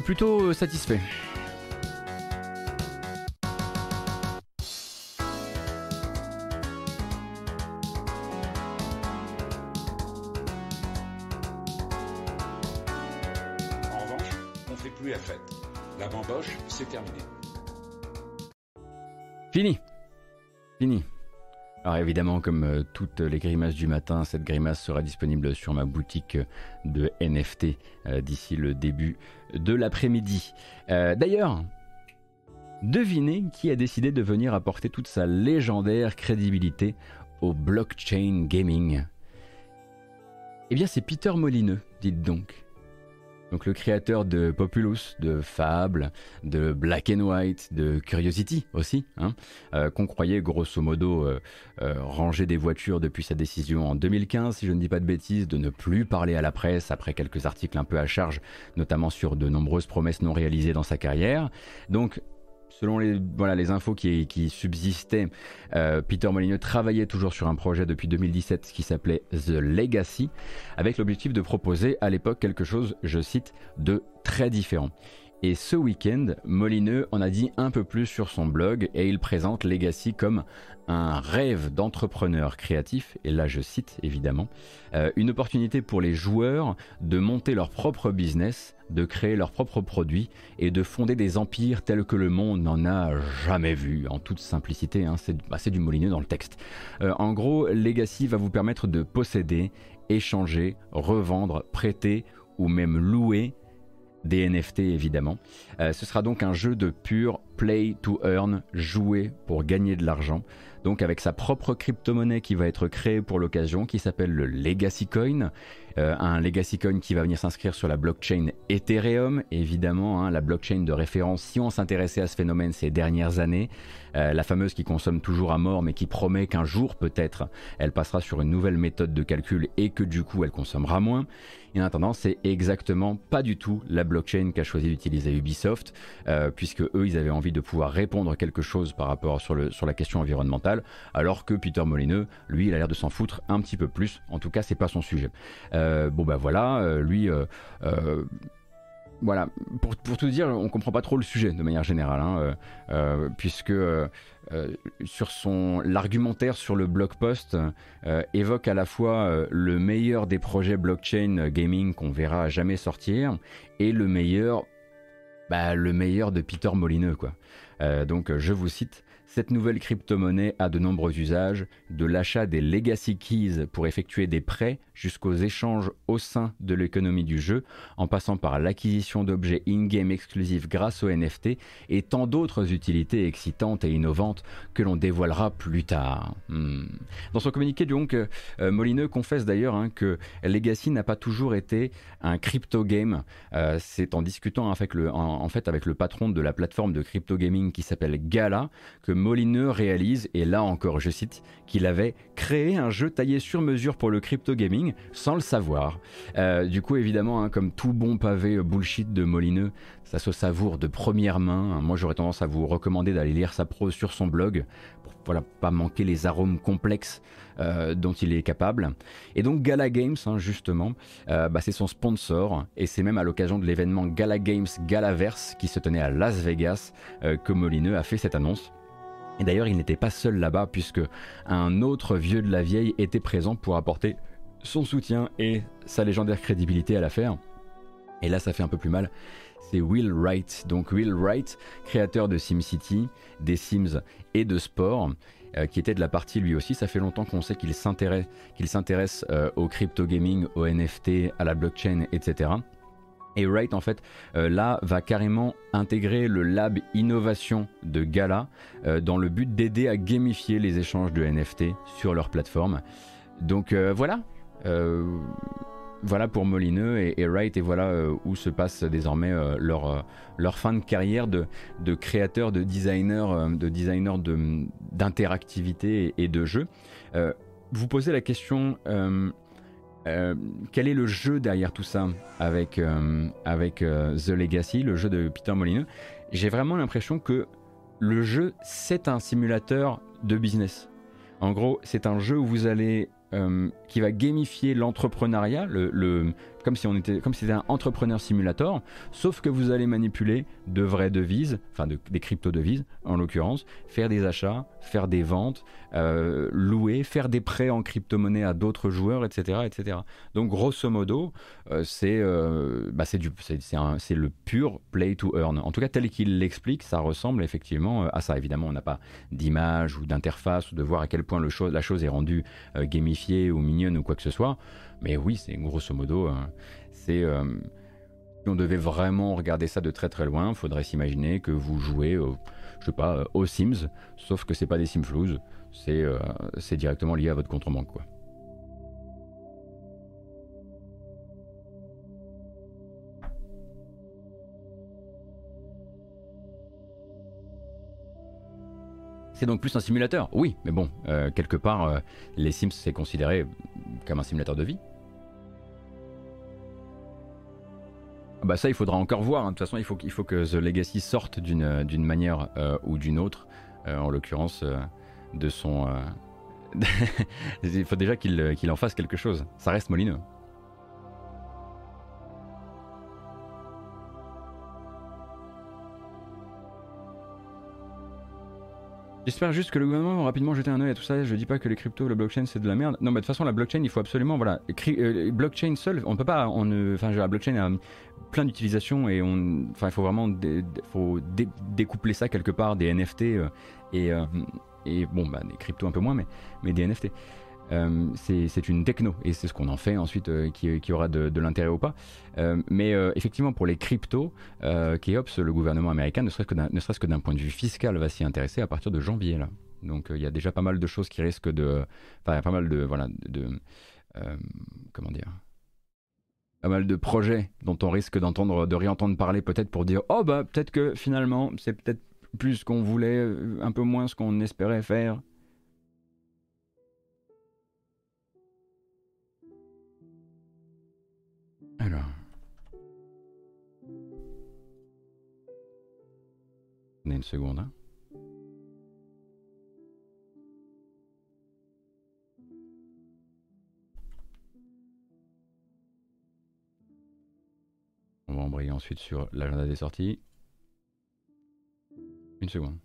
plutôt satisfait. Plus la fête. La bamboche, c'est terminé. Fini. Fini. Alors évidemment, comme euh, toutes les grimaces du matin, cette grimace sera disponible sur ma boutique de NFT euh, d'ici le début de l'après-midi. Euh, d'ailleurs, devinez qui a décidé de venir apporter toute sa légendaire crédibilité au blockchain gaming? Eh bien c'est Peter Molineux, dites donc donc le créateur de Populous, de Fable, de Black and White, de Curiosity aussi, hein, euh, qu'on croyait grosso modo euh, euh, ranger des voitures depuis sa décision en 2015, si je ne dis pas de bêtises, de ne plus parler à la presse après quelques articles un peu à charge, notamment sur de nombreuses promesses non réalisées dans sa carrière. Donc selon les, infos qui, qui subsistaient, euh, Peter Molyneux travaillait toujours sur un projet depuis 2017 qui s'appelait The Legacy, avec l'objectif de proposer à l'époque quelque chose, je cite, de très différent. Et ce week-end, Molineux en a dit un peu plus sur son blog et il présente Legacy comme un rêve d'entrepreneur créatif, et là je cite évidemment, euh, une opportunité pour les joueurs de monter leur propre business, de créer leurs propres produits et de fonder des empires tels que le monde n'en a jamais vu, en toute simplicité, hein, bah, c'est du Molineux dans le texte. Euh, en gros, Legacy va vous permettre de posséder, échanger, revendre, prêter ou même louer des NFT évidemment. Euh, ce sera donc un jeu de pur play to earn, jouer pour gagner de l'argent. Donc avec sa propre crypto-monnaie qui va être créée pour l'occasion, qui s'appelle le Legacy Coin. Euh, un Legacy Coin qui va venir s'inscrire sur la blockchain Ethereum, évidemment, hein, la blockchain de référence si on s'intéressait à ce phénomène ces dernières années. Euh, la fameuse qui consomme toujours à mort mais qui promet qu'un jour peut-être elle passera sur une nouvelle méthode de calcul et que du coup elle consommera moins. Et en attendant, c'est exactement pas du tout la blockchain qu'a choisi d'utiliser Ubisoft, euh, puisque eux, ils avaient envie de pouvoir répondre quelque chose par rapport sur, le, sur la question environnementale, alors que Peter Molineux, lui, il a l'air de s'en foutre un petit peu plus. En tout cas, c'est pas son sujet. Euh, bon bah voilà, lui voilà, pour, tout dire, on comprend pas trop le sujet de manière générale, hein, euh, euh, puisque euh, sur son l'argumentaire sur le blog post évoque à la fois le meilleur des projets blockchain gaming qu'on verra jamais sortir et le meilleur, bah, le meilleur de Peter Molineux quoi. donc je vous cite. Cette nouvelle crypto-monnaie a de nombreux usages, de l'achat des legacy keys pour effectuer des prêts jusqu'aux échanges au sein de l'économie du jeu, en passant par l'acquisition d'objets in-game exclusifs grâce aux NFT et tant d'autres utilités excitantes et innovantes que l'on dévoilera plus tard. Hmm. Dans son communiqué, donc, euh, Molineux confesse d'ailleurs hein, que Legacy n'a pas toujours été un crypto game. Euh, c'est en discutant avec le, avec le patron de la plateforme de crypto gaming qui s'appelle Gala que Molineux réalise, et là encore je cite, qu'il avait créé un jeu taillé sur mesure pour le crypto gaming sans le savoir. Euh, du coup, évidemment, hein, comme tout bon pavé bullshit de Molineux, ça se savoure de première main. Moi, j'aurais tendance à vous recommander d'aller lire sa prose sur son blog pour voilà, pas manquer les arômes complexes euh, dont il est capable. Et donc Gala Games, hein, justement, euh, bah, c'est son sponsor, et c'est même à l'occasion de l'événement Gala Games Galaverse qui se tenait à Las Vegas que Molineux a fait cette annonce. Et d'ailleurs, il n'était pas seul là-bas, puisque un autre vieux de la vieille était présent pour apporter son soutien et sa légendaire crédibilité à l'affaire. Et là, ça fait un peu plus mal. C'est Will Wright. Donc Will Wright, créateur de SimCity, des Sims et de sport, euh, qui était de la partie lui aussi. Ça fait longtemps qu'on sait qu'il s'intéresse, euh, au crypto gaming, au NFT, à la blockchain, etc. Et Wright, en fait, euh, là, va carrément intégrer le lab innovation de Gala dans le but d'aider à gamifier les échanges de NFT sur leur plateforme. Donc voilà, euh, voilà pour Molineux et, Wright et voilà euh, où se passe désormais euh, leur, leur fin de carrière de, de créateurs, de designers, de designers d'interactivité et, de jeux. vous posez la question quel est le jeu derrière tout ça avec, avec The Legacy, le jeu de Peter Molineux J'ai vraiment l'impression que le jeu, c'est un simulateur de business. En gros, c'est un jeu où vous allez euh, qui va gamifier l'entrepreneuriat, le, comme si c'était un entrepreneur simulator, sauf que vous allez manipuler de vraies devises, enfin des crypto-devises en l'occurrence, faire des achats, faire des ventes, euh, louer, faire des prêts en crypto-monnaie à d'autres joueurs, etc., etc. Donc grosso modo, euh, c'est euh, bah, le pur play to earn. En tout cas, tel qu'il l'explique, ça ressemble effectivement à ça. Évidemment, on n'a pas d'image ou d'interface ou de voir à quel point la chose est rendue gamifiée ou mignonne ou quoi que ce soit. Mais oui, c'est grosso modo, euh, c'est euh, si on devait vraiment regarder ça de très très loin, faudrait s'imaginer que vous jouez, aux Sims, sauf que c'est pas des Simflouz, c'est euh, c'est directement lié à votre banque, quoi. C'est donc plus un simulateur, oui, mais bon, quelque part, les Sims c'est considéré comme un simulateur de vie. Bah ça, il faudra encore voir. hein. De toute façon, il faut, faut que The Legacy sorte d'une d'une manière euh, ou d'une autre. Euh, en l'occurrence, euh, de son. euh, il faut déjà euh, qu'il en fasse quelque chose. Ça reste molineux. J'espère juste que le gouvernement va rapidement jeter un œil à tout ça. Je dis pas que les cryptos, le blockchain, c'est de la merde. Non, mais de toute façon, la blockchain, il faut absolument, voilà, euh, blockchain seul, on peut pas, enfin, la blockchain a plein d'utilisations et on, enfin, il faut vraiment, découpler ça quelque part des NFT euh, et euh, et bon, bah, des cryptos un peu moins, mais mais des NFT. Euh, c'est une techno et c'est ce qu'on en fait ensuite euh, qui, aura de, l'intérêt ou pas. Euh, mais effectivement, pour les cryptos, Keops, le gouvernement américain, ne serait-ce que d'un point de vue fiscal, va s'y intéresser à partir de janvier. Là. Donc il y a déjà pas mal de choses qui risquent de. Enfin, pas mal de. Voilà, de. comment dire pas mal de projets dont on risque d'entendre, de réentendre parler peut-être pour dire oh bah peut-être que finalement c'est peut-être plus ce qu'on voulait, un peu moins ce qu'on espérait faire. Une seconde. hein? On va embrayer ensuite sur l'agenda des sorties. Une seconde.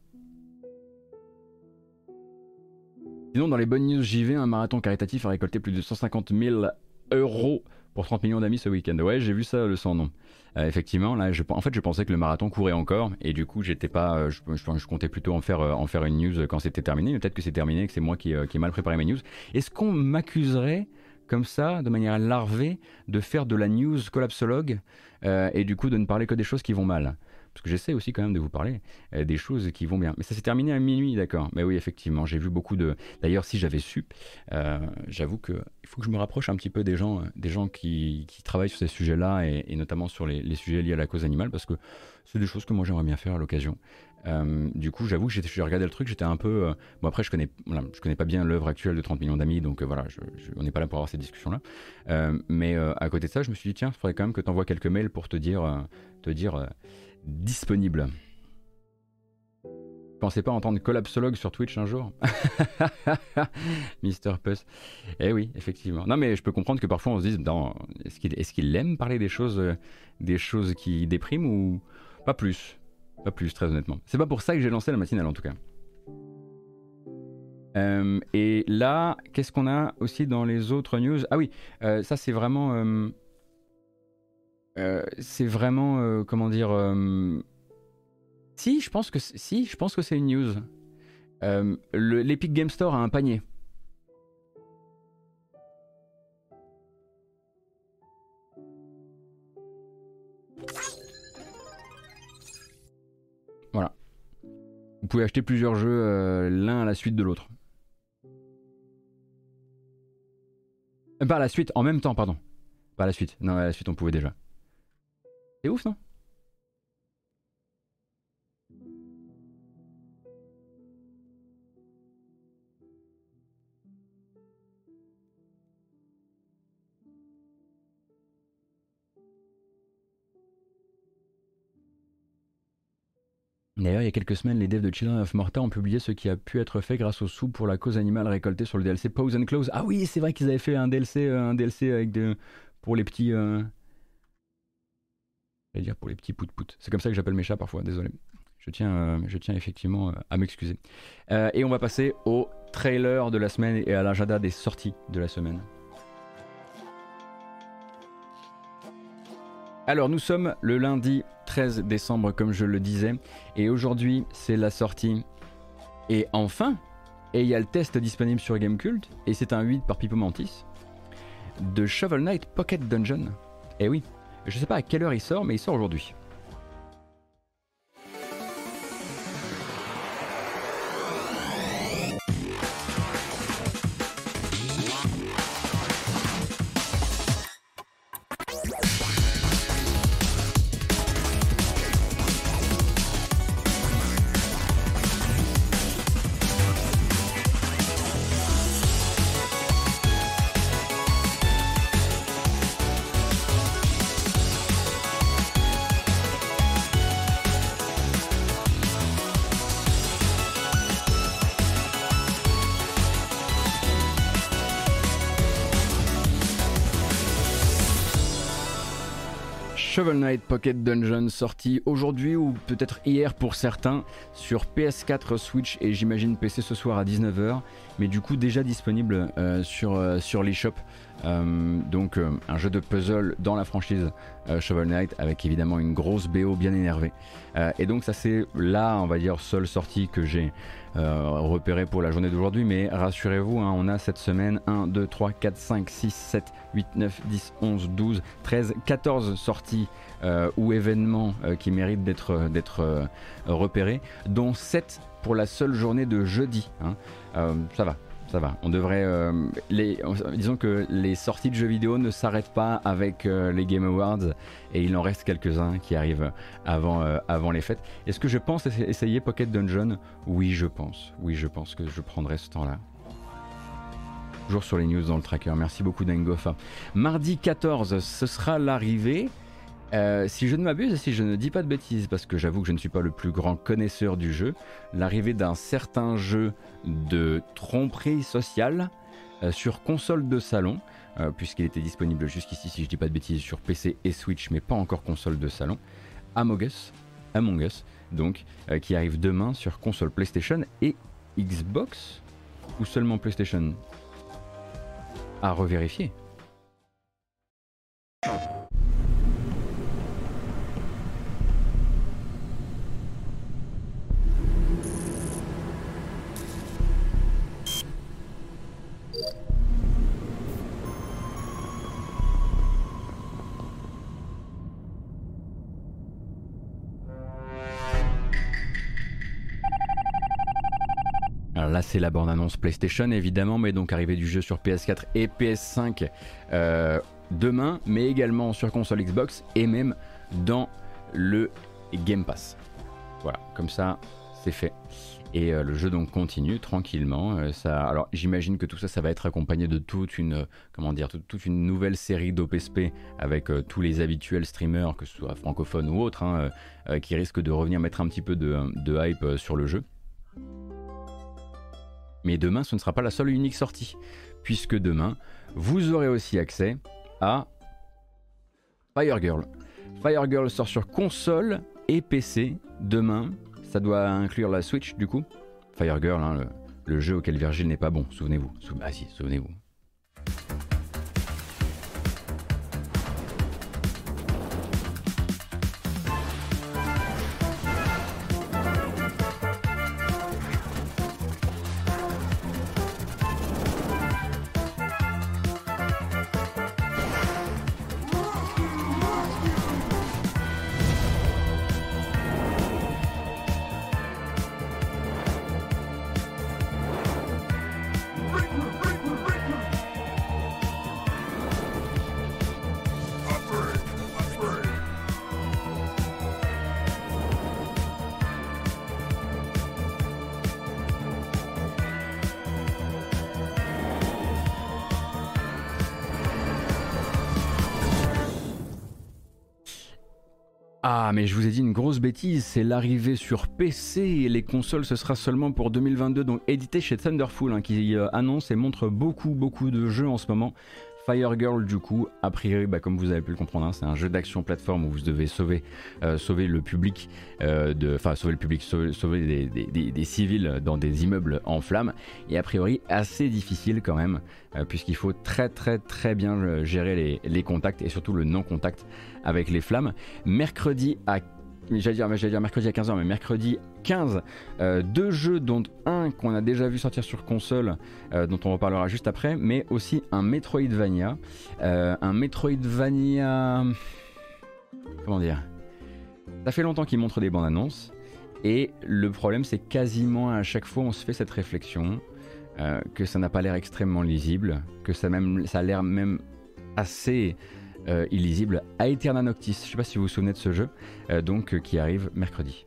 Sinon, dans les bonnes news JV, un marathon caritatif a récolté plus de 150 000 euros pour 30 millions d'amis ce week-end. Ouais, j'ai vu ça le sans nom. Euh, effectivement, là, je, en fait, je pensais que le marathon courait encore et du coup, j'étais pas, euh, je, je- je comptais plutôt en faire, euh, en faire une news quand c'était terminé. Peut-être que c'est terminé, que c'est moi qui, qui ai mal préparé mes news. Est-ce qu'on m'accuserait comme ça, de manière larvée, de faire de la news collapsologue et du coup de ne parler que des choses qui vont mal? Parce que j'essaie aussi quand même de vous parler euh, des choses qui vont bien. Mais ça s'est terminé à minuit, d'accord. Mais oui, effectivement, j'ai vu beaucoup de. D'ailleurs, si j'avais su, euh, j'avoue que il faut que je me rapproche un petit peu des gens, euh, des gens qui, travaillent sur ces sujets-là et, notamment sur les, sujets liés à la cause animale, parce que c'est des choses que moi j'aimerais bien faire à l'occasion. Du coup, j'avoue que j'ai regardé le truc, j'étais un peu. euh, Bon, après, je connais, je connais pas bien l'œuvre actuelle de 30 millions d'amis, donc voilà, on n'est pas là pour avoir cette discussion-là. Mais à côté de ça, je me suis dit, tiens, il faudrait quand même que tu envoies quelques mails pour te dire, te dire disponible. Pensez pas entendre collapsologue sur Twitch un jour Mister Puss. Eh oui, effectivement. Non, mais je peux comprendre que parfois on se dise, est-ce qu'il aime parler des choses, euh, des choses qui dépriment ou pas plus? Pas plus, très honnêtement. C'est pas pour ça que j'ai lancé la matinale en tout cas. Euh, et là, qu'est-ce qu'on a aussi dans les autres news? Ah oui, euh, ça c'est vraiment, c'est vraiment, euh, comment dire, euh, si, je pense que c'est- une news. Euh, le- L'Epic Game Store a un panier. Voilà. Vous pouvez acheter plusieurs jeux euh, l'un à la suite de l'autre. Euh, à la suite, en même temps, pardon. Pas à la suite. Non, à la suite, on pouvait déjà. C'est ouf, non? D'ailleurs, il y a quelques semaines, les devs de Children of Morta ont publié ce qui a pu être fait grâce aux sous pour la cause animale récoltée sur le DLC Pause and Close. Ah oui, c'est vrai qu'ils avaient fait un DLC, euh, un DLC avec de, pour les petits. Euh... J'allais dire pour les petits pout-pout. C'est comme ça que j'appelle mes chats parfois, désolé. Je tiens, euh, je tiens effectivement euh, à m'excuser. Euh, et on va passer au trailer de la semaine et à l'agenda des sorties de la semaine. Alors nous sommes le lundi 13 décembre comme je le disais et aujourd'hui c'est la sortie et enfin et il y a le test disponible sur Gamecult et c'est un 8 par Pipo Mantis de Shovel Knight Pocket Dungeon. Et oui, je sais pas à quelle heure il sort mais il sort aujourd'hui. Shovel Knight Pocket Dungeon sorti aujourd'hui ou peut-être hier pour certains sur PS4, Switch et j'imagine PC ce soir à 19h, mais du coup déjà disponible euh, sur, euh, sur l'eShop. Euh, donc un jeu de puzzle dans la franchise Shovel Knight avec évidemment une grosse BO bien énervée. et donc ça c'est là on va dire seule sortie que j'ai repéré pour la journée d'aujourd'hui, mais rassurez-vous, hein, on a cette semaine 1, 2, 3, 4, 5, 6, 7, 8, 9, 10, 11, 12, 13, 14 sorties ou événements qui méritent d'être repérés, dont 7 pour la seule journée de jeudi. Hein. ça va, ça va. On devrait. les, disons que les sorties de jeux vidéo ne s'arrêtent pas avec les Game Awards et il en reste quelques-uns qui arrivent avant, avant les fêtes. Est-ce que je pense essayer Pocket Dungeon? Oui, je pense. Oui, je pense que je prendrai ce temps-là toujours sur les news dans le tracker. Merci beaucoup Dengofa. Mardi 14, ce sera l'arrivée. Euh, si je ne m'abuse, si je ne dis pas de bêtises, parce que j'avoue que je ne suis pas le plus grand connaisseur du jeu, l'arrivée d'un certain jeu de tromperie sociale euh, sur console de salon, euh, puisqu'il était disponible jusqu'ici, si je ne dis pas de bêtises, sur PC et Switch, mais pas encore console de salon, Among Us, Among Us donc, qui arrive demain sur console PlayStation et Xbox, ou seulement PlayStation? À revérifier. C'est la bande-annonce PlayStation, évidemment, mais donc arrivée du jeu sur PS4 et PS5 euh, demain, mais également sur console Xbox et même dans le Game Pass. Voilà, comme ça, c'est fait. Et euh, le jeu donc continue tranquillement. Euh, alors j'imagine que tout ça, ça va être accompagné de toute une, comment dire, toute, une nouvelle série d'OPSP avec tous les habituels streamers, que ce soit francophones ou autres, hein, qui risquent de revenir mettre un petit peu de hype sur le jeu. Mais demain, ce ne sera pas la seule et unique sortie, puisque demain, vous aurez aussi accès à Fire Girl. Fire Girl sort sur console et PC demain. Ça doit inclure la Switch du coup. Fire Girl, hein, le, jeu auquel Virgil n'est pas bon, souvenez-vous. ah si, souvenez-vous. Mais je vous ai dit une grosse bêtise, c'est l'arrivée sur PC et les consoles, ce sera seulement pour 2022, donc édité chez Thunderful, hein, qui euh, annonce et montre beaucoup, beaucoup de jeux en ce moment. Fire Girl, du coup, a priori, bah, comme vous avez pu le comprendre, hein, c'est un jeu d'action plateforme où vous devez sauver, euh, sauver le public, euh, enfin sauver le public, sauver, des, civils dans des immeubles en flammes, et a priori assez difficile quand même, puisqu'il faut très très très bien gérer les, les contacts et surtout le non-contact avec les flammes. Mercredi à j'allais dire, mercredi à 15h, mais mercredi 15, euh, deux jeux, dont un qu'on a déjà vu sortir sur console, euh, dont on reparlera juste après, mais aussi un Metroidvania. Euh, un Metroidvania. Comment dire? Ça fait longtemps qu'il montre des bandes annonces, et le problème, c'est quasiment à chaque fois, on se fait cette réflexion. que ça n'a pas l'air extrêmement lisible, que ça, même, ça a l'air même assez euh, illisible Aeterna Noctis. Je ne sais pas si vous vous souvenez de ce jeu, euh, donc euh, qui arrive mercredi.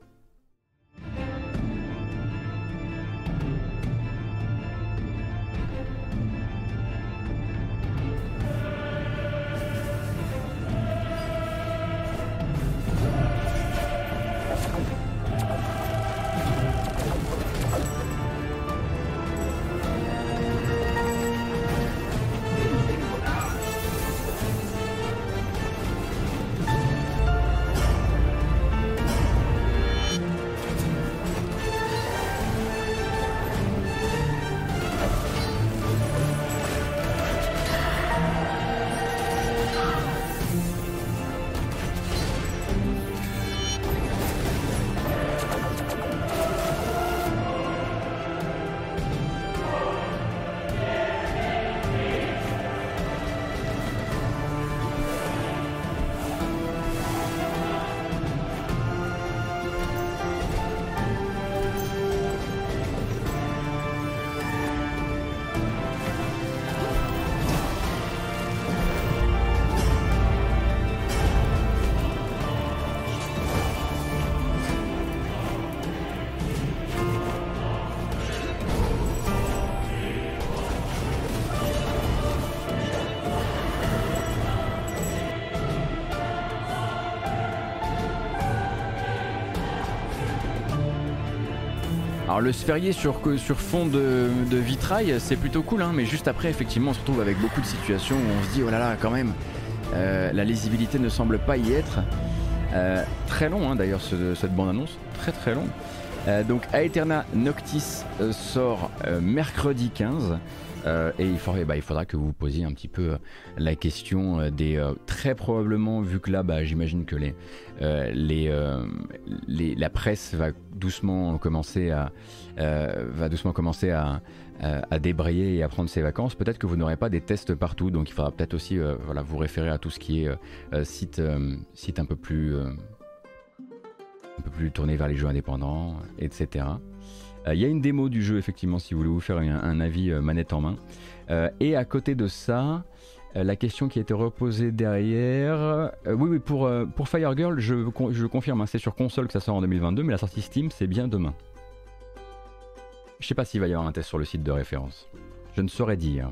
Le sphérié sur, fond de, vitrail, c'est plutôt cool, hein, mais juste après, effectivement, on se retrouve avec beaucoup de situations où on se dit, oh là là, quand même, euh, la lisibilité ne semble pas y être. Euh, très long hein, d'ailleurs cette bande-annonce, très très long. Euh, donc Aeterna Noctis sort mercredi 15. et il faudra, bah, il faudra, que vous vous posiez un petit peu la question des très probablement vu que là bah, j'imagine que la presse va doucement commencer à va doucement commencer à, euh, à débrayer et à prendre ses vacances, peut-être que vous n'aurez pas des tests partout. Donc il faudra peut-être aussi euh, voilà, vous référer à tout ce qui est euh, site, site un peu plus un peu plus tourné vers les jeux indépendants, etc. Il y a une démo du jeu effectivement si vous voulez vous faire un, avis manette en main. et à côté de ça, la question qui a été reposée derrière. oui, oui, pour, pour Fire Girl, je, je confirme, hein, c'est sur console que ça sort en 2022, mais la sortie Steam, c'est bien demain. Je sais pas s'il va y avoir un test sur le site de référence. Je ne saurais dire.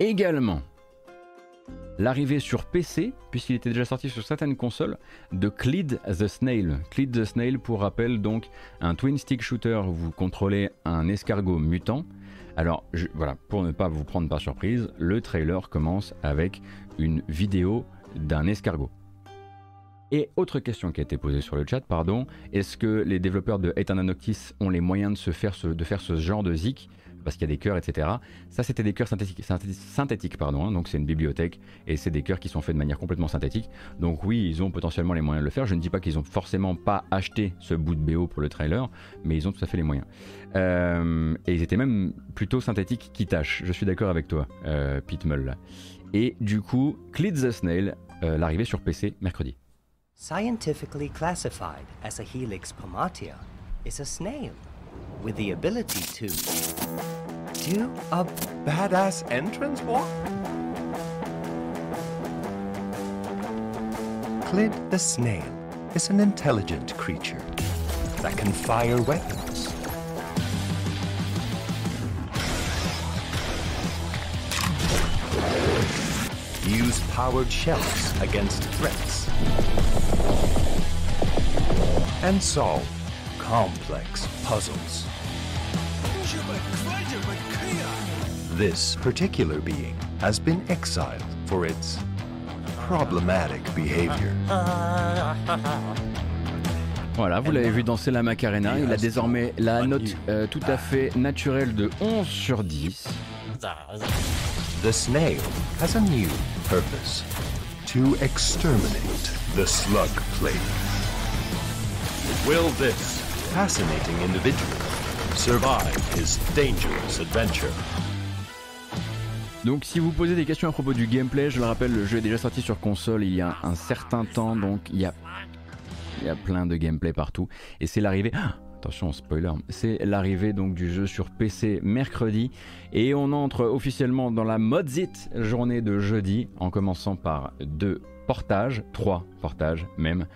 Également, l'arrivée sur PC, puisqu'il était déjà sorti sur certaines consoles, de Cleed the Snail. Cleed the Snail, pour rappel, donc un twin stick shooter où vous contrôlez un escargot mutant. Alors voilà, pour ne pas vous prendre par surprise, le trailer commence avec une vidéo d'un escargot. Et autre question qui a été posée sur le chat, pardon, est-ce que les développeurs de Eternal Noctis ont les moyens de, se faire ce, de faire ce genre de zik parce qu'il y a des cœurs, etc. Ça, c'était des cœurs synthétiques, pardon, hein, donc c'est une bibliothèque et c'est des cœurs qui sont faits de manière complètement synthétique. Donc oui, ils ont potentiellement les moyens de le faire. Je ne dis pas qu'ils ont forcément pas acheté ce bout de BO pour le trailer, mais ils ont tout à fait les moyens. Euh, et ils étaient même plutôt synthétiques qui tâchent. Je suis d'accord avec toi, euh, Pete Mull. Et du coup, Cleed the Snail, euh, l'arrivée sur PC mercredi. Scientifically classified as a Helix pomatia, is a snail with the ability to do a badass entrance walk. Clid the snail is an intelligent creature that can fire weapons. Use powered shells against threats and solve complex puzzles. This particular being has been exiled for its problematic behavior. Voilà, vous l'avez vu danser la Macarena. Il a désormais la note euh, tout à fait naturelle de 11 sur 10. The snail has a new purpose to exterminate the slug plague. Will this fascinating individual survive his dangerous adventure? Donc si vous posez des questions à propos du gameplay, je le rappelle, le jeu est déjà sorti sur console il y a un certain temps, donc il y a, il y a plein de gameplay partout. Et c'est l'arrivée... Ah, attention, spoiler, c'est l'arrivée donc du jeu sur PC mercredi et on entre officiellement dans la Modzit journée de jeudi en commençant par deux portages, trois portages même,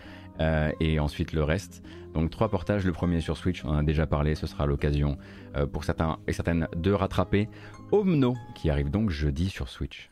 euh, et ensuite le reste. Donc trois portages, le premier sur Switch, on en a déjà parlé, ce sera l'occasion euh, pour certains et certaines de rattraper Omno qui arrive donc jeudi sur Switch.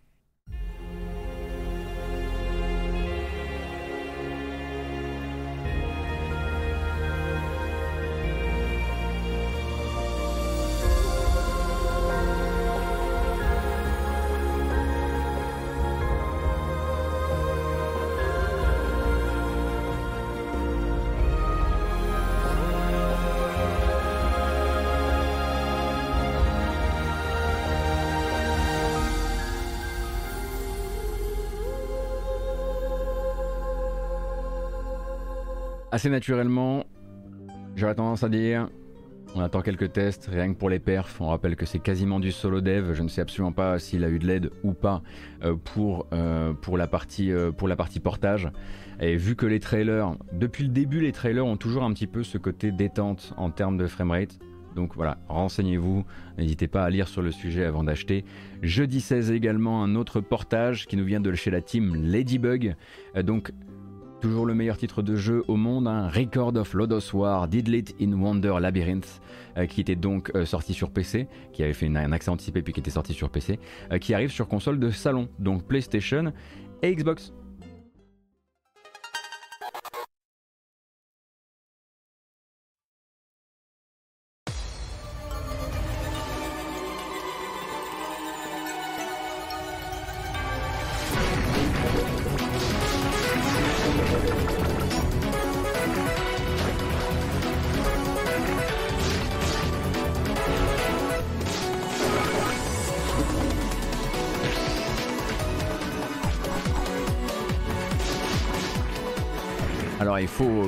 Assez naturellement, j'aurais tendance à dire, on attend quelques tests, rien que pour les perfs. On rappelle que c'est quasiment du solo dev. Je ne sais absolument pas s'il a eu de l'aide ou pas euh, pour, euh, pour, la partie, euh, pour la partie portage. Et vu que les trailers, depuis le début, les trailers ont toujours un petit peu ce côté détente en termes de framerate. Donc voilà, renseignez-vous, n'hésitez pas à lire sur le sujet avant d'acheter. Jeudi 16 également un autre portage qui nous vient de chez la team Ladybug. donc Toujours le meilleur titre de jeu au monde, un Record of Lodos War, Didlit in Wonder Labyrinth, euh, qui était donc euh, sorti sur PC, qui avait fait un accès anticipé puis qui était sorti sur PC, euh, qui arrive sur console de salon, donc PlayStation et Xbox.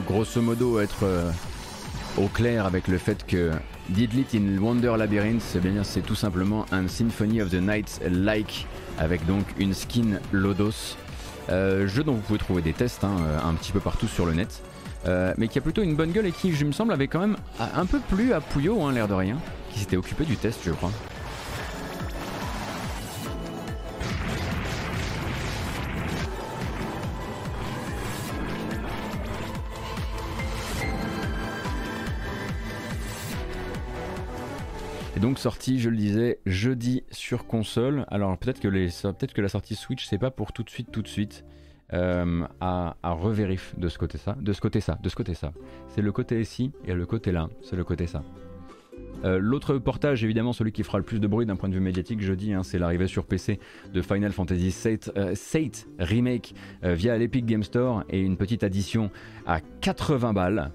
Grosso modo être euh, au clair avec le fait que Didlit in Wonder Labyrinth, eh c'est tout simplement un Symphony of the Night like avec donc une skin Lodos. Euh, jeu dont vous pouvez trouver des tests hein, un petit peu partout sur le net. Euh, mais qui a plutôt une bonne gueule et qui, je me semble, avait quand même un peu plus à Pouillot, hein, l'air de rien, qui s'était occupé du test, je crois. Donc je le disais, jeudi sur console. Alors peut-être que, peut que la sortie Switch, c'est pas pour tout de suite, tout de suite. Euh, à, à revérif de ce côté ça, de ce côté ça, de ce côté ça. C'est le côté ici et le côté là, c'est le côté ça. Euh, l'autre portage, évidemment, celui qui fera le plus de bruit d'un point de vue médiatique jeudi, hein, c'est l'arrivée sur PC de Final Fantasy VII, euh, Remake via l'Epic Game Store et une petite addition à 80 balles.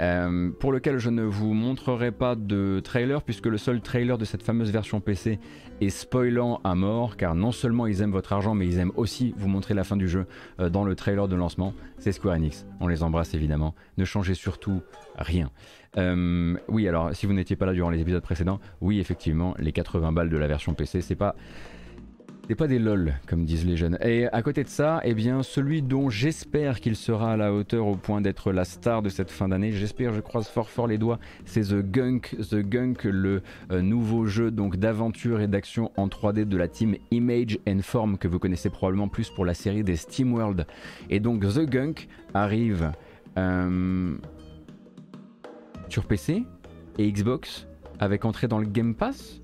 Euh, pour lequel je ne vous montrerai pas de trailer puisque le seul trailer de cette fameuse version PC est spoilant à mort car non seulement ils aiment votre argent mais ils aiment aussi vous montrer la fin du jeu euh, dans le trailer de lancement. C'est Square Enix, on les embrasse évidemment. Ne changez surtout rien. Euh, oui alors si vous n'étiez pas là durant les épisodes précédents, oui effectivement les 80 balles de la version PC c'est pas c'est pas des lol, comme disent les jeunes. Et à côté de ça, eh bien, celui dont j'espère qu'il sera à la hauteur au point d'être la star de cette fin d'année, j'espère, je croise fort fort les doigts, c'est The Gunk. The Gunk, le euh, nouveau jeu donc d'aventure et d'action en 3D de la team Image and Form que vous connaissez probablement plus pour la série des SteamWorld. Et donc The Gunk arrive euh, sur PC et Xbox avec entrée dans le Game Pass?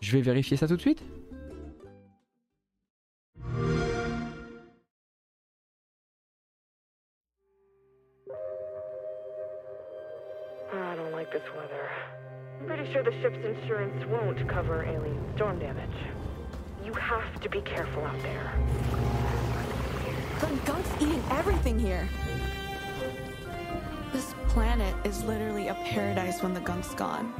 Je vais vérifier ça tout de suite. I don't like this weather. I'm pretty sure the ship's insurance won't cover alien storm damage. You have to be careful out there. The gunk's eating everything here. This planet is literally a paradise when the gunk's gone.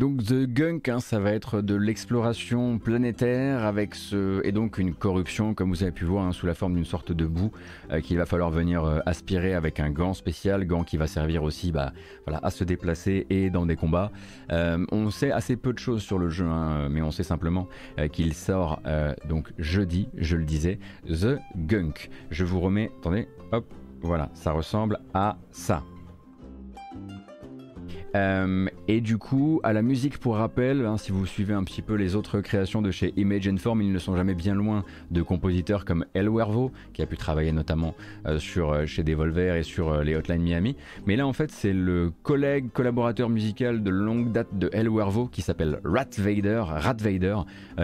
Donc The Gunk, hein, ça va être de l'exploration planétaire avec ce et donc une corruption, comme vous avez pu voir, hein, sous la forme d'une sorte de boue euh, qu'il va falloir venir euh, aspirer avec un gant spécial, gant qui va servir aussi, bah, à se déplacer et dans des combats. Euh, on sait assez peu de choses sur le jeu, hein, mais on sait simplement qu'il sort donc jeudi, je le disais, The Gunk. Je vous remets, attendez, hop, voilà, ça ressemble à ça. Euh, et du coup, à la musique pour rappel, hein, si vous suivez un petit peu les autres créations de chez Image and Form, ils ne sont jamais bien loin de compositeurs comme El Wervo, qui a pu travailler notamment euh, sur, euh, chez Devolver et sur les Hotline Miami. Mais là, en fait, c'est le collègue collaborateur musical de longue date de El Wervo, qui s'appelle Rat Vader,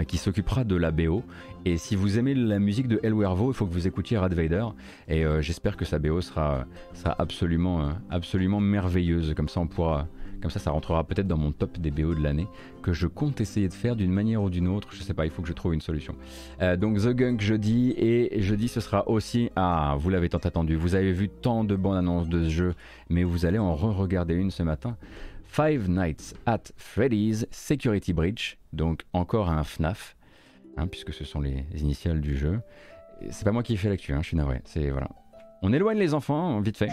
qui s'occupera de la BO. Et si vous aimez la musique de El Wervo, il faut que vous écoutiez Rat Vader. Et j'espère que sa BO sera, sera absolument, absolument merveilleuse. Comme ça, on pourra comme ça, ça rentrera peut-être dans mon top des BO de l'année que je compte essayer de faire d'une manière ou d'une autre. Je sais pas, il faut que je trouve une solution. Euh, donc The Gunk jeudi et jeudi ce sera aussi ah vous l'avez tant attendu. Vous avez vu tant de bonnes annonces de ce jeu, mais vous allez en re-regarder une ce matin. Five Nights at Freddy's Security Breach, donc encore un FNAF, hein, puisque ce sont les initiales du jeu. C'est pas moi qui ai fait l'actu, hein, je suis navré. C'est voilà. On éloigne les enfants, vite fait.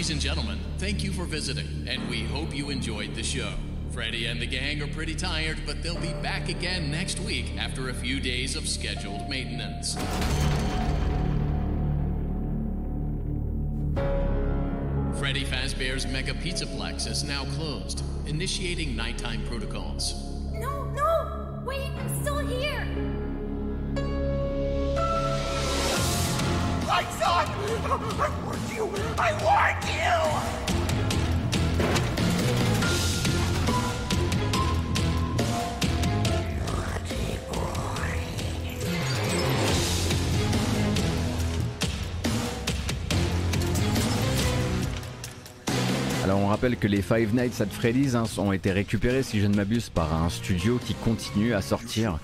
Ladies and gentlemen, thank you for visiting, and we hope you enjoyed the show. Freddy and the gang are pretty tired, but they'll be back again next week after a few days of scheduled maintenance. Freddy Fazbear's Mega Pizzaplex is now closed, initiating nighttime protocols. Alors on rappelle que les Five Nights at Freddy's hein, ont été récupérés, si je ne m'abuse, par un studio qui continue à sortir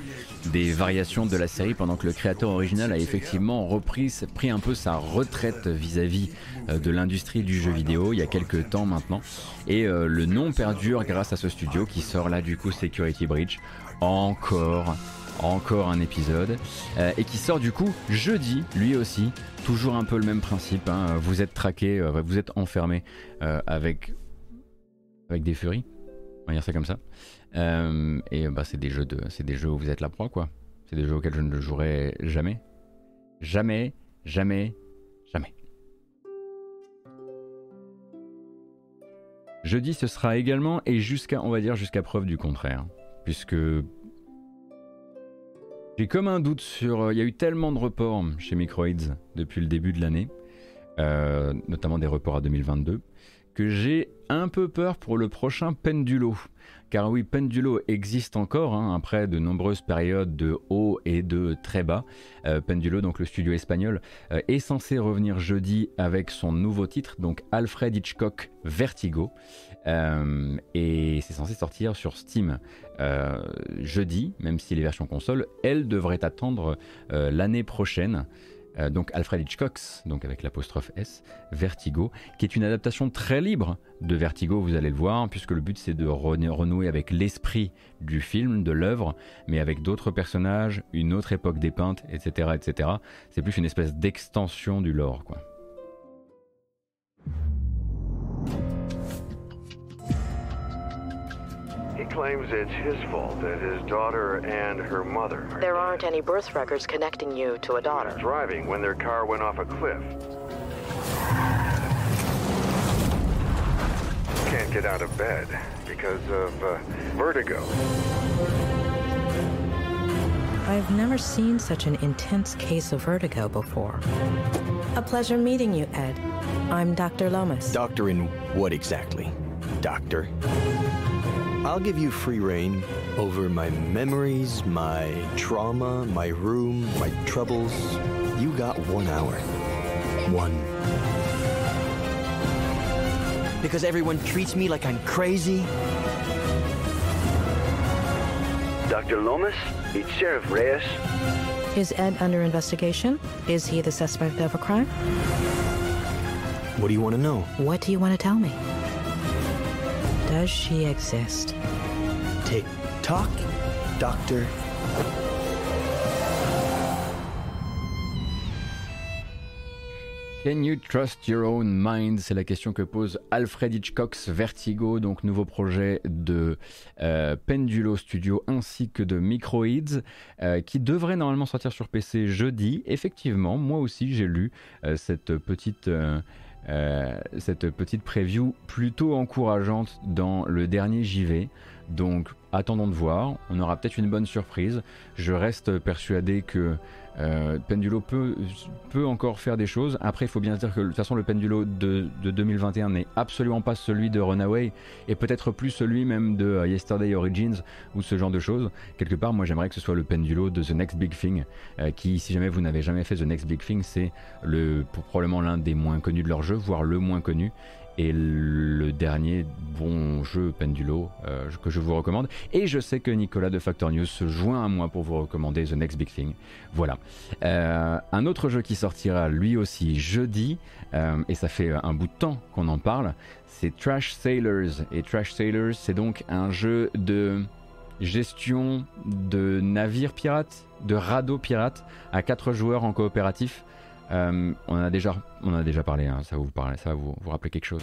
des variations de la série pendant que le créateur original a effectivement repris, pris un peu sa retraite vis-à-vis euh, de l'industrie du jeu vidéo il y a quelques temps maintenant. Et euh, le nom perdure grâce à ce studio qui sort là du coup Security Breach. Encore, encore un épisode. Euh, et qui sort du coup jeudi, lui aussi. Toujours un peu le même principe. Hein. Vous êtes traqué, vous êtes enfermé avec, avec des furies. On va dire ça comme ça. Euh, et bah, c'est des jeux de, des jeux où vous êtes la proie, quoi. C'est des jeux auxquels je ne jouerai jamais, jamais, jamais, jamais. Jeudi, ce sera également et jusqu'à, on va dire jusqu'à preuve du contraire, puisque j'ai comme un doute sur. Il y a eu tellement de reports chez Microids depuis le début de l'année, euh, notamment des reports à 2022, que j'ai un peu peur pour le prochain Pendulo. Car oui, Pendulo existe encore, hein, après de nombreuses périodes de haut et de très bas. Euh, Pendulo, donc le studio espagnol, euh, est censé revenir jeudi avec son nouveau titre, donc Alfred Hitchcock Vertigo. Euh, et c'est censé sortir sur Steam jeudi, même si les versions console, elles devraient attendre l'année prochaine. Euh, donc Alfred Hitchcock, donc avec l'apostrophe S, Vertigo, qui est une adaptation très libre de Vertigo, vous allez le voir, puisque le but c'est de renouer avec l'esprit du film, de l'œuvre, mais avec d'autres personnages, une autre époque dépeinte, etc. etc. C'est plus une espèce d'extension du lore, quoi. Claims it's his fault that his daughter and her mother. There aren't any birth records connecting you to a daughter. Driving when their car went off a cliff. Can't get out of bed because of uh, vertigo. I've never seen such an intense case of vertigo before. A pleasure meeting you, Ed. I'm Dr. Lomas. Doctor in what exactly? Doctor? I'll give you free reign over my memories, my trauma, my room, my troubles. You got one hour. One. Because everyone treats me like I'm crazy? Dr. Lomas? It's Sheriff Reyes. Is Ed under investigation? Is he the suspect of a crime? What do you want to know? What do you want to tell me? Does she exist? Tick tock, doctor. Can you trust your own mind? C'est la question que pose Alfred Hitchcock's Vertigo, donc nouveau projet de euh, Pendulo Studio ainsi que de Microids, euh, qui devrait normalement sortir sur PC jeudi. Effectivement, moi aussi j'ai lu euh, cette petite euh, cette petite preview plutôt encourageante dans le dernier JV. Donc attendons de voir, on aura peut-être une bonne surprise. Je reste persuadé que euh, Pendulo peut, peut encore faire des choses. Après, il faut bien se dire que de toute façon, le Pendulo de, 2021 n'est absolument pas celui de Runaway et peut-être plus celui même de euh, Yesterday Origins ou ce genre de choses. Quelque part, moi j'aimerais que ce soit le Pendulo de The Next Big Thing euh, qui, si jamais vous n'avez jamais fait The Next Big Thing, c'est le, probablement l'un des moins connus de leur jeu, voire le moins connu et le dernier bon jeu Pendulo euh, que je vous recommande. Et je sais que Nicolas de Factor News se joint à moi pour vous recommander The Next Big Thing. Voilà. Euh, un autre jeu qui sortira lui aussi jeudi, euh, et ça fait un bout de temps qu'on en parle, c'est Trash Sailors. Et Trash Sailors, c'est donc un jeu de gestion de navires pirates, de radeaux pirates, à 4 joueurs en coopératif. Euh, on, a déjà, on a déjà parlé, hein, ça, vous parler, ça va vous, vous rappeler quelque chose?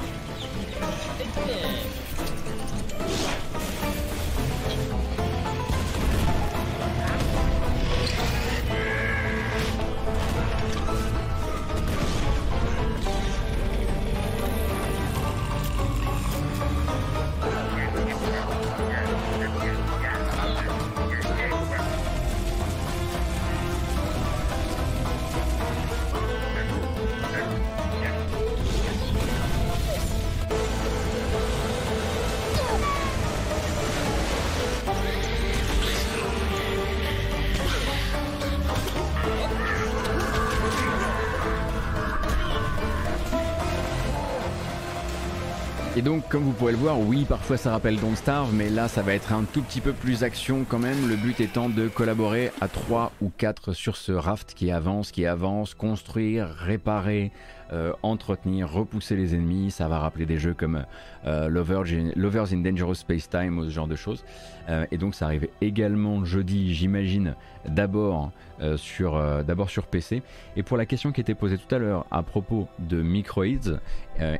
Vous pouvez le voir, oui, parfois ça rappelle Don't Starve, mais là, ça va être un tout petit peu plus action quand même. Le but étant de collaborer à 3 ou 4 sur ce raft qui avance, qui avance, construire, réparer, euh, entretenir, repousser les ennemis. Ça va rappeler des jeux comme euh, Lovers in Dangerous Space Time ou ce genre de choses. Euh, et donc ça arrive également jeudi, j'imagine, d'abord sur, sur PC. Et pour la question qui était posée tout à l'heure à propos de Microids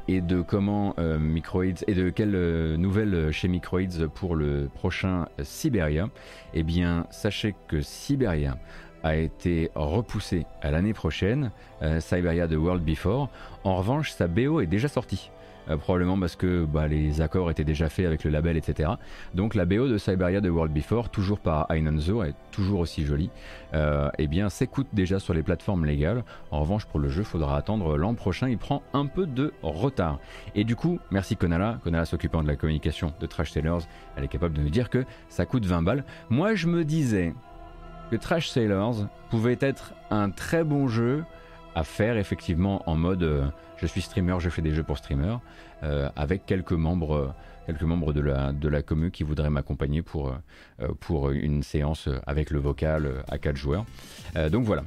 et de comment Microids et de quelles nouvelles chez Microids pour le prochain Siberia, eh bien sachez que Siberia a été repoussé à l'année prochaine, euh, Cyberia de World Before. En revanche, sa BO est déjà sortie. Euh, probablement parce que bah, les accords étaient déjà faits avec le label, etc. Donc la BO de Cyberia de World Before, toujours par Ainonzo, est toujours aussi jolie, euh, eh bien s'écoute déjà sur les plateformes légales. En revanche, pour le jeu, faudra attendre l'an prochain, il prend un peu de retard. Et du coup, merci Konala, Konala s'occupant de la communication de Trash Tellers, elle est capable de nous dire que ça coûte 20 balles. Moi, je me disais, Trash Sailors pouvait être un très bon jeu à faire effectivement en mode euh, je suis streamer, je fais des jeux pour streamers, euh, avec quelques membres, quelques membres de la, de la commu qui voudraient m'accompagner pour, euh, pour une séance avec le vocal à 4 joueurs. donc voilà,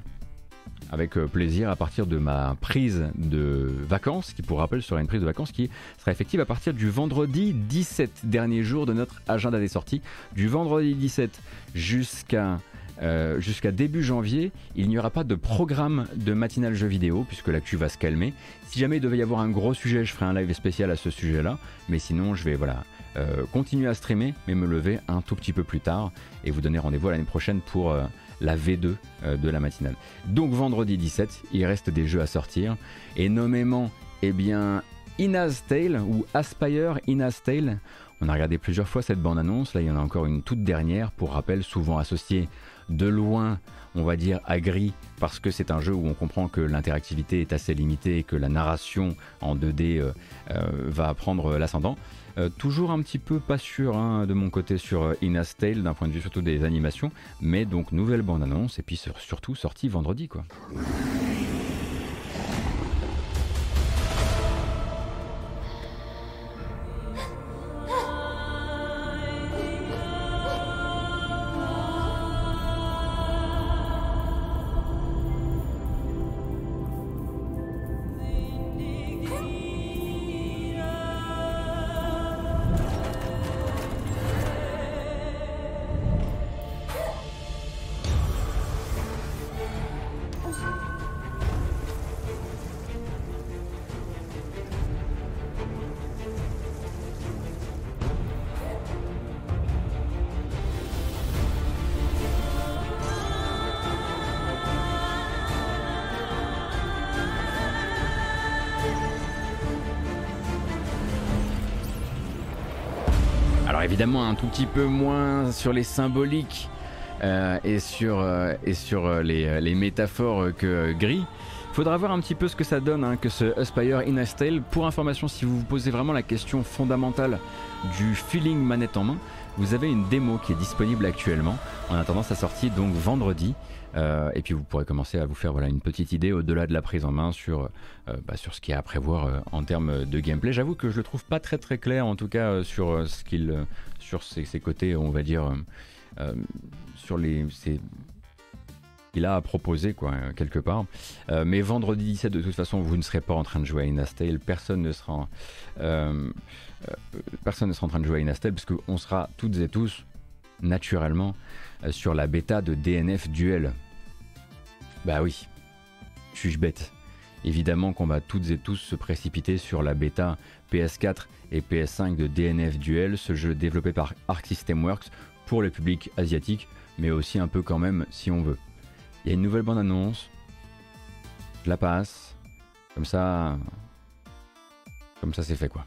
avec plaisir à partir de ma prise de vacances, qui pour rappel sera une prise de vacances qui sera effective à partir du vendredi 17, dernier jour de notre agenda des sorties, du vendredi 17 jusqu'à euh, jusqu'à début janvier, il n'y aura pas de programme de matinale jeu vidéo puisque l'actu va se calmer. Si jamais il devait y avoir un gros sujet, je ferai un live spécial à ce sujet-là. Mais sinon, je vais voilà euh, continuer à streamer, mais me lever un tout petit peu plus tard et vous donner rendez-vous l'année prochaine pour euh, la V2 de la matinale. Donc vendredi 17, il reste des jeux à sortir et nommément, eh bien, Ina's Tale ou Aspire Ina's Tale. On a regardé plusieurs fois cette bande-annonce, là il y en a encore une toute dernière, pour rappel, souvent associée de loin, on va dire, gris, parce que c'est un jeu où on comprend que l'interactivité est assez limitée et que la narration en 2D euh, euh, va prendre l'ascendant. Euh, toujours un petit peu pas sûr hein, de mon côté sur Ina's Tale, d'un point de vue surtout des animations, mais donc nouvelle bande-annonce et puis surtout sortie vendredi quoi. Tout petit peu moins sur les symboliques euh, et sur, euh, euh, les, métaphores que Gris. Faudra voir un petit peu ce que ça donne hein, que ce Aspire in a. Pour information, si vous vous posez vraiment la question fondamentale du feeling manette en main, vous avez une démo qui est disponible actuellement en attendant sa sortie donc vendredi. Euh, et puis vous pourrez commencer à vous faire une petite idée au-delà de la prise en main sur, euh, bah, sur ce qu'il y a à prévoir euh, en termes de gameplay. J'avoue que je le trouve pas très clair en tout cas sur ce qu'il sur ses, côtés, on va dire, sur les qu'il a à proposer quoi quelque part. mais vendredi 17 de toute façon vous ne serez pas en train de jouer à Inastale, personne ne sera personne ne sera en train de jouer à Inastale parce qu'on sera toutes et tous naturellement sur la bêta de DNF Duel. Bah oui, suis-je bête? Évidemment qu'on va toutes et tous se précipiter sur la bêta PS4 et PS5 de DNF Duel, ce jeu développé par Arc System Works pour le public asiatique, mais aussi un peu quand même si on veut. Il y a une nouvelle bande-annonce, je la passe, comme ça, comme ça c'est fait quoi.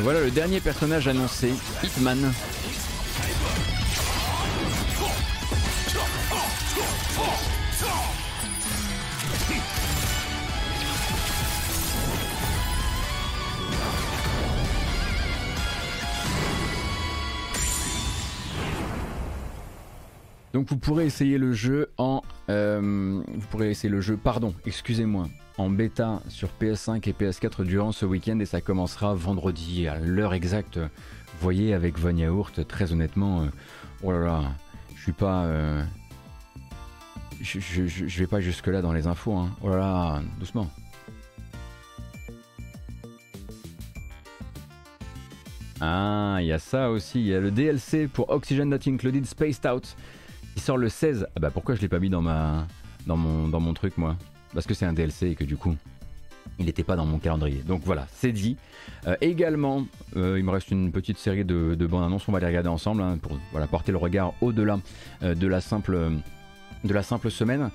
Voilà le dernier personnage annoncé, Hitman. Donc vous pourrez essayer le jeu en... Euh, vous pourrez essayer le jeu, pardon, excusez-moi en bêta sur PS5 et PS4 durant ce week-end et ça commencera vendredi à l'heure exacte. Vous voyez avec Von Yaourt, très honnêtement, euh, oh là là, je suis pas... Euh, vais pas jusque là dans les infos, hein. oh là là, doucement. Ah, il y a ça aussi, il y a le DLC pour Oxygen Not Included Spaced Out il sort le 16. Ah bah pourquoi je l'ai pas mis dans ma dans mon dans mon truc moi? Parce que c'est un DLC et que du coup il n'était pas dans mon calendrier. Donc voilà, c'est dit. Euh, également, euh, il me reste une petite série de, de bandes annonces, on va les regarder ensemble hein, pour porter le regard au-delà euh, de, la simple, de la simple semaine.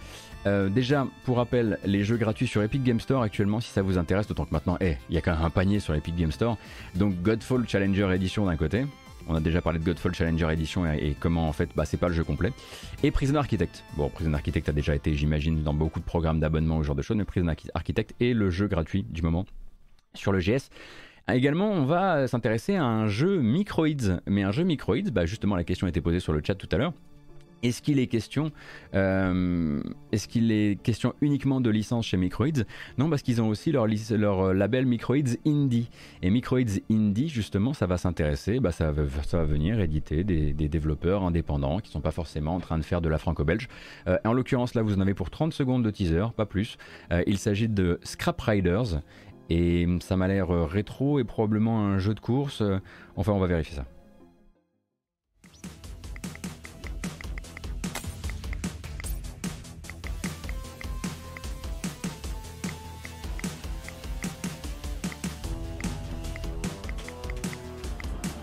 déjà, pour rappel, les jeux gratuits sur Epic Game Store actuellement, si ça vous intéresse, d'autant que maintenant, eh, il y a quand même un panier sur Epic Game Store. Donc Godfall Challenger Edition d'un côté, on a déjà parlé de Godfall Challenger Edition et, comment en fait bah, c'est pas le jeu complet. Et Prison Architect. Bon, Prison Architect a déjà été, j'imagine, dans beaucoup de programmes d'abonnement au genre de choses, mais Prison Architect est le jeu gratuit du moment sur le GS. Également, on va s'intéresser à un jeu Microids. Mais un jeu Microids, bah justement, la question a été posée sur le chat tout à l'heure. Est-ce qu'il est question, euh, est-ce qu'il est question uniquement de licence chez Microids? Non, parce qu'ils ont aussi leur, euh, label Microids Indie. Et Microids Indie, justement, ça va s'intéresser, bah, ça, va, venir éditer des, développeurs indépendants qui ne sont pas forcément en train de faire de la franco-belge. Euh, en l'occurrence, là, vous en avez pour 30 secondes de teaser, pas plus. il s'agit de Scrap Riders. Et ça m'a l'air rétro et probablement un jeu de course. Enfin, on va vérifier ça.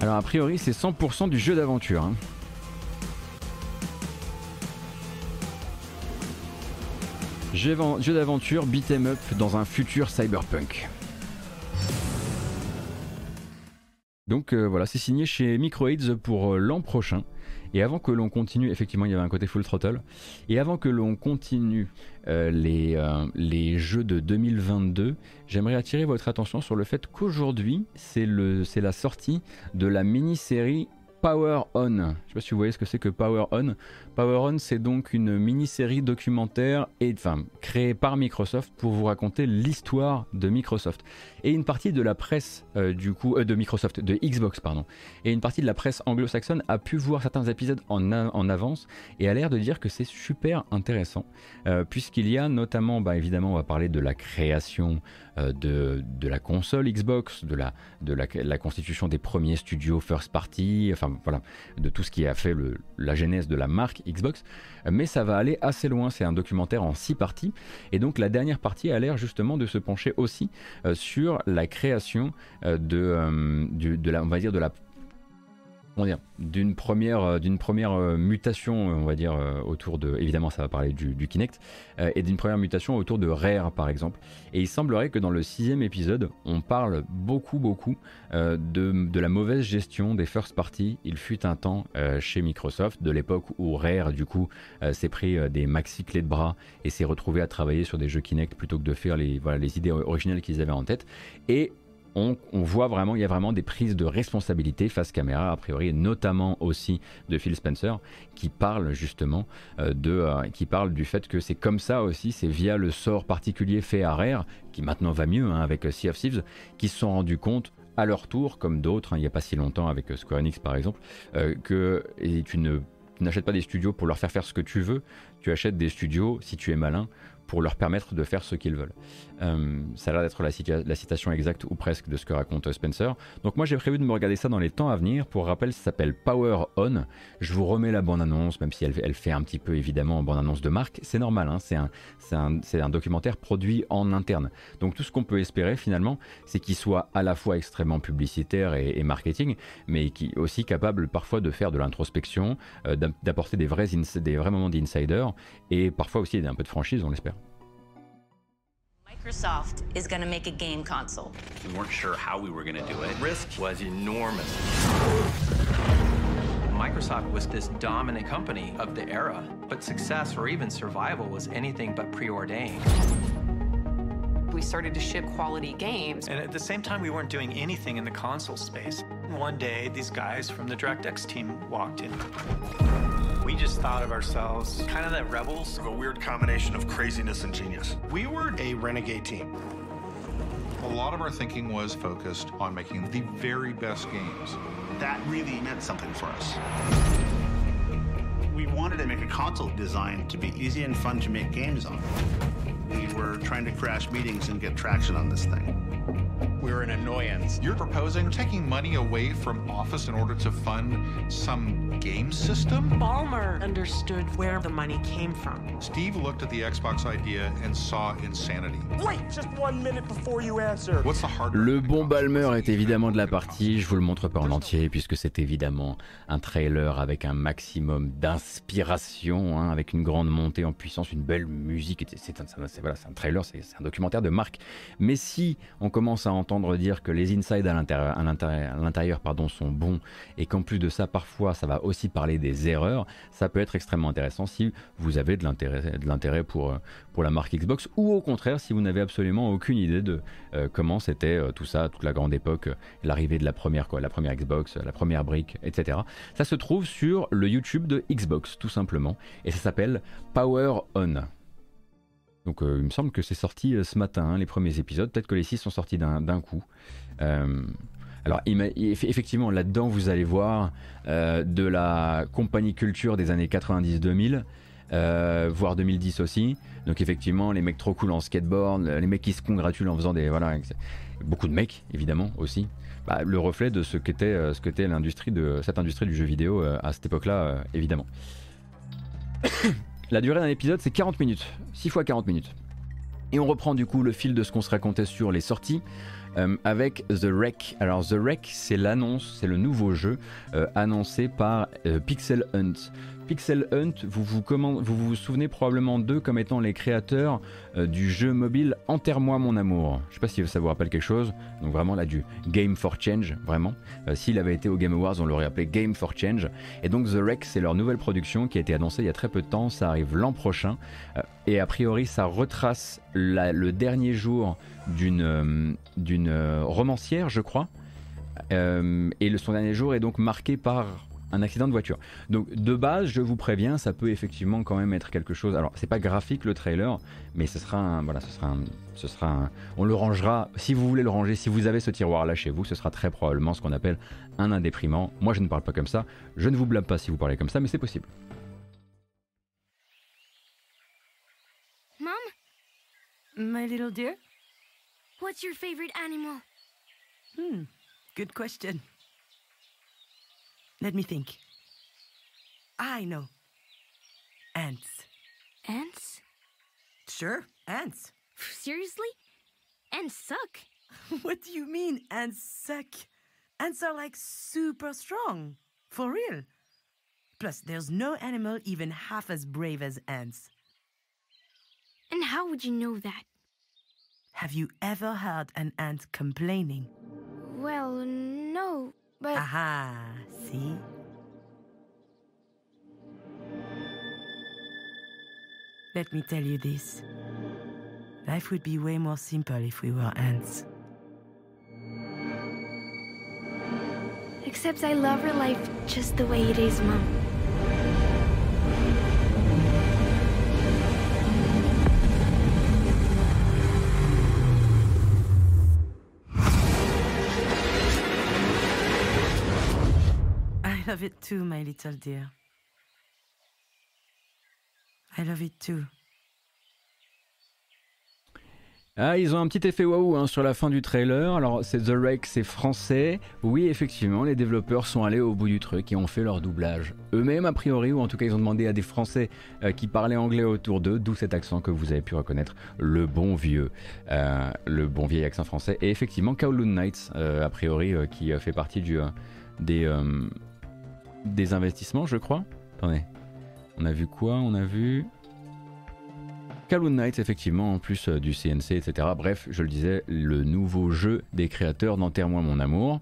Alors a priori c'est 100% du jeu d'aventure. Hein. Jeu d'aventure beat'em up dans un futur cyberpunk. Donc euh, voilà, c'est signé chez Microids pour euh, l'an prochain. Et avant que l'on continue, effectivement, il y avait un côté full throttle. Et avant que l'on continue euh, les, euh, les jeux de 2022, j'aimerais attirer votre attention sur le fait qu'aujourd'hui, c'est la sortie de la mini-série Power On. Je ne sais pas si vous voyez ce que c'est que Power On. Power On, c'est donc une mini-série documentaire et, enfin, créée par Microsoft pour vous raconter l'histoire de Microsoft. Et une partie de la presse, euh, du coup, euh, de Microsoft, de Xbox, pardon, et une partie de la presse anglo-saxonne a pu voir certains épisodes en, avance et a l'air de dire que c'est super intéressant, euh, puisqu'il y a notamment, bah, évidemment, on va parler de la création de, de, la console Xbox, de, la, de la, constitution des premiers studios first party, enfin voilà, de tout ce qui a fait la genèse de la marque Xbox. Mais ça va aller assez loin, c'est un documentaire en six parties. Et donc la dernière partie a l'air justement de se pencher aussi euh, sur la création euh, de, la, on va dire, de la d'une première, euh, d'une première euh, mutation, on va dire, euh, autour de, évidemment ça va parler du, Kinect, et d'une première mutation autour de Rare par exemple. Et il semblerait que dans le sixième épisode, on parle beaucoup beaucoup de, de, la mauvaise gestion des first parties. Il fut un temps chez Microsoft, de l'époque où Rare du coup s'est pris des maxi clés de bras et s'est retrouvé à travailler sur des jeux Kinect plutôt que de faire les, voilà, les idées originales qu'ils avaient en tête. Et on, voit vraiment, il y a vraiment des prises de responsabilité face caméra, a priori, notamment aussi de Phil Spencer, qui parle justement euh, de, euh, qui parle du fait que c'est comme ça aussi, c'est via le sort particulier fait à Rare, qui maintenant va mieux hein, avec Sea of Thieves, qui se sont rendus compte à leur tour, comme d'autres, hein, il n'y a pas si longtemps avec Square Enix par exemple, euh, que tu n'achètes pas des studios pour leur faire faire ce que tu veux, tu achètes des studios, si tu es malin, pour leur permettre de faire ce qu'ils veulent. Euh, ça a l'air d'être la, citation exacte ou presque de ce que raconte Spencer. Donc moi j'ai prévu de me regarder ça dans les temps à venir. Pour rappel, ça s'appelle Power On. Je vous remets la bande-annonce, même si elle, fait un petit peu évidemment en bande-annonce de marque. C'est normal, hein. c'est un, documentaire produit en interne. Donc tout ce qu'on peut espérer finalement, c'est qu'il soit à la fois extrêmement publicitaire et, marketing, mais qui aussi capable parfois de faire de l'introspection, euh, d'apporter des vrais, des vrais moments d'insider et parfois aussi un peu de franchise, on l'espère. Microsoft is going to make a game console. We weren't sure how we were going to do it. Risk was enormous. Microsoft was this dominant company of the era, but success or even survival was anything but preordained. We started to ship quality games. And at the same time, we weren't doing anything in the console space. One day, these guys from the DirectX team walked in. We just thought of ourselves kind of the rebels. A weird combination of craziness and genius. We were a renegade team. A lot of our thinking was focused on making the very best games. That really meant something for us. We wanted to make a console designed to be easy and fun to make games on. We were trying to crash meetings and get traction on this thing. We're an annoyance. You're proposing taking money away from Office in order to fund some game system? Ballmer understood where the money came from. Steve looked at the Xbox idea and saw insanity. Wait just one minute before you answer. What's the hard Le bon Balmer est évidemment de la partie, je vous le montre pas en entier puisque c'est évidemment un trailer avec un maximum d'inspiration, hein, avec une grande montée en puissance, une belle musique. C'est un, voilà, un trailer, c'est un documentaire de marque. Mais si on commence à entendre dire que les insides à l'intérieur sont bons et qu'en plus de ça, parfois, ça va aussi parler des erreurs, ça peut être extrêmement intéressant si vous avez de l'intérêt pour, pour la marque Xbox ou au contraire si vous n'avez absolument aucune idée de euh, comment c'était euh, tout ça, toute la grande époque, euh, l'arrivée de la première, quoi, la première Xbox, la première brique, etc. Ça se trouve sur le YouTube de Xbox, tout simplement, et ça s'appelle Power On. Donc il me semble que c'est sorti ce matin, hein, les premiers épisodes. Peut-être que les six sont sortis d'un coup. alors effectivement, là-dedans, vous allez voir de la compagnie culture des années 90-2000, voire 2010 aussi. Donc effectivement, les mecs trop cool en skateboard, les mecs qui se congratulent en faisant des... Voilà, beaucoup de mecs, évidemment, aussi. Bah, le reflet de ce qu'était ce l'industrie de cette industrie du jeu vidéo à cette époque-là, évidemment. La durée d'un épisode, c'est 40 minutes. 6 fois 40 minutes. Et on reprend du coup le fil de ce qu'on se racontait sur les sorties. Euh, avec The Wreck. Alors The Wreck, c'est l'annonce, c'est le nouveau jeu euh, annoncé par euh, Pixel Hunt. Pixel Hunt, vous vous, souvenez probablement d'eux comme étant les créateurs euh, du jeu mobile Enterre-moi mon amour. Je sais pas si ça vous rappelle quelque chose. Donc vraiment là du Game for Change, vraiment. Euh, s'il avait été au Game Awards, on l'aurait appelé Game for Change. Et donc The Wreck, c'est leur nouvelle production qui a été annoncée il y a très peu de temps. Ça arrive l'an prochain. Euh, et a priori, ça retrace le dernier jour d'une romancière, je crois. et le, son dernier jour est donc marqué par un accident de voiture. Donc de base, je vous préviens, ça peut effectivement quand même être quelque chose. Alors c'est pas graphique le trailer, mais ce sera un, voilà, ce sera un, ce sera on le rangera. Si vous voulez le ranger, si vous avez ce tiroir là chez vous, ce sera très probablement ce qu'on appelle un indéprimant. Moi je ne parle pas comme ça. Je ne vous blâme pas si vous parlez comme ça, mais c'est possible. Mom, my little dear, what's your favorite animal? Hmm, good question. Let me think. I know. Ants. Ants? Sure, ants. Seriously? Ants suck. what do you mean, ants suck? Ants are like super strong. For real. Plus, there's no animal even half as brave as ants. And how would you know that? Have you ever heard an ant complaining? Well, no, but. Aha, see? Let me tell you this. Life would be way more simple if we were ants. Except I love her life just the way it is, Mom. I love it too. Ah, ils ont un petit effet waouh hein, sur la fin du trailer. Alors, c'est The Wreck, c'est français. Oui, effectivement, les développeurs sont allés au bout du truc et ont fait leur doublage eux-mêmes, a priori, ou en tout cas, ils ont demandé à des Français euh, qui parlaient anglais autour d'eux, d'où cet accent que vous avez pu reconnaître, le bon vieux, euh, le bon vieil accent français. Et effectivement, Kowloon Knights, euh, a priori, qui fait partie du, des, des investissements, je crois. Attendez, on a vu quoi? On a vu. Carloon Knights, effectivement, en plus euh, du CNC, etc. Bref, je le disais, le nouveau jeu des créateurs d'Enterre-moi mon amour.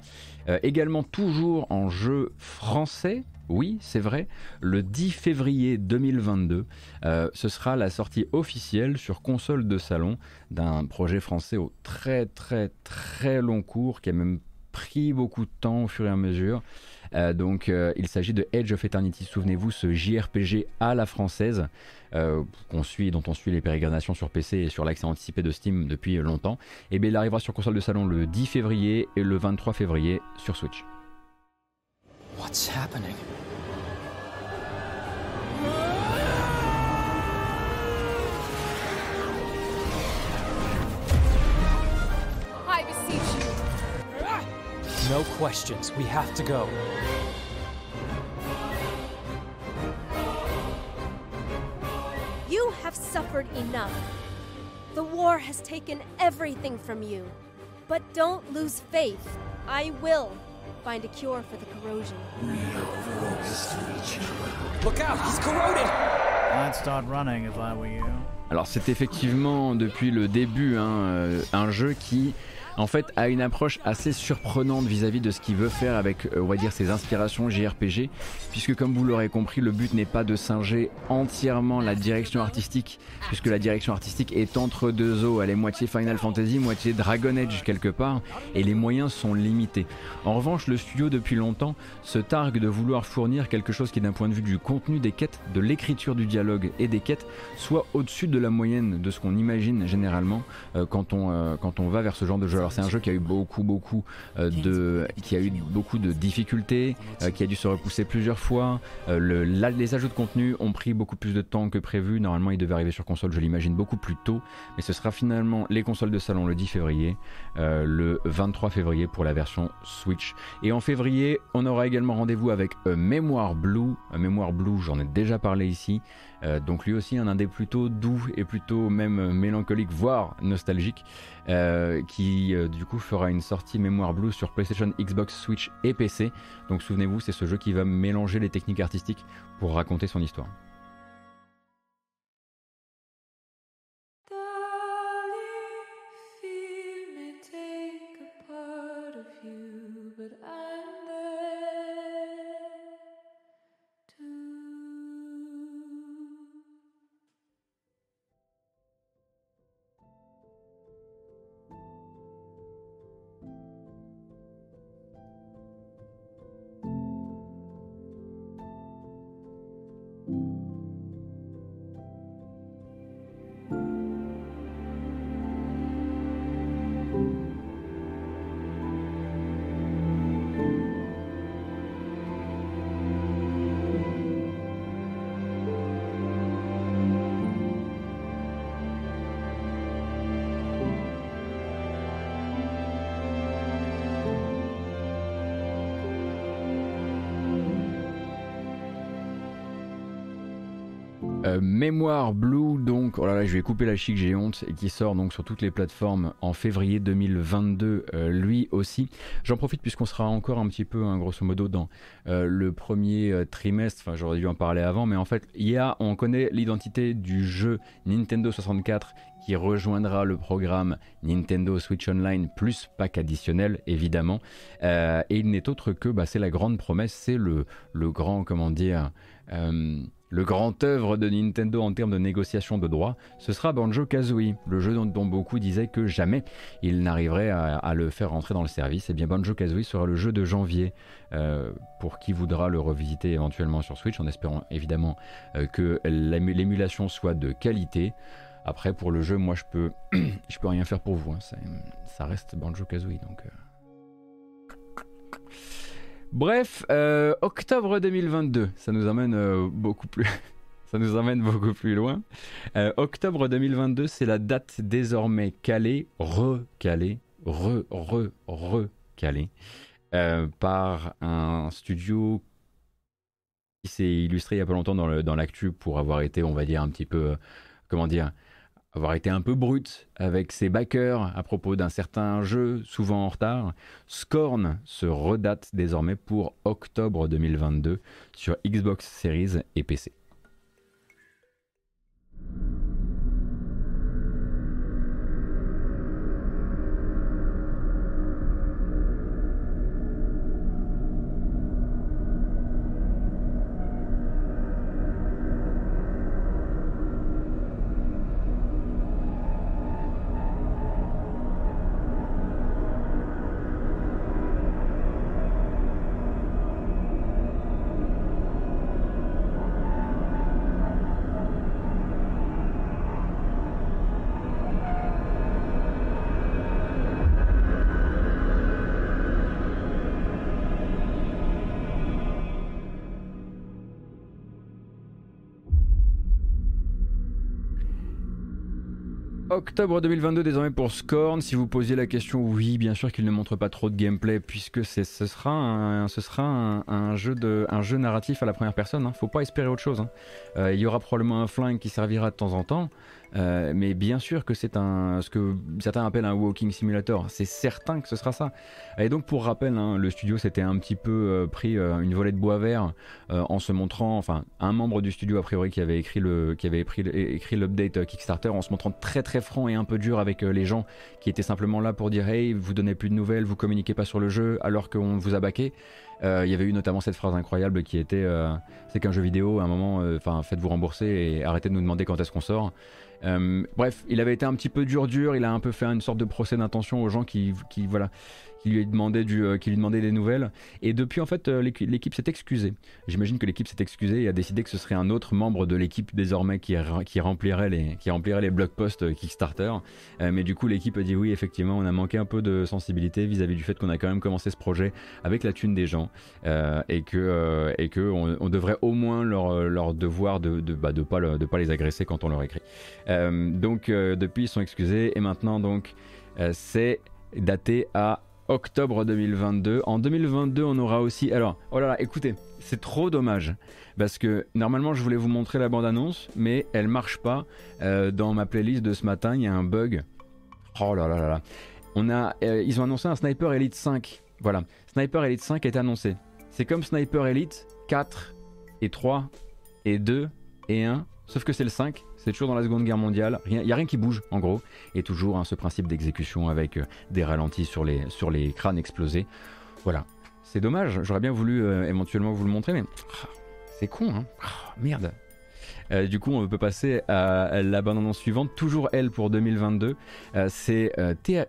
Euh, également, toujours en jeu français, oui, c'est vrai, le 10 février 2022, euh, ce sera la sortie officielle sur console de salon d'un projet français au très très très long cours qui a même pris beaucoup de temps au fur et à mesure. Euh, donc euh, il s'agit de Edge of Eternity, souvenez-vous, ce JRPG à la française euh, dont on suit les pérégrinations sur PC et sur l'accès anticipé de Steam depuis longtemps. Et bien il arrivera sur console de salon le 10 février et le 23 février sur Switch. No questions. We have to go. You have suffered enough. The war has taken everything from you. But don't lose faith. I will find a cure for the corrosion. Look out, he's corroded! I'd start running if I were you. Alors c'est effectivement depuis le début hein, euh, un jeu qui en fait a une approche assez surprenante vis-à-vis de ce qu'il veut faire avec euh, on dire ses inspirations JRPG puisque comme vous l'aurez compris le but n'est pas de singer entièrement la direction artistique puisque la direction artistique est entre deux eaux elle est moitié Final Fantasy moitié Dragon Age quelque part et les moyens sont limités en revanche le studio depuis longtemps se targue de vouloir fournir quelque chose qui d'un point de vue du contenu des quêtes de l'écriture du dialogue et des quêtes soit au-dessus de la moyenne de ce qu'on imagine généralement euh, euh, quand on va vers ce genre de jeu. Alors c'est un jeu qui a eu beaucoup beaucoup euh, de qui a eu beaucoup de difficultés, euh, qui a dû se repousser plusieurs fois. Euh, le, la- les ajouts de contenu ont pris beaucoup plus de temps que prévu. Normalement, il devait arriver sur console, je l'imagine beaucoup plus tôt, mais ce sera finalement les consoles de salon le 10 février, le 23 février pour la version Switch. Et en février, on aura également rendez-vous avec Mémoire Blue. Mémoire Blue, j'en ai déjà parlé ici. Euh, donc lui aussi un indé plutôt doux et plutôt même euh, mélancolique, voire nostalgique, euh, qui du coup fera une sortie mémoire blue sur PlayStation, Xbox, Switch et PC. Donc souvenez-vous, c'est ce jeu qui va mélanger les techniques artistiques pour raconter son histoire. Mémoire Blue, donc, oh là là, je vais couper la chic, j'ai honte, et qui sort donc sur toutes les plateformes en février 2022, euh, lui aussi. J'en profite puisqu'on sera encore un petit peu, hein, grosso modo, dans euh, le premier euh, trimestre, enfin j'aurais dû en parler avant, mais en fait, il y a, on connaît l'identité du jeu Nintendo 64 qui rejoindra le programme Nintendo Switch Online plus pack additionnel évidemment et il n'est autre que bah, c'est la grande promesse c'est le, grand comment dire le grand œuvre de Nintendo en termes de négociation de droits, ce sera Banjo Kazooie, le jeu dont, beaucoup disaient que jamais il n'arriverait à, le faire rentrer dans le service. Et bien Banjo Kazooie sera le jeu de janvier euh, pour qui voudra le revisiter éventuellement sur Switch, en espérant évidemment euh, que l'ému- l'émulation soit de qualité. Après pour le jeu, moi je peux, peux rien faire pour vous. hein. Ça, ça reste Banjo Kazooie donc. euh. Bref, euh, octobre 2022, ça nous amène euh, beaucoup plus. Ça nous beaucoup plus loin. Euh, octobre 2022, c'est la date désormais calée, recalée, re, re, recalée, euh, par un studio qui s'est illustré il y a pas longtemps dans l'actu pour avoir été, on va dire, un petit peu, euh, comment dire, avoir été un peu brut avec ses backers à propos d'un certain jeu, souvent en retard. Scorn se redate désormais pour octobre 2022 sur Xbox Series et PC. Octobre 2022 désormais pour Scorn. Si vous posiez la question, oui, bien sûr qu'il ne montre pas trop de gameplay puisque ce sera, un, jeu de, jeu narratif à la première personne. Hein. Faut pas espérer autre chose. Hein. Euh, il y aura probablement un flingue qui servira de temps en temps. Euh, mais bien sûr que c'est un, ce que certains appellent un walking simulator. C'est certain que ce sera ça. Et donc pour rappel, hein, le studio s'était un petit peu euh, pris euh, une volée de bois vert en se montrant, enfin un membre du studio a priori qui avait écrit le, qui avait écrit l'update Kickstarter en se montrant très très franc et un peu dur avec les gens qui étaient simplement là pour dire hey vous donnez plus de nouvelles, vous communiquez pas sur le jeu alors qu'on vous a baqué. Il y avait eu notamment cette phrase incroyable qui était c'est qu'un jeu vidéo, à un moment, enfin faites-vous rembourser et arrêtez de nous demander quand est-ce qu'on sort. Euh, bref, il avait été un petit peu dur dur, il a un peu fait une sorte de procès d'intention aux gens qui, qui voilà, qui lui demandait du, euh, qui lui demandait des nouvelles. Et depuis, en fait, euh, l'équipe s'est excusée. J'imagine que l'équipe s'est excusée et a décidé que ce serait un autre membre de l'équipe désormais qui, remplirait les, qui remplirait les blog posts euh, Kickstarter. mais du coup, l'équipe a dit oui, effectivement, on a manqué un peu de sensibilité vis-à-vis du fait qu'on a quand même commencé ce projet avec la thune des gens et que, et que on, devrait au moins leur, leur devoir de, de, bah, pas, de pas les agresser quand on leur écrit. donc, depuis, ils sont excusés et maintenant, donc, c'est daté à octobre 2022. En 2022, on aura aussi. Alors, oh là là, écoutez, c'est trop dommage parce que normalement, je voulais vous montrer la bande-annonce, mais elle marche pas. Euh, dans ma playlist de ce matin, il y a un bug. Oh là là là là. On a, euh, ils ont annoncé un Sniper Elite 5. Voilà, Sniper Elite 5 est annoncé. C'est comme Sniper Elite 4 et 3 et 2 et 1, sauf que c'est le 5 c'est toujours dans la Seconde Guerre mondiale. Il n'y a rien qui bouge, en gros. Et toujours hein, ce principe d'exécution avec euh, des ralentis sur les, sur les crânes explosés. Voilà. C'est dommage. J'aurais bien voulu euh, éventuellement vous le montrer, mais c'est con, hein. Merde. Euh, du coup, on peut passer à la bande suivante, toujours elle pour 2022. c'est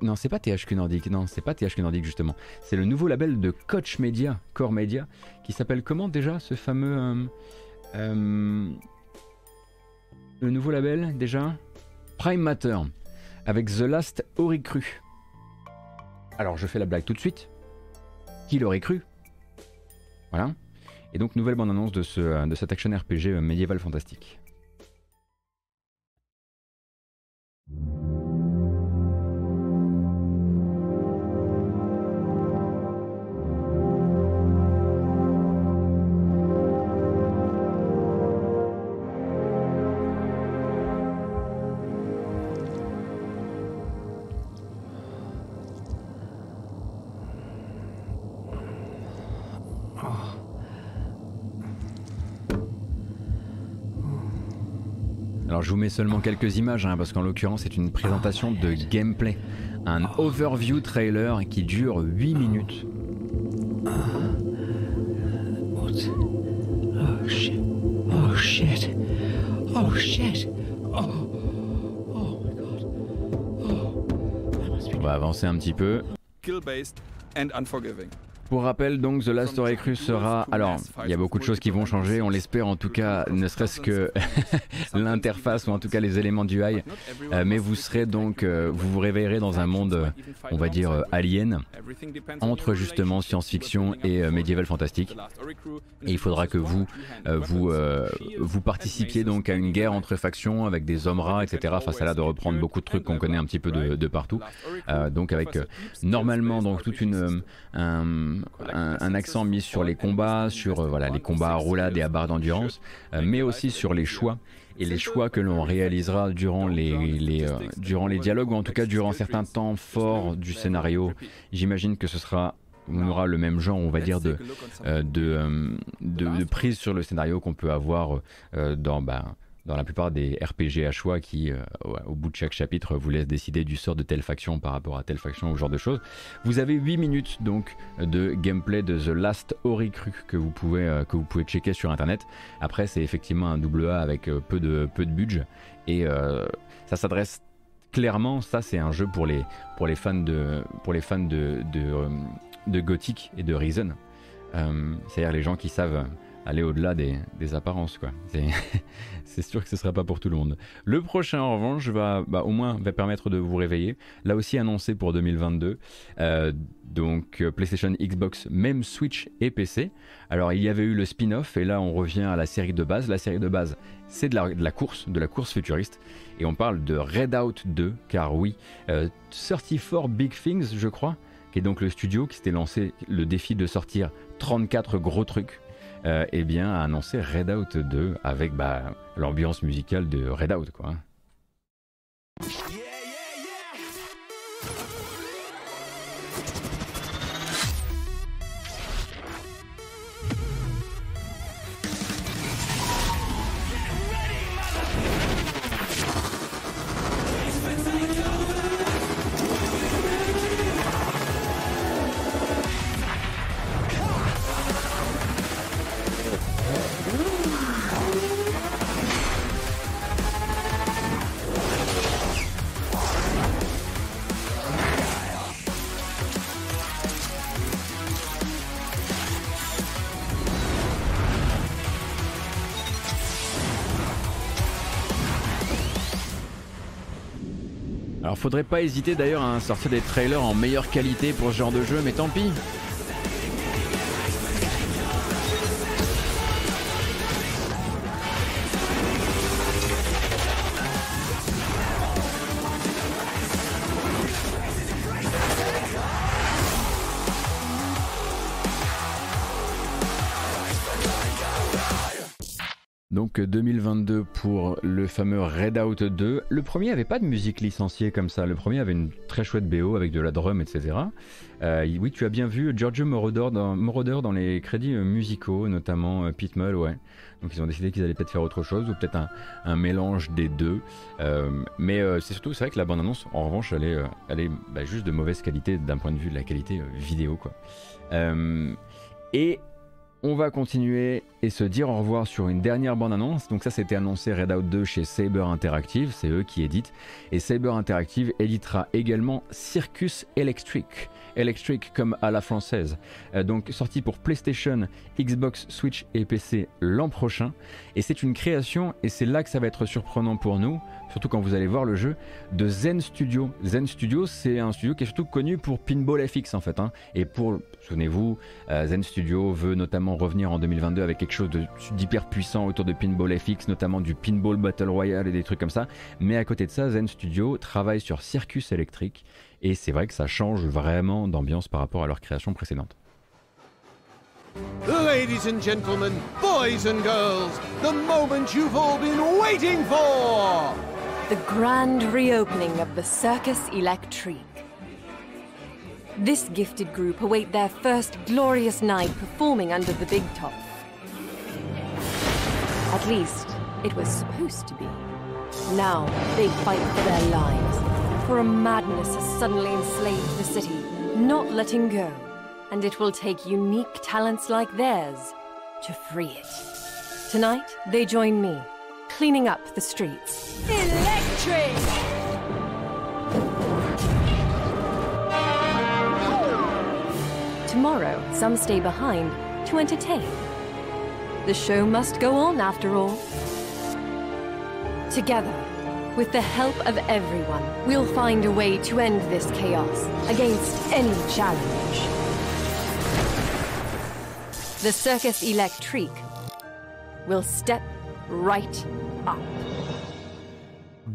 non, c'est pas THQ Nordic, non, c'est pas THQ Nordic justement. C'est le nouveau label de Coach Media, Core Media, qui s'appelle comment déjà ce fameux le nouveau label déjà Prime Matter avec The Last Ori Cru. Alors je fais la blague tout de suite. Qui l'aurait cru? Voilà. Et donc nouvelle bande annonce de, de cet action RPG médiéval fantastique. Je vous mets seulement quelques images, hein, parce qu'en l'occurrence, c'est une présentation de gameplay. Un overview trailer qui dure 8 minutes. Oh shit. Oh shit. Oh shit. Oh. Oh my god. Oh. On va avancer un petit peu. Kill-based and unforgiving. Pour rappel, donc, The Last Story Cru sera. Alors, il y a beaucoup de choses qui vont changer, on l'espère en tout cas, ne serait-ce que l'interface ou en tout cas les éléments du high. Euh, mais vous serez donc. Euh, vous vous réveillerez dans un monde, on va dire, euh, alien, entre justement science-fiction et médiéval fantastique. Et il faudra que vous, vous, vous participiez donc à une guerre entre factions avec des hommes rats, etc. Enfin, ça a l'air de reprendre beaucoup de trucs qu'on connaît un petit peu de, partout. donc, avec normalement donc toute une. Un, un, accent mis sur les combats, sur euh, voilà, les combats à roulade et à barre d'endurance, euh, mais aussi sur les choix et les choix que l'on réalisera durant les, les euh, durant les dialogues ou en tout cas durant certains temps forts du scénario. J'imagine que ce sera on aura le même genre, on va dire, de, de, de, prise sur le scénario qu'on peut avoir dans, bah, dans la plupart des RPG à choix qui, euh, au bout de chaque chapitre, vous laissent décider du sort de telle faction par rapport à telle faction ou ce genre de choses. Vous avez 8 minutes donc de gameplay de The Last Ori Cru que vous pouvez, euh, que vous pouvez checker sur internet. Après, c'est effectivement un double A avec euh, peu de, peu de budget et ça s'adresse clairement, ça c'est un jeu pour les, pour les fans de, pour les fans de, de, de Gothic et de Reason. C'est-à-dire les gens qui savent aller au-delà des, des apparences, quoi. C'est- sûr que ce ne sera pas pour tout le monde. Le prochain, en revanche, va bah, au moins va permettre de vous réveiller. Là aussi annoncé pour 2022. Euh, donc euh, PlayStation, Xbox, même Switch et PC. Alors il y avait eu le spin-off et là on revient à la série de base. La série de base, c'est de la, de la course, de la course futuriste. Et on parle de Redout 2, car oui, euh, 34 Big Things, je crois, qui est donc le studio qui s'était lancé le défi de sortir 34 gros trucs euh, eh bien, a annoncé Redout 2 avec bah, l'ambiance musicale de Redout, quoi. Faudrait pas hésiter d'ailleurs à sortir des trailers en meilleure qualité pour ce genre de jeu, mais tant pis. Pour le fameux Redout 2. Le premier avait pas de musique licenciée comme ça. Le premier avait une très chouette BO avec de la drum, etc. Euh, oui, tu as bien vu Giorgio Moroder dans, Moroder dans les crédits euh, musicaux, notamment euh, Pete Mull, ouais. Donc ils ont décidé qu'ils allaient peut-être faire autre chose ou peut-être un, mélange des deux. Euh, mais euh, c'est surtout, c'est vrai que la bande-annonce, en revanche, elle est, bah, juste de mauvaise qualité d'un point de vue de la qualité vidéo, quoi. Et on va continuer et se dire au revoir sur une dernière bande-annonce. Donc ça, c'était annoncé Redout 2 chez Saber Interactive, c'est eux qui éditent. Et Saber Interactive éditera également Circus Electric. Electric comme à la française. Euh, donc sorti pour PlayStation, Xbox, Switch et PC l'an prochain. Et c'est une création, et c'est là que ça va être surprenant pour nous, surtout quand vous allez voir le jeu, de Zen Studio. Zen Studio, c'est un studio qui est surtout connu pour Pinball FX en fait. hein. Et pour, souvenez-vous, euh, Zen Studio veut notamment revenir en 2022 avec quelque chose d'hyper puissant autour de Pinball FX, notamment du Pinball Battle Royale et des trucs comme ça. Mais à côté de ça, Zen Studio travaille sur Circus Electric. Et c'est vrai que ça change vraiment d'ambiance par rapport à leur création précédente. Ladies and gentlemen, boys and girls, the moment you've all been waiting for! The grand reopening of the Circus Electrique. This gifted group await their first glorious night performing under the big top. At least, it was supposed to be. Now, they fight for their lives, a madness has suddenly enslaved the city, not letting go. And it will take unique talents like theirs to free it. Tonight, they join me, cleaning up the streets. Electric! Tomorrow, some stay behind to entertain. The show must go on, after all. Together, with the help of everyone, we'll find a way to end this chaos against any challenge. The Circus Electrique will step right up.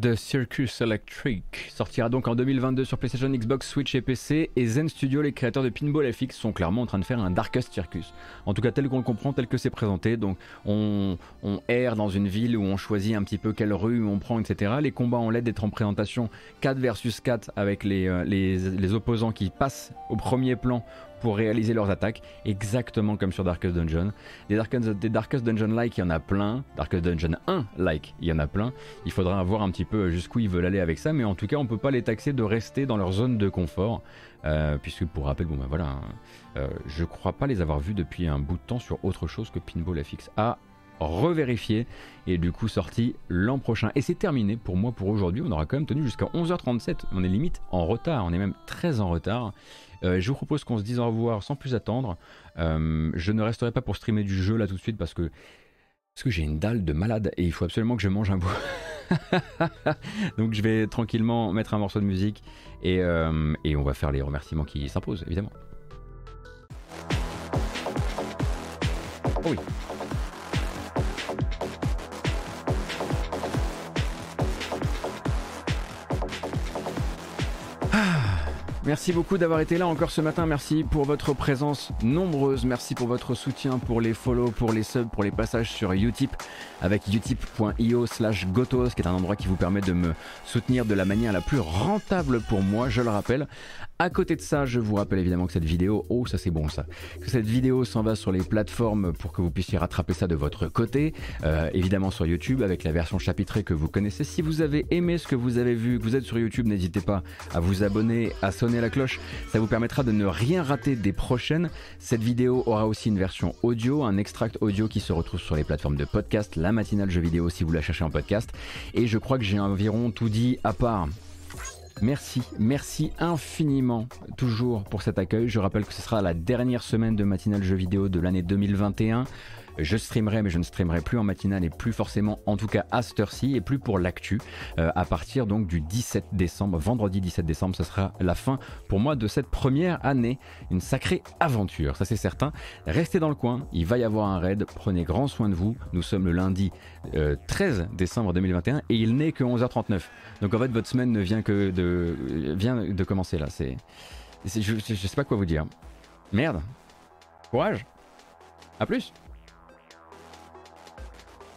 The Circus Electric sortira donc en 2022 sur PlayStation, Xbox, Switch et PC. Et Zen Studio, les créateurs de Pinball FX, sont clairement en train de faire un Darkest Circus. En tout cas, tel qu'on le comprend, tel que c'est présenté. Donc, on, erre dans une ville où on choisit un petit peu quelle rue on prend, etc. Les combats ont l'air d'être en présentation 4 versus 4 avec euh, les, les opposants qui passent au premier plan pour réaliser leurs attaques, exactement comme sur Darkest Dungeon. Des Darkest, des Dungeon-like, il y en a plein. Darkest Dungeon 1-like, il y en a plein. Il faudra voir un petit peu jusqu'où ils veulent aller avec ça, mais en tout cas, on peut pas les taxer de rester dans leur zone de confort, euh, puisque pour rappel, bon ben voilà, hein, euh, je crois pas les avoir vus depuis un bout de temps sur autre chose que Pinball FX. Ah, revérifié et du coup sorti l'an prochain. Et c'est terminé pour moi pour aujourd'hui. On aura quand même tenu jusqu'à 11h37. On est limite en retard, on est même très en retard. Euh, je vous propose qu'on se dise au revoir sans plus attendre. Euh, je ne resterai pas pour streamer du jeu là tout de suite parce que, parce que j'ai une dalle de malade et il faut absolument que je mange un bout. Donc je vais tranquillement mettre un morceau de musique et, euh, et on va faire les remerciements qui s'imposent évidemment. Oh oui. Merci beaucoup d'avoir été là encore ce matin. Merci pour votre présence nombreuse. Merci pour votre soutien, pour les follow, pour les subs, pour les passages sur Utip avec utip.io slash gotos, qui est un endroit qui vous permet de me soutenir de la manière la plus rentable pour moi, je le rappelle. À côté de ça, je vous rappelle évidemment que cette vidéo, oh ça c'est bon ça, que cette vidéo s'en va sur les plateformes pour que vous puissiez rattraper ça de votre côté, euh, évidemment sur YouTube avec la version chapitrée que vous connaissez. Si vous avez aimé ce que vous avez vu, que vous êtes sur YouTube, n'hésitez pas à vous abonner, à sonner la cloche, ça vous permettra de ne rien rater des prochaines. Cette vidéo aura aussi une version audio, un extract audio qui se retrouve sur les plateformes de podcast, la matinale jeu vidéo si vous la cherchez en podcast, et je crois que j'ai environ tout dit à part Merci, merci infiniment toujours pour cet accueil. Je rappelle que ce sera la dernière semaine de matinale jeux vidéo de l'année 2021. Je streamerai, mais je ne streamerai plus en matinale et plus forcément, en tout cas à cette heure-ci, et plus pour l'actu. Euh, à partir donc du 17 décembre, vendredi 17 décembre, ce sera la fin pour moi de cette première année. Une sacrée aventure, ça c'est certain. Restez dans le coin, il va y avoir un raid. Prenez grand soin de vous. Nous sommes le lundi 13 euh, décembre 2021 et il n'est que 11h39. Donc en fait, votre semaine ne vient que de, vient de commencer là. C'est, je, je sais pas quoi vous dire. Merde. Courage. À plus.